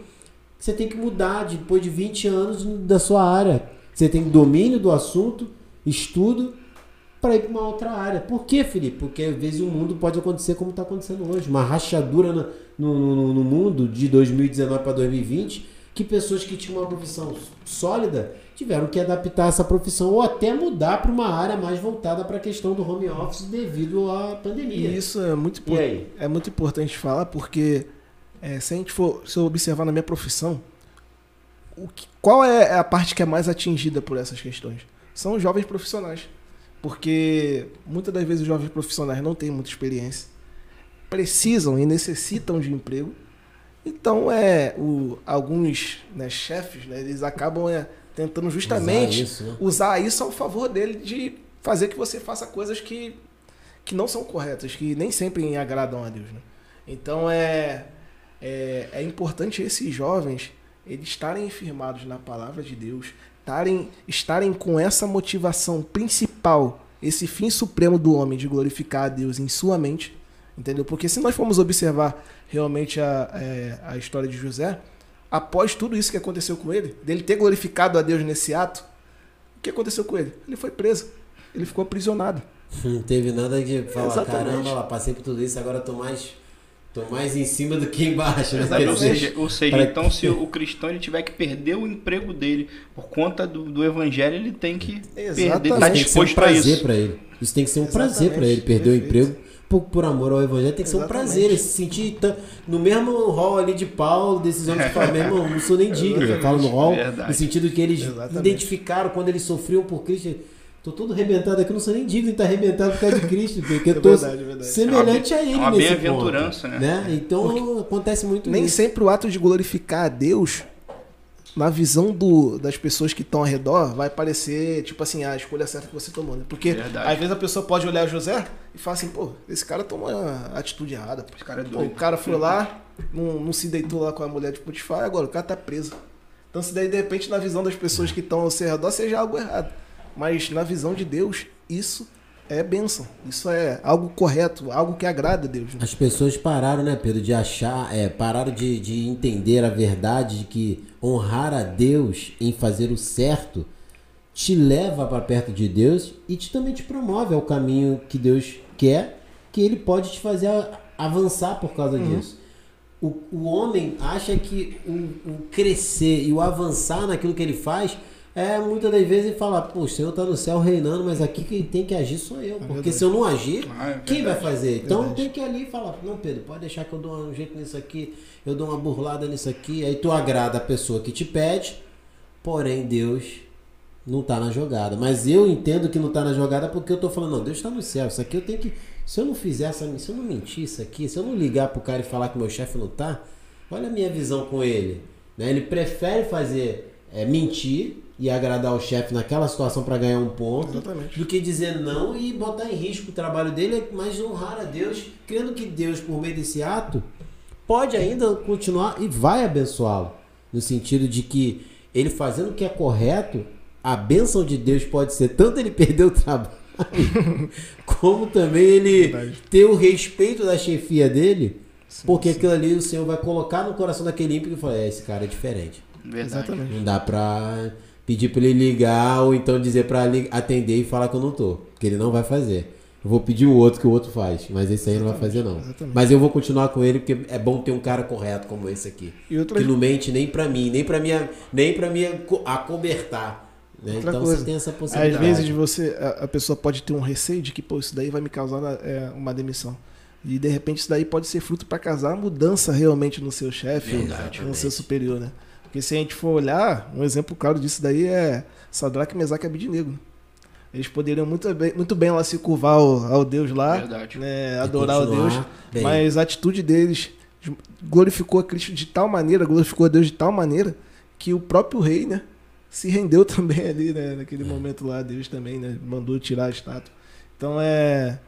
Você tem que mudar depois de 20 anos da sua área. Você tem domínio do assunto, estudo, para ir para uma outra área. Por que, Felipe? Porque às vezes o mundo pode acontecer como está acontecendo hoje. Uma rachadura no, no, no mundo de 2019 para 2020, que pessoas que tinham uma profissão sólida tiveram que adaptar essa profissão ou até mudar para uma área mais voltada para a questão do home office devido à pandemia. E isso é muito, é muito importante falar porque é, se a gente for se eu observar na minha profissão, que, qual é a parte que é mais atingida por essas questões? São os jovens profissionais. Porque muitas das vezes os jovens profissionais não têm muita experiência, precisam e necessitam de emprego. Então, é, o, alguns né, chefes, né, eles acabam é, tentando justamente usar isso, né? usar isso ao favor dele de fazer que você faça coisas que, que não são corretas, que nem sempre agradam a Deus. Né? Então é, é, é importante esses jovens eles estarem firmados na palavra de Deus, estarem, estarem com essa motivação principal, esse fim supremo do homem de glorificar a Deus em sua mente, entendeu? Porque se nós formos observar realmente a, é, a história de José, após tudo isso que aconteceu com ele, dele ter glorificado a Deus nesse ato, o que aconteceu com ele? Ele foi preso, ele ficou aprisionado. Não teve nada de falar, Exatamente. caramba, passei por tudo isso, agora tô mais Tô mais em cima do que embaixo. Né? Ou seja, ou seja então se o cristão ele tiver que perder o emprego dele por conta do, do evangelho, ele tem que Exatamente. perder, tá disposto para isso. Prazer pra ele. Isso tem que ser um Exatamente. prazer para ele, perder Perfeito. o emprego por, por amor ao evangelho, tem que ser um prazer, ele se sentir no mesmo hall ali de Paulo, desses homens que falam, meu irmão, não sou nem digno, *laughs* eu falo no hall, Verdade. no sentido que eles Exatamente. identificaram quando eles sofriam por Cristo. Tô todo arrebentado aqui, não sou nem digno de estar arrebentado por causa de Cristo, porque eu *laughs* tô é verdade, verdade. semelhante a ele é uma nesse bem-aventurança, né? né? Então porque acontece muito Nem isso. sempre o ato de glorificar a Deus na visão do, das pessoas que estão ao redor, vai parecer, tipo assim, a escolha certa que você tomou, né? Porque Verdade. às vezes a pessoa pode olhar José e falar assim, pô, esse cara tomou a atitude errada. Pô. Esse cara é doido. Pô, o cara foi lá, não, não se deitou lá com a mulher de Potifar, agora o cara tá preso. Então, se daí, de repente, na visão das pessoas que estão ao seu redor, seja algo errado. Mas na visão de Deus, isso é bênção. Isso é algo correto, algo que agrada a Deus. As pessoas pararam, né, Pedro, de achar, é, pararam de, de entender a verdade de que honrar a Deus em fazer o certo te leva para perto de Deus e te, também te promove ao caminho que Deus quer, que Ele pode te fazer avançar por causa uhum. disso. O, o homem acha que o, o crescer e o avançar naquilo que ele faz é, muitas das vezes ele fala, pô, o Senhor está no céu reinando, mas aqui quem tem que agir sou eu. É porque se eu não agir, ah, é quem vai fazer? Então verdade. tem que ir ali e falar, não, Pedro, pode deixar que eu dou um jeito nisso aqui, eu dou uma burlada nisso aqui. Aí tu agrada a pessoa que te pede, porém Deus não está na jogada. Mas eu entendo que não está na jogada porque eu estou falando, não, Deus está no céu. Isso aqui eu tenho que. Se eu não fizer essa se eu não mentir isso aqui, se eu não ligar pro cara e falar que meu chefe não tá, olha a minha visão com ele. Né? Ele prefere fazer é, mentir e agradar o chefe naquela situação para ganhar um ponto, Exatamente. do que dizer não e botar em risco o trabalho dele, mas honrar a Deus, crendo que Deus, por meio desse ato, pode ainda continuar e vai abençoá-lo. No sentido de que ele fazendo o que é correto, a bênção de Deus pode ser tanto ele *laughs* perder o trabalho, como também ele Verdade. ter o respeito da chefia dele, sim, porque sim. aquilo ali o Senhor vai colocar no coração daquele ímpio e falar: é, esse cara é diferente. Verdade. Exatamente. Não dá pra pedir para ele ligar ou então dizer para atender e falar que eu não tô, que ele não vai fazer. Eu vou pedir o outro que o outro faz, mas esse aí exatamente, não vai fazer não. Exatamente. Mas eu vou continuar com ele porque é bom ter um cara correto como esse aqui, outra... que não mente nem para mim, nem para minha, nem para minha acobertar. Né? Então coisa, você tem essa possibilidade. Às vezes você a, a, pessoa pode ter um receio de que pô, isso daí vai me causar é, uma demissão. E de repente isso daí pode ser fruto para casar mudança realmente no seu chefe, no seu superior, né? Porque se a gente for olhar, um exemplo claro disso daí é Sadraque, Mesaque e Abidnego. Eles poderiam muito bem, muito bem lá se curvar ao, ao Deus lá, né, adorar o Deus, bem. mas a atitude deles glorificou a Cristo de tal maneira, glorificou a Deus de tal maneira, que o próprio rei, né, se rendeu *laughs* também ali, né, naquele é. momento lá, Deus também, né, mandou tirar a estátua. Então é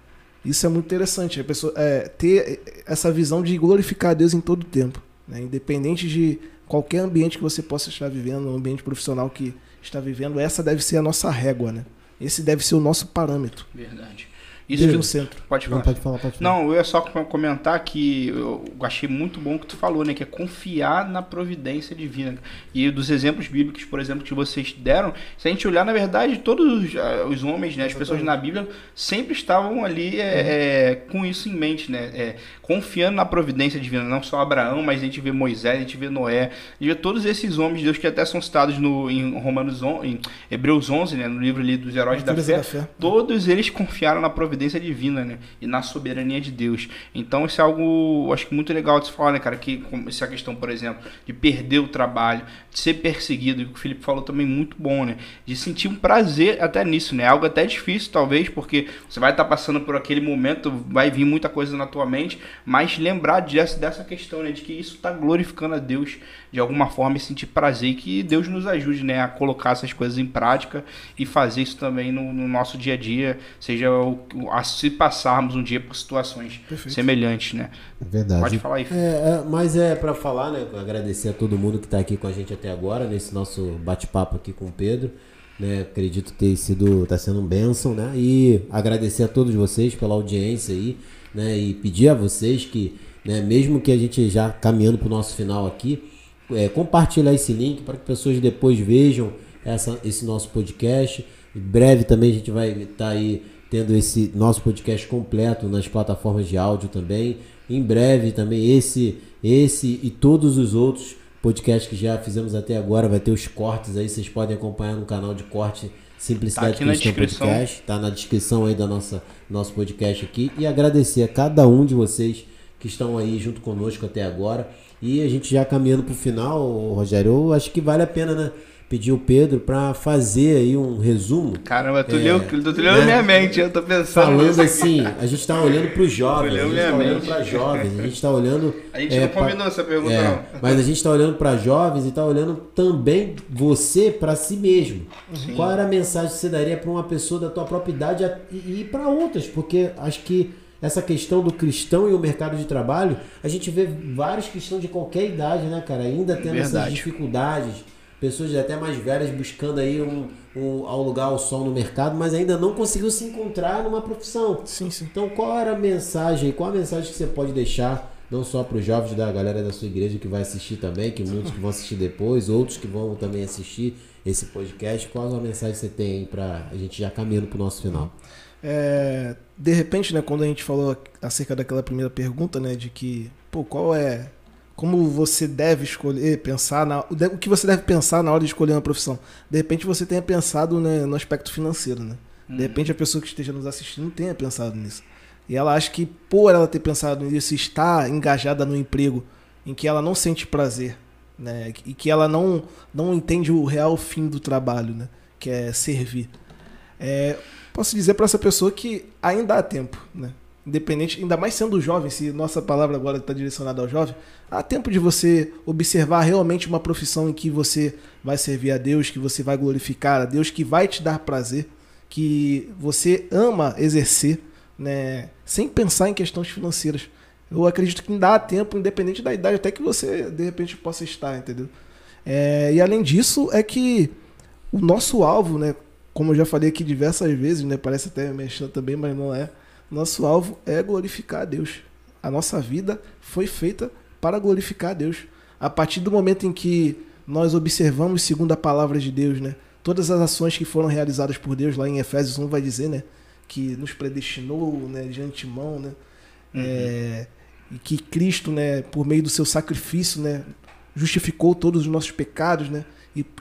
isso é muito interessante, a pessoa é, ter essa visão de glorificar a Deus em todo o tempo, né, independente de qualquer ambiente que você possa estar vivendo, um ambiente profissional que está vivendo, essa deve ser a nossa régua, né? Esse deve ser o nosso parâmetro. Verdade. Isso Deus no centro. Pode falar. Não, pode falar, pode falar. Não, eu ia só com- comentar que eu achei muito bom o que tu falou, né? Que é confiar na providência divina. E dos exemplos bíblicos, por exemplo, que vocês deram, se a gente olhar, na verdade, todos os, ah, os homens, né? As pessoas na Bíblia sempre estavam ali é, é, com isso em mente, né? É, confiando na providência divina. Não só Abraão, mas a gente vê Moisés, a gente vê Noé, a gente vê todos esses homens de Deus que até são citados no, em Romanos 11, em Hebreus 11, né? No livro ali dos heróis da fé. da fé. Todos eles confiaram na providência divina, né? E na soberania de Deus. Então isso é algo, acho que muito legal de se falar, né, cara? Que essa questão, por exemplo, de perder o trabalho, de ser perseguido, que o Felipe falou também muito bom, né? De sentir um prazer até nisso, né? Algo até difícil, talvez, porque você vai estar passando por aquele momento, vai vir muita coisa na tua mente, mas lembrar dessa, dessa questão, né? De que isso está glorificando a Deus de alguma forma e sentir prazer e que Deus nos ajude, né? A colocar essas coisas em prática e fazer isso também no, no nosso dia a dia, seja o, a se passarmos um dia por situações Perfeito. semelhantes, né? Verdade. Pode falar aí. É, é, mas é para falar, né? Agradecer a todo mundo que está aqui com a gente até agora, nesse nosso bate-papo aqui com o Pedro. Né? Acredito ter sido, tá sendo um bênção, né? E agradecer a todos vocês pela audiência aí, né? E pedir a vocês que, né, mesmo que a gente já caminhando para o nosso final aqui, é, compartilhar esse link para que pessoas depois vejam essa, esse nosso podcast. Em breve também a gente vai estar aí tendo esse nosso podcast completo nas plataformas de áudio também. Em breve também esse, esse e todos os outros podcasts que já fizemos até agora vai ter os cortes aí, vocês podem acompanhar no canal de corte Simplicidade Tá Cristã. Podcast, tá na descrição aí da nossa nosso podcast aqui e agradecer a cada um de vocês que estão aí junto conosco até agora. E a gente já caminhando pro final, ô, Rogério, eu acho que vale a pena, né? Pedir o Pedro para fazer aí um resumo Caramba, tu É, leu, tu tu leu né? minha mente, eu tô pensando. falando assim, a gente tá olhando para os jovens, a gente minha tá olhando para jovens, a gente tá olhando A gente é, não pra- combinou essa pergunta, é, não. mas a gente está olhando para jovens e está olhando também você para si mesmo. Qual era a mensagem que você daria para uma pessoa da tua própria idade e, e para outras? Porque acho que essa questão do cristão e o mercado de trabalho, a gente vê vários cristãos de qualquer idade, né, cara? Ainda tendo essas Verdade. dificuldades. Pessoas até mais velhas buscando aí um, um, ao lugar ao sol no mercado, mas ainda não conseguiu se encontrar numa profissão. Sim, sim. Então, qual era a mensagem? Qual a mensagem que você pode deixar, não só para os jovens da galera da sua igreja que vai assistir também, que muitos que vão assistir depois, outros que vão também assistir esse podcast? Qual a mensagem que você tem aí para a gente já caminhando para o nosso final? É, de repente, né, quando a gente falou acerca daquela primeira pergunta, né, de que, pô, qual é como você deve escolher, pensar na, o que você deve pensar na hora de escolher uma profissão. De repente você tenha pensado né, no aspecto financeiro, né? De repente a pessoa que esteja nos assistindo tenha pensado nisso. E ela acha que por ela ter pensado nisso, está engajada no emprego em que ela não sente prazer, né? E que ela não não entende o real fim do trabalho, né? Que é servir. É, posso dizer para essa pessoa que ainda há tempo, né? Independente, ainda mais sendo jovem, se nossa palavra agora está direcionada ao jovem, há tempo de você observar realmente uma profissão em que você vai servir a Deus, que você vai glorificar a Deus, que vai te dar prazer, que você ama exercer, né? Sem pensar em questões financeiras. Eu acredito que ainda há tempo, independente da idade, até que você de repente possa estar, entendeu? É, e além disso, é que o nosso alvo, né? Como eu já falei aqui diversas vezes, né? Parece até mexendo também, mas não é. Nosso alvo é glorificar a Deus. A nossa vida foi feita para glorificar a Deus. A partir do momento em que nós observamos segundo a palavra de Deus, né? Todas as ações que foram realizadas por Deus lá em Efésios 1 vai dizer, né? Que nos predestinou, né? De antemão, né? É, e que Cristo, né? Por meio do seu sacrifício, né? Justificou todos os nossos pecados, né?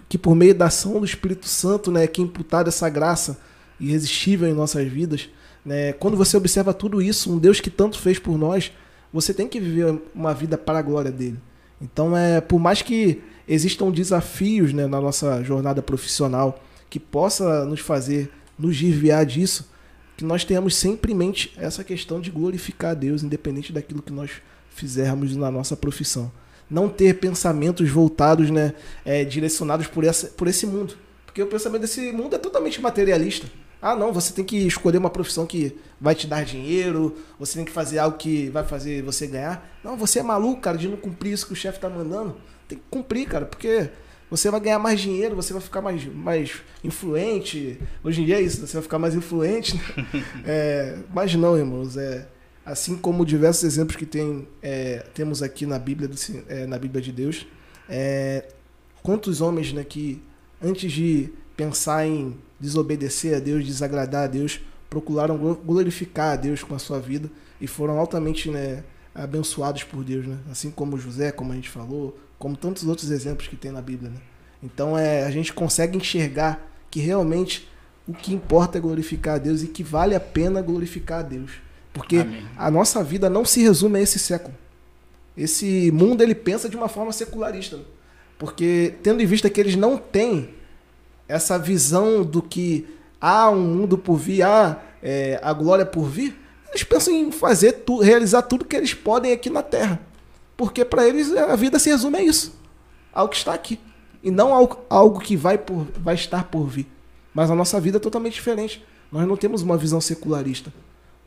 Que por meio da ação do Espírito Santo, né? Que é imputada essa graça irresistível em nossas vidas, né? Quando você observa tudo isso, um Deus que tanto fez por nós, você tem que viver uma vida para a glória dele. Então, é por mais que existam desafios né, na nossa jornada profissional que possa nos fazer nos desviar disso, que nós tenhamos sempre em mente essa questão de glorificar a Deus, independente daquilo que nós fizermos na nossa profissão. Não ter pensamentos voltados, né, é, direcionados por, essa, por esse mundo. Porque o pensamento desse mundo é totalmente materialista. Ah, não, você tem que escolher uma profissão que vai te dar dinheiro, você tem que fazer algo que vai fazer você ganhar. Não, você é maluco, cara, de não cumprir isso que o chefe tá mandando. Tem que cumprir, cara, porque você vai ganhar mais dinheiro, você vai ficar mais, mais influente. Hoje em dia é isso, você vai ficar mais influente. Né? *laughs* É, mas não, irmãos, é, assim como diversos exemplos que tem, é, temos aqui na Bíblia, do, é, na Bíblia de Deus, é, quantos homens né, que antes de pensar em desobedecer a Deus, desagradar a Deus, procuraram glorificar a Deus com a sua vida e foram altamente né, abençoados por Deus, né? Assim como José, como a gente falou, como tantos outros exemplos que tem na Bíblia, né? Então é, a gente consegue enxergar que realmente o que importa é glorificar a Deus e que vale a pena glorificar a Deus. Porque Amém. a nossa vida não se resume a esse século. Esse mundo ele pensa de uma forma secularista. Né? Porque tendo em vista que eles não têm essa visão do que há um mundo por vir, há é, a glória por vir, eles pensam em fazer tu, realizar tudo que eles podem aqui na Terra. Porque para eles a vida se resume a isso, ao que está aqui. E não ao, algo que vai, por, vai estar por vir. Mas a nossa vida é totalmente diferente. Nós não temos uma visão secularista.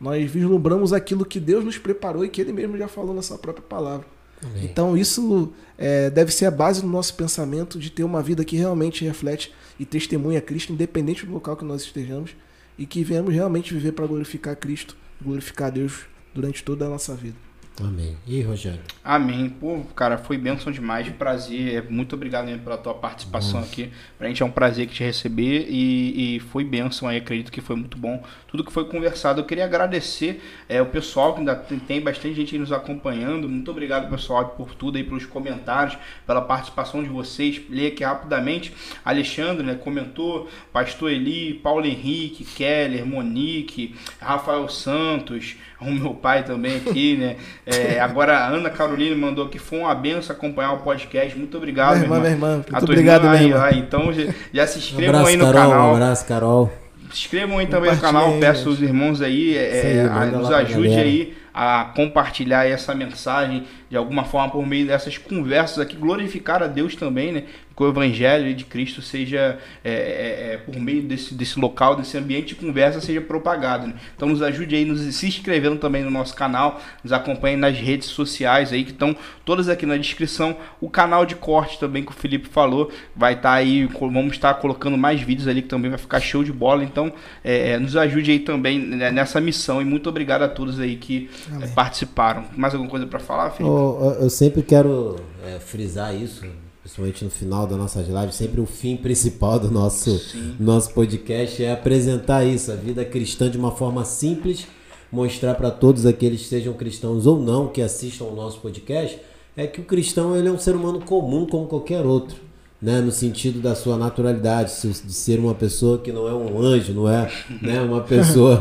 Nós vislumbramos aquilo que Deus nos preparou e que Ele mesmo já falou na sua própria palavra. Amém. Então isso é, deve ser a base do nosso pensamento de ter uma vida que realmente reflete e testemunha Cristo, independente do local que nós estejamos, e que venhamos realmente viver para glorificar Cristo, glorificar Deus durante toda a nossa vida. Amém. E Rogério? Amém. Pô, cara, foi bênção demais, prazer. Muito obrigado mesmo pela tua participação Nossa. aqui. Pra gente é um prazer te receber e, e, foi bênção aí, acredito que foi muito bom. Tudo que foi conversado. Eu queria agradecer é, o pessoal, que ainda tem, tem bastante gente nos acompanhando. Muito obrigado, pessoal, por tudo aí, pelos comentários, pela participação de vocês. Ler aqui rapidamente. Alexandre, né, comentou, Pastor Eli, Paulo Henrique, Keller, Monique, Rafael Santos, *laughs* o meu pai também aqui, né? É, agora a Ana Carolina mandou que foi uma benção acompanhar o podcast. Muito obrigado, minha irmã. Minha irmã. Muito a obrigado, irmã, minha irmã. então já, já se inscrevam um abraço, aí no Carol, canal. Um abraço, Carol. Se inscrevam aí também no canal. Peço os irmãos aí, é, aí nos ajude aí a compartilhar essa mensagem de alguma forma por meio dessas conversas aqui, glorificar a Deus também, né? Que o Evangelho de Cristo seja, é, é, é, por meio desse, desse local, desse ambiente de conversa, seja propagado. Né? Então nos ajude aí, nos se inscrevendo também no nosso canal, nos acompanhe nas redes sociais aí, que estão todas aqui na descrição. O canal de corte também que o Felipe falou, vai estar tá aí, vamos estar colocando mais vídeos ali que também vai ficar show de bola. Então é, é, nos ajude aí também nessa missão e muito obrigado a todos aí que é, participaram. Mais alguma coisa para falar, Felipe? Oh, eu sempre quero frisar isso principalmente no final das nossas lives, sempre o fim principal do nosso, nosso podcast é apresentar isso, a vida cristã de uma forma simples, mostrar para todos aqueles que sejam cristãos ou não, que assistam ao nosso podcast, é que o cristão ele é um ser humano comum como qualquer outro. Né, no sentido da sua naturalidade, de ser uma pessoa que não é um anjo, não é né, uma *laughs* pessoa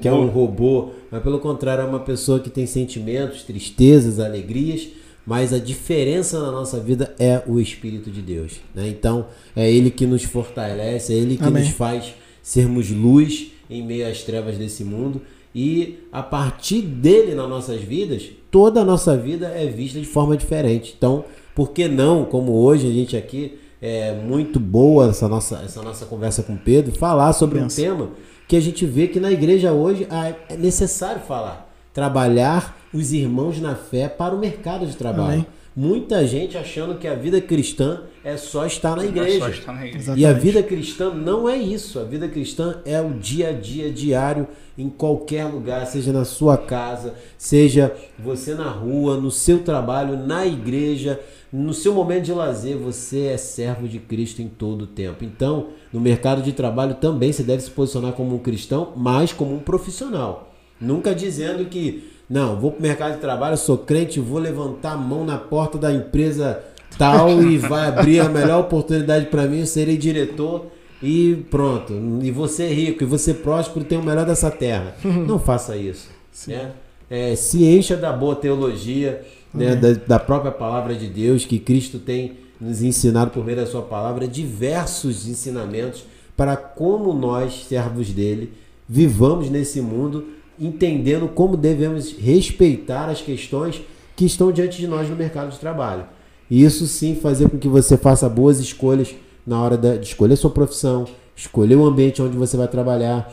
que é um robô, mas pelo contrário, é uma pessoa que tem sentimentos, tristezas, alegrias, mas a diferença na nossa vida é o Espírito de Deus. Né? Então, é Ele que nos fortalece, é Ele que Amém. nos faz sermos luz em meio às trevas desse mundo. E a partir dele nas nossas vidas, toda a nossa vida é vista de forma diferente. Então, por que não, como hoje a gente aqui, é muito boa essa nossa, essa nossa conversa com Pedro, falar sobre Pensa. um tema que a gente vê que na igreja hoje ah, é necessário falar trabalhar os irmãos na fé para o mercado de trabalho. Amém. Muita gente achando que a vida cristã é só estar na igreja. É estar na igreja. E a vida cristã não é isso. A vida cristã é o dia a dia diário em qualquer lugar, seja na sua casa, seja você na rua, no seu trabalho, na igreja, no seu momento de lazer, você é servo de Cristo em todo o tempo. Então, no mercado de trabalho também você deve se posicionar como um cristão, mas como um profissional. Nunca dizendo que, não, vou pro mercado de trabalho, sou crente, vou levantar a mão na porta da empresa tal e vai abrir a melhor oportunidade para mim, eu serei diretor e pronto. E você rico, e você próspero, tem o melhor dessa terra. Não faça isso. Né? É, se encha da boa teologia, né, da, da própria palavra de Deus, que Cristo tem nos ensinado por meio da sua palavra, diversos ensinamentos para como nós, servos dele, vivamos nesse mundo entendendo como devemos respeitar as questões que estão diante de nós no mercado de trabalho. Isso sim fazer com que você faça boas escolhas na hora de escolher sua profissão, escolher o ambiente onde você vai trabalhar,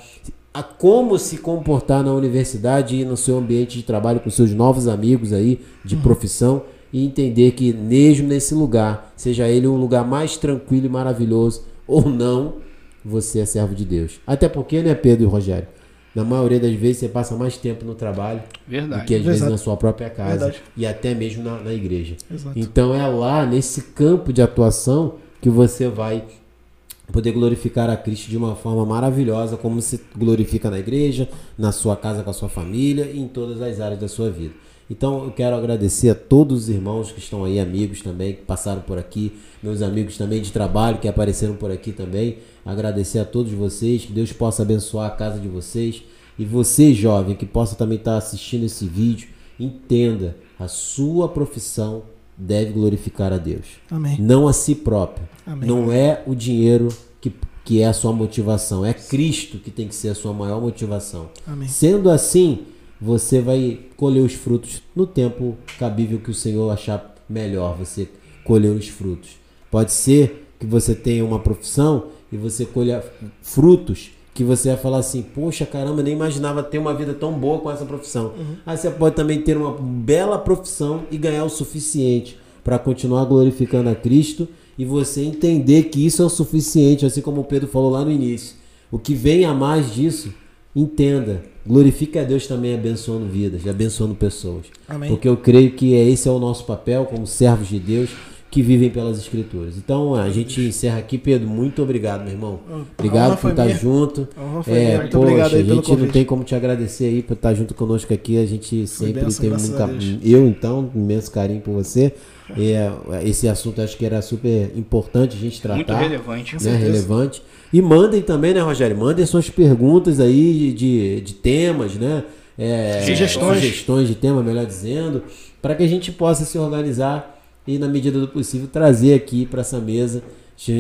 a como se comportar na universidade e no seu ambiente de trabalho com seus novos amigos aí de profissão e entender que mesmo nesse lugar, seja ele um lugar mais tranquilo e maravilhoso ou não, você é servo de Deus. Até porque, né, Pedro e Rogério? Na maioria das vezes você passa mais tempo no trabalho Verdade. do que às Verdade. vezes na sua própria casa Verdade. e até mesmo na, na igreja. Exato. Então é lá nesse campo de atuação que você vai poder glorificar a Cristo de uma forma maravilhosa, como se glorifica na igreja, na sua casa com a sua família e em todas as áreas da sua vida. Então eu quero agradecer a todos os irmãos que estão aí, amigos também, que passaram por aqui, meus amigos também de trabalho que apareceram por aqui também. Agradecer a todos vocês, que Deus possa abençoar a casa de vocês. E você, jovem, que possa também estar assistindo esse vídeo, entenda, a sua profissão deve glorificar a Deus Amém. não a si próprio. Amém. Não é o dinheiro que, que é a sua motivação, é Cristo que tem que ser a sua maior motivação. Amém. Sendo assim, você vai colher os frutos no tempo cabível que o Senhor achar melhor você colher os frutos. Pode ser que você tenha uma profissão e você colha frutos que você vai falar assim, poxa caramba, nem imaginava ter uma vida tão boa com essa profissão. Aí você pode também ter uma bela profissão e ganhar o suficiente para continuar glorificando a Cristo e você entender que isso é o suficiente, assim como o Pedro falou lá no início. O que vem a mais disso, entenda. Glorifique a Deus também abençoando vidas, abençoando pessoas. Amém. Porque eu creio que é- esse é o nosso papel como servos de Deus que vivem pelas Escrituras. Então a gente encerra aqui, Pedro. Muito obrigado, meu irmão. Obrigado por estar minha. junto. É, Muito poxa, obrigado aí a pelo gente não tem como te agradecer aí por estar junto conosco aqui. A gente sempre benção, tem graças muito a ca- Deus. Eu, então, imenso carinho por você. É, esse assunto acho que era super importante a gente tratar Muito relevante. né, certeza. relevante. E mandem também, né, Rogério? Mandem suas perguntas aí de, de temas, né? É, Sugestões. Sugestões de tema, melhor dizendo, para que a gente possa se organizar e, na medida do possível, trazer aqui para essa mesa,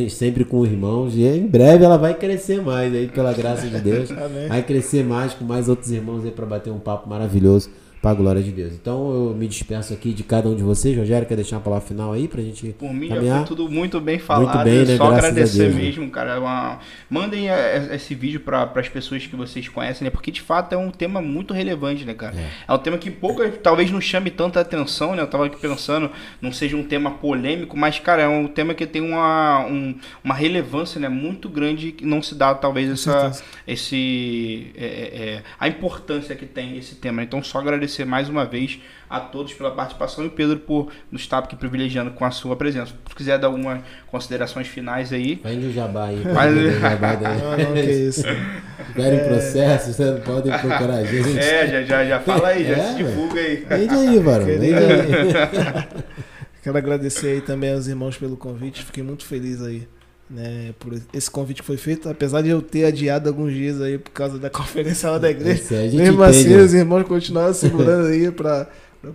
sempre com irmãos. E em breve ela vai crescer mais aí, pela graça de Deus. *laughs* Vai crescer mais com mais outros irmãos aí para bater um papo maravilhoso. Para a glória de Deus. Então eu me despeço aqui de cada um de vocês. Rogério, quer deixar uma palavra final aí pra gente Por mim já caminhar? foi tudo muito bem falado. Muito bem, né? Só Graças a agradecer Deus, né? mesmo, cara. É Uma- Mandem é, esse vídeo para as pessoas que vocês conhecem, né? Porque de fato é um tema muito relevante, né, cara? É, um tema que pouca, talvez não chame tanta atenção, né? Eu tava aqui pensando, não seja um tema polêmico, mas, cara, é um tema que tem uma, um- uma relevância, né? Muito grande que não se dá, talvez, essa, esse é, é, é, a importância que tem esse tema. Então, só agradecer mais uma vez a todos pela participação e o Pedro por nos estar aqui privilegiando com a sua presença. Se quiser dar algumas considerações finais aí. Vai indo o jabá aí. Mas- pode vender o jabá daí. Não, *laughs* não, que isso. Tiverem processo, vocês podem procurar a gente. É, já, já, já fala aí, já É, se divulga aí. Vende aí, varão. Vende aí. *laughs* Quero agradecer aí também aos irmãos pelo convite. Fiquei muito feliz aí, né, por esse convite que foi feito, apesar de eu ter adiado alguns dias aí por causa da *laughs* conferência lá da igreja. Isso, Mesmo entende, assim, né? os irmãos continuaram segurando aí para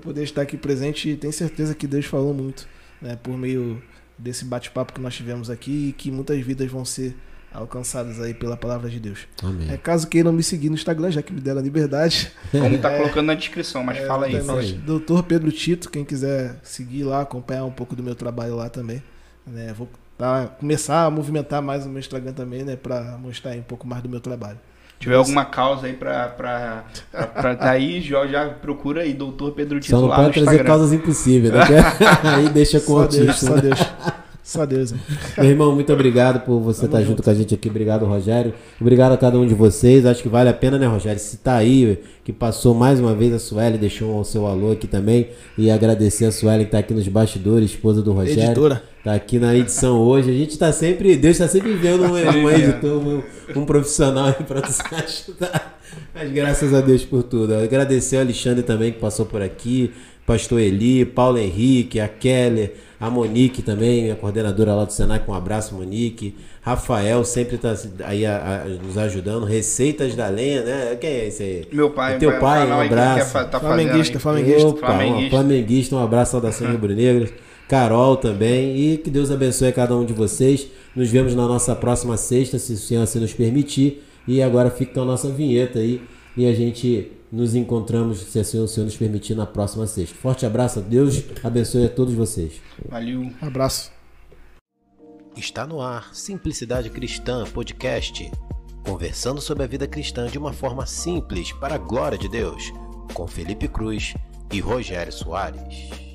poder estar aqui presente e tenho certeza que Deus falou muito, né, por meio desse bate-papo que nós tivemos aqui e que muitas vidas vão ser alcançadas aí pela palavra de Deus. É, Amém. caso queiram me seguir no Instagram, já que me deram a liberdade, Como tá *laughs* colocando na descrição, mas É, fala aí. Fala aí. Doutor Pedro Tito, quem quiser seguir lá, acompanhar um pouco do meu trabalho lá também. Né? Vou tá, começar a movimentar mais o meu Instagram também, né? Pra mostrar aí um pouco mais do meu trabalho. Se tiver alguma causa aí pra, pra, pra, pra *laughs* daí, já, já procura aí, doutor Pedro Tito Só não pode trazer causas impossíveis, né? *laughs* aí deixa com o Só Deus, só né? Deus. *laughs* Só Deus. irmão. Meu irmão, muito obrigado por você estar junto com a gente aqui. Obrigado, Rogério. Obrigado a cada um de vocês. Acho que vale a pena, né, Rogério? Se tá aí, que passou mais uma vez a Sueli, deixou o seu alô aqui também. E agradecer a Sueli que tá aqui nos bastidores, esposa do Rogério. Editora. Tá aqui na edição hoje. A gente tá sempre. Deus tá sempre vendo um, um editor, um, um profissional aí pra nos ajudar. Mas graças a Deus por tudo. Agradecer ao Alexandre também que passou por aqui. Pastor Eli, Paulo Henrique, a Keller, a Monique também, minha coordenadora lá do Senac, um abraço, Monique. Rafael sempre tá aí a- a- nos ajudando. Receitas da Lenha, né? Quem é esse aí? Meu pai, É teu o pai, canal um que abraço. quer fa- tá Flamenguista, fazendo flamenguista. Opa, Flamenguista. Uma flamenguista, um abraço, saudação *laughs* rubro-negras. Carol também. E que Deus abençoe a cada um de vocês. Nos vemos na nossa próxima sexta, se o Senhor assim nos permitir. E agora fica com a nossa vinheta aí. E a gente nos encontramos, se assim o Senhor nos permitir, na próxima sexta. Forte abraço, Deus abençoe a todos vocês. Valeu. Abraço. Está no ar Simplicidade Cristã Podcast. Conversando sobre a vida cristã de uma forma simples para a glória de Deus, com Felipe Cruz e Rogério Soares.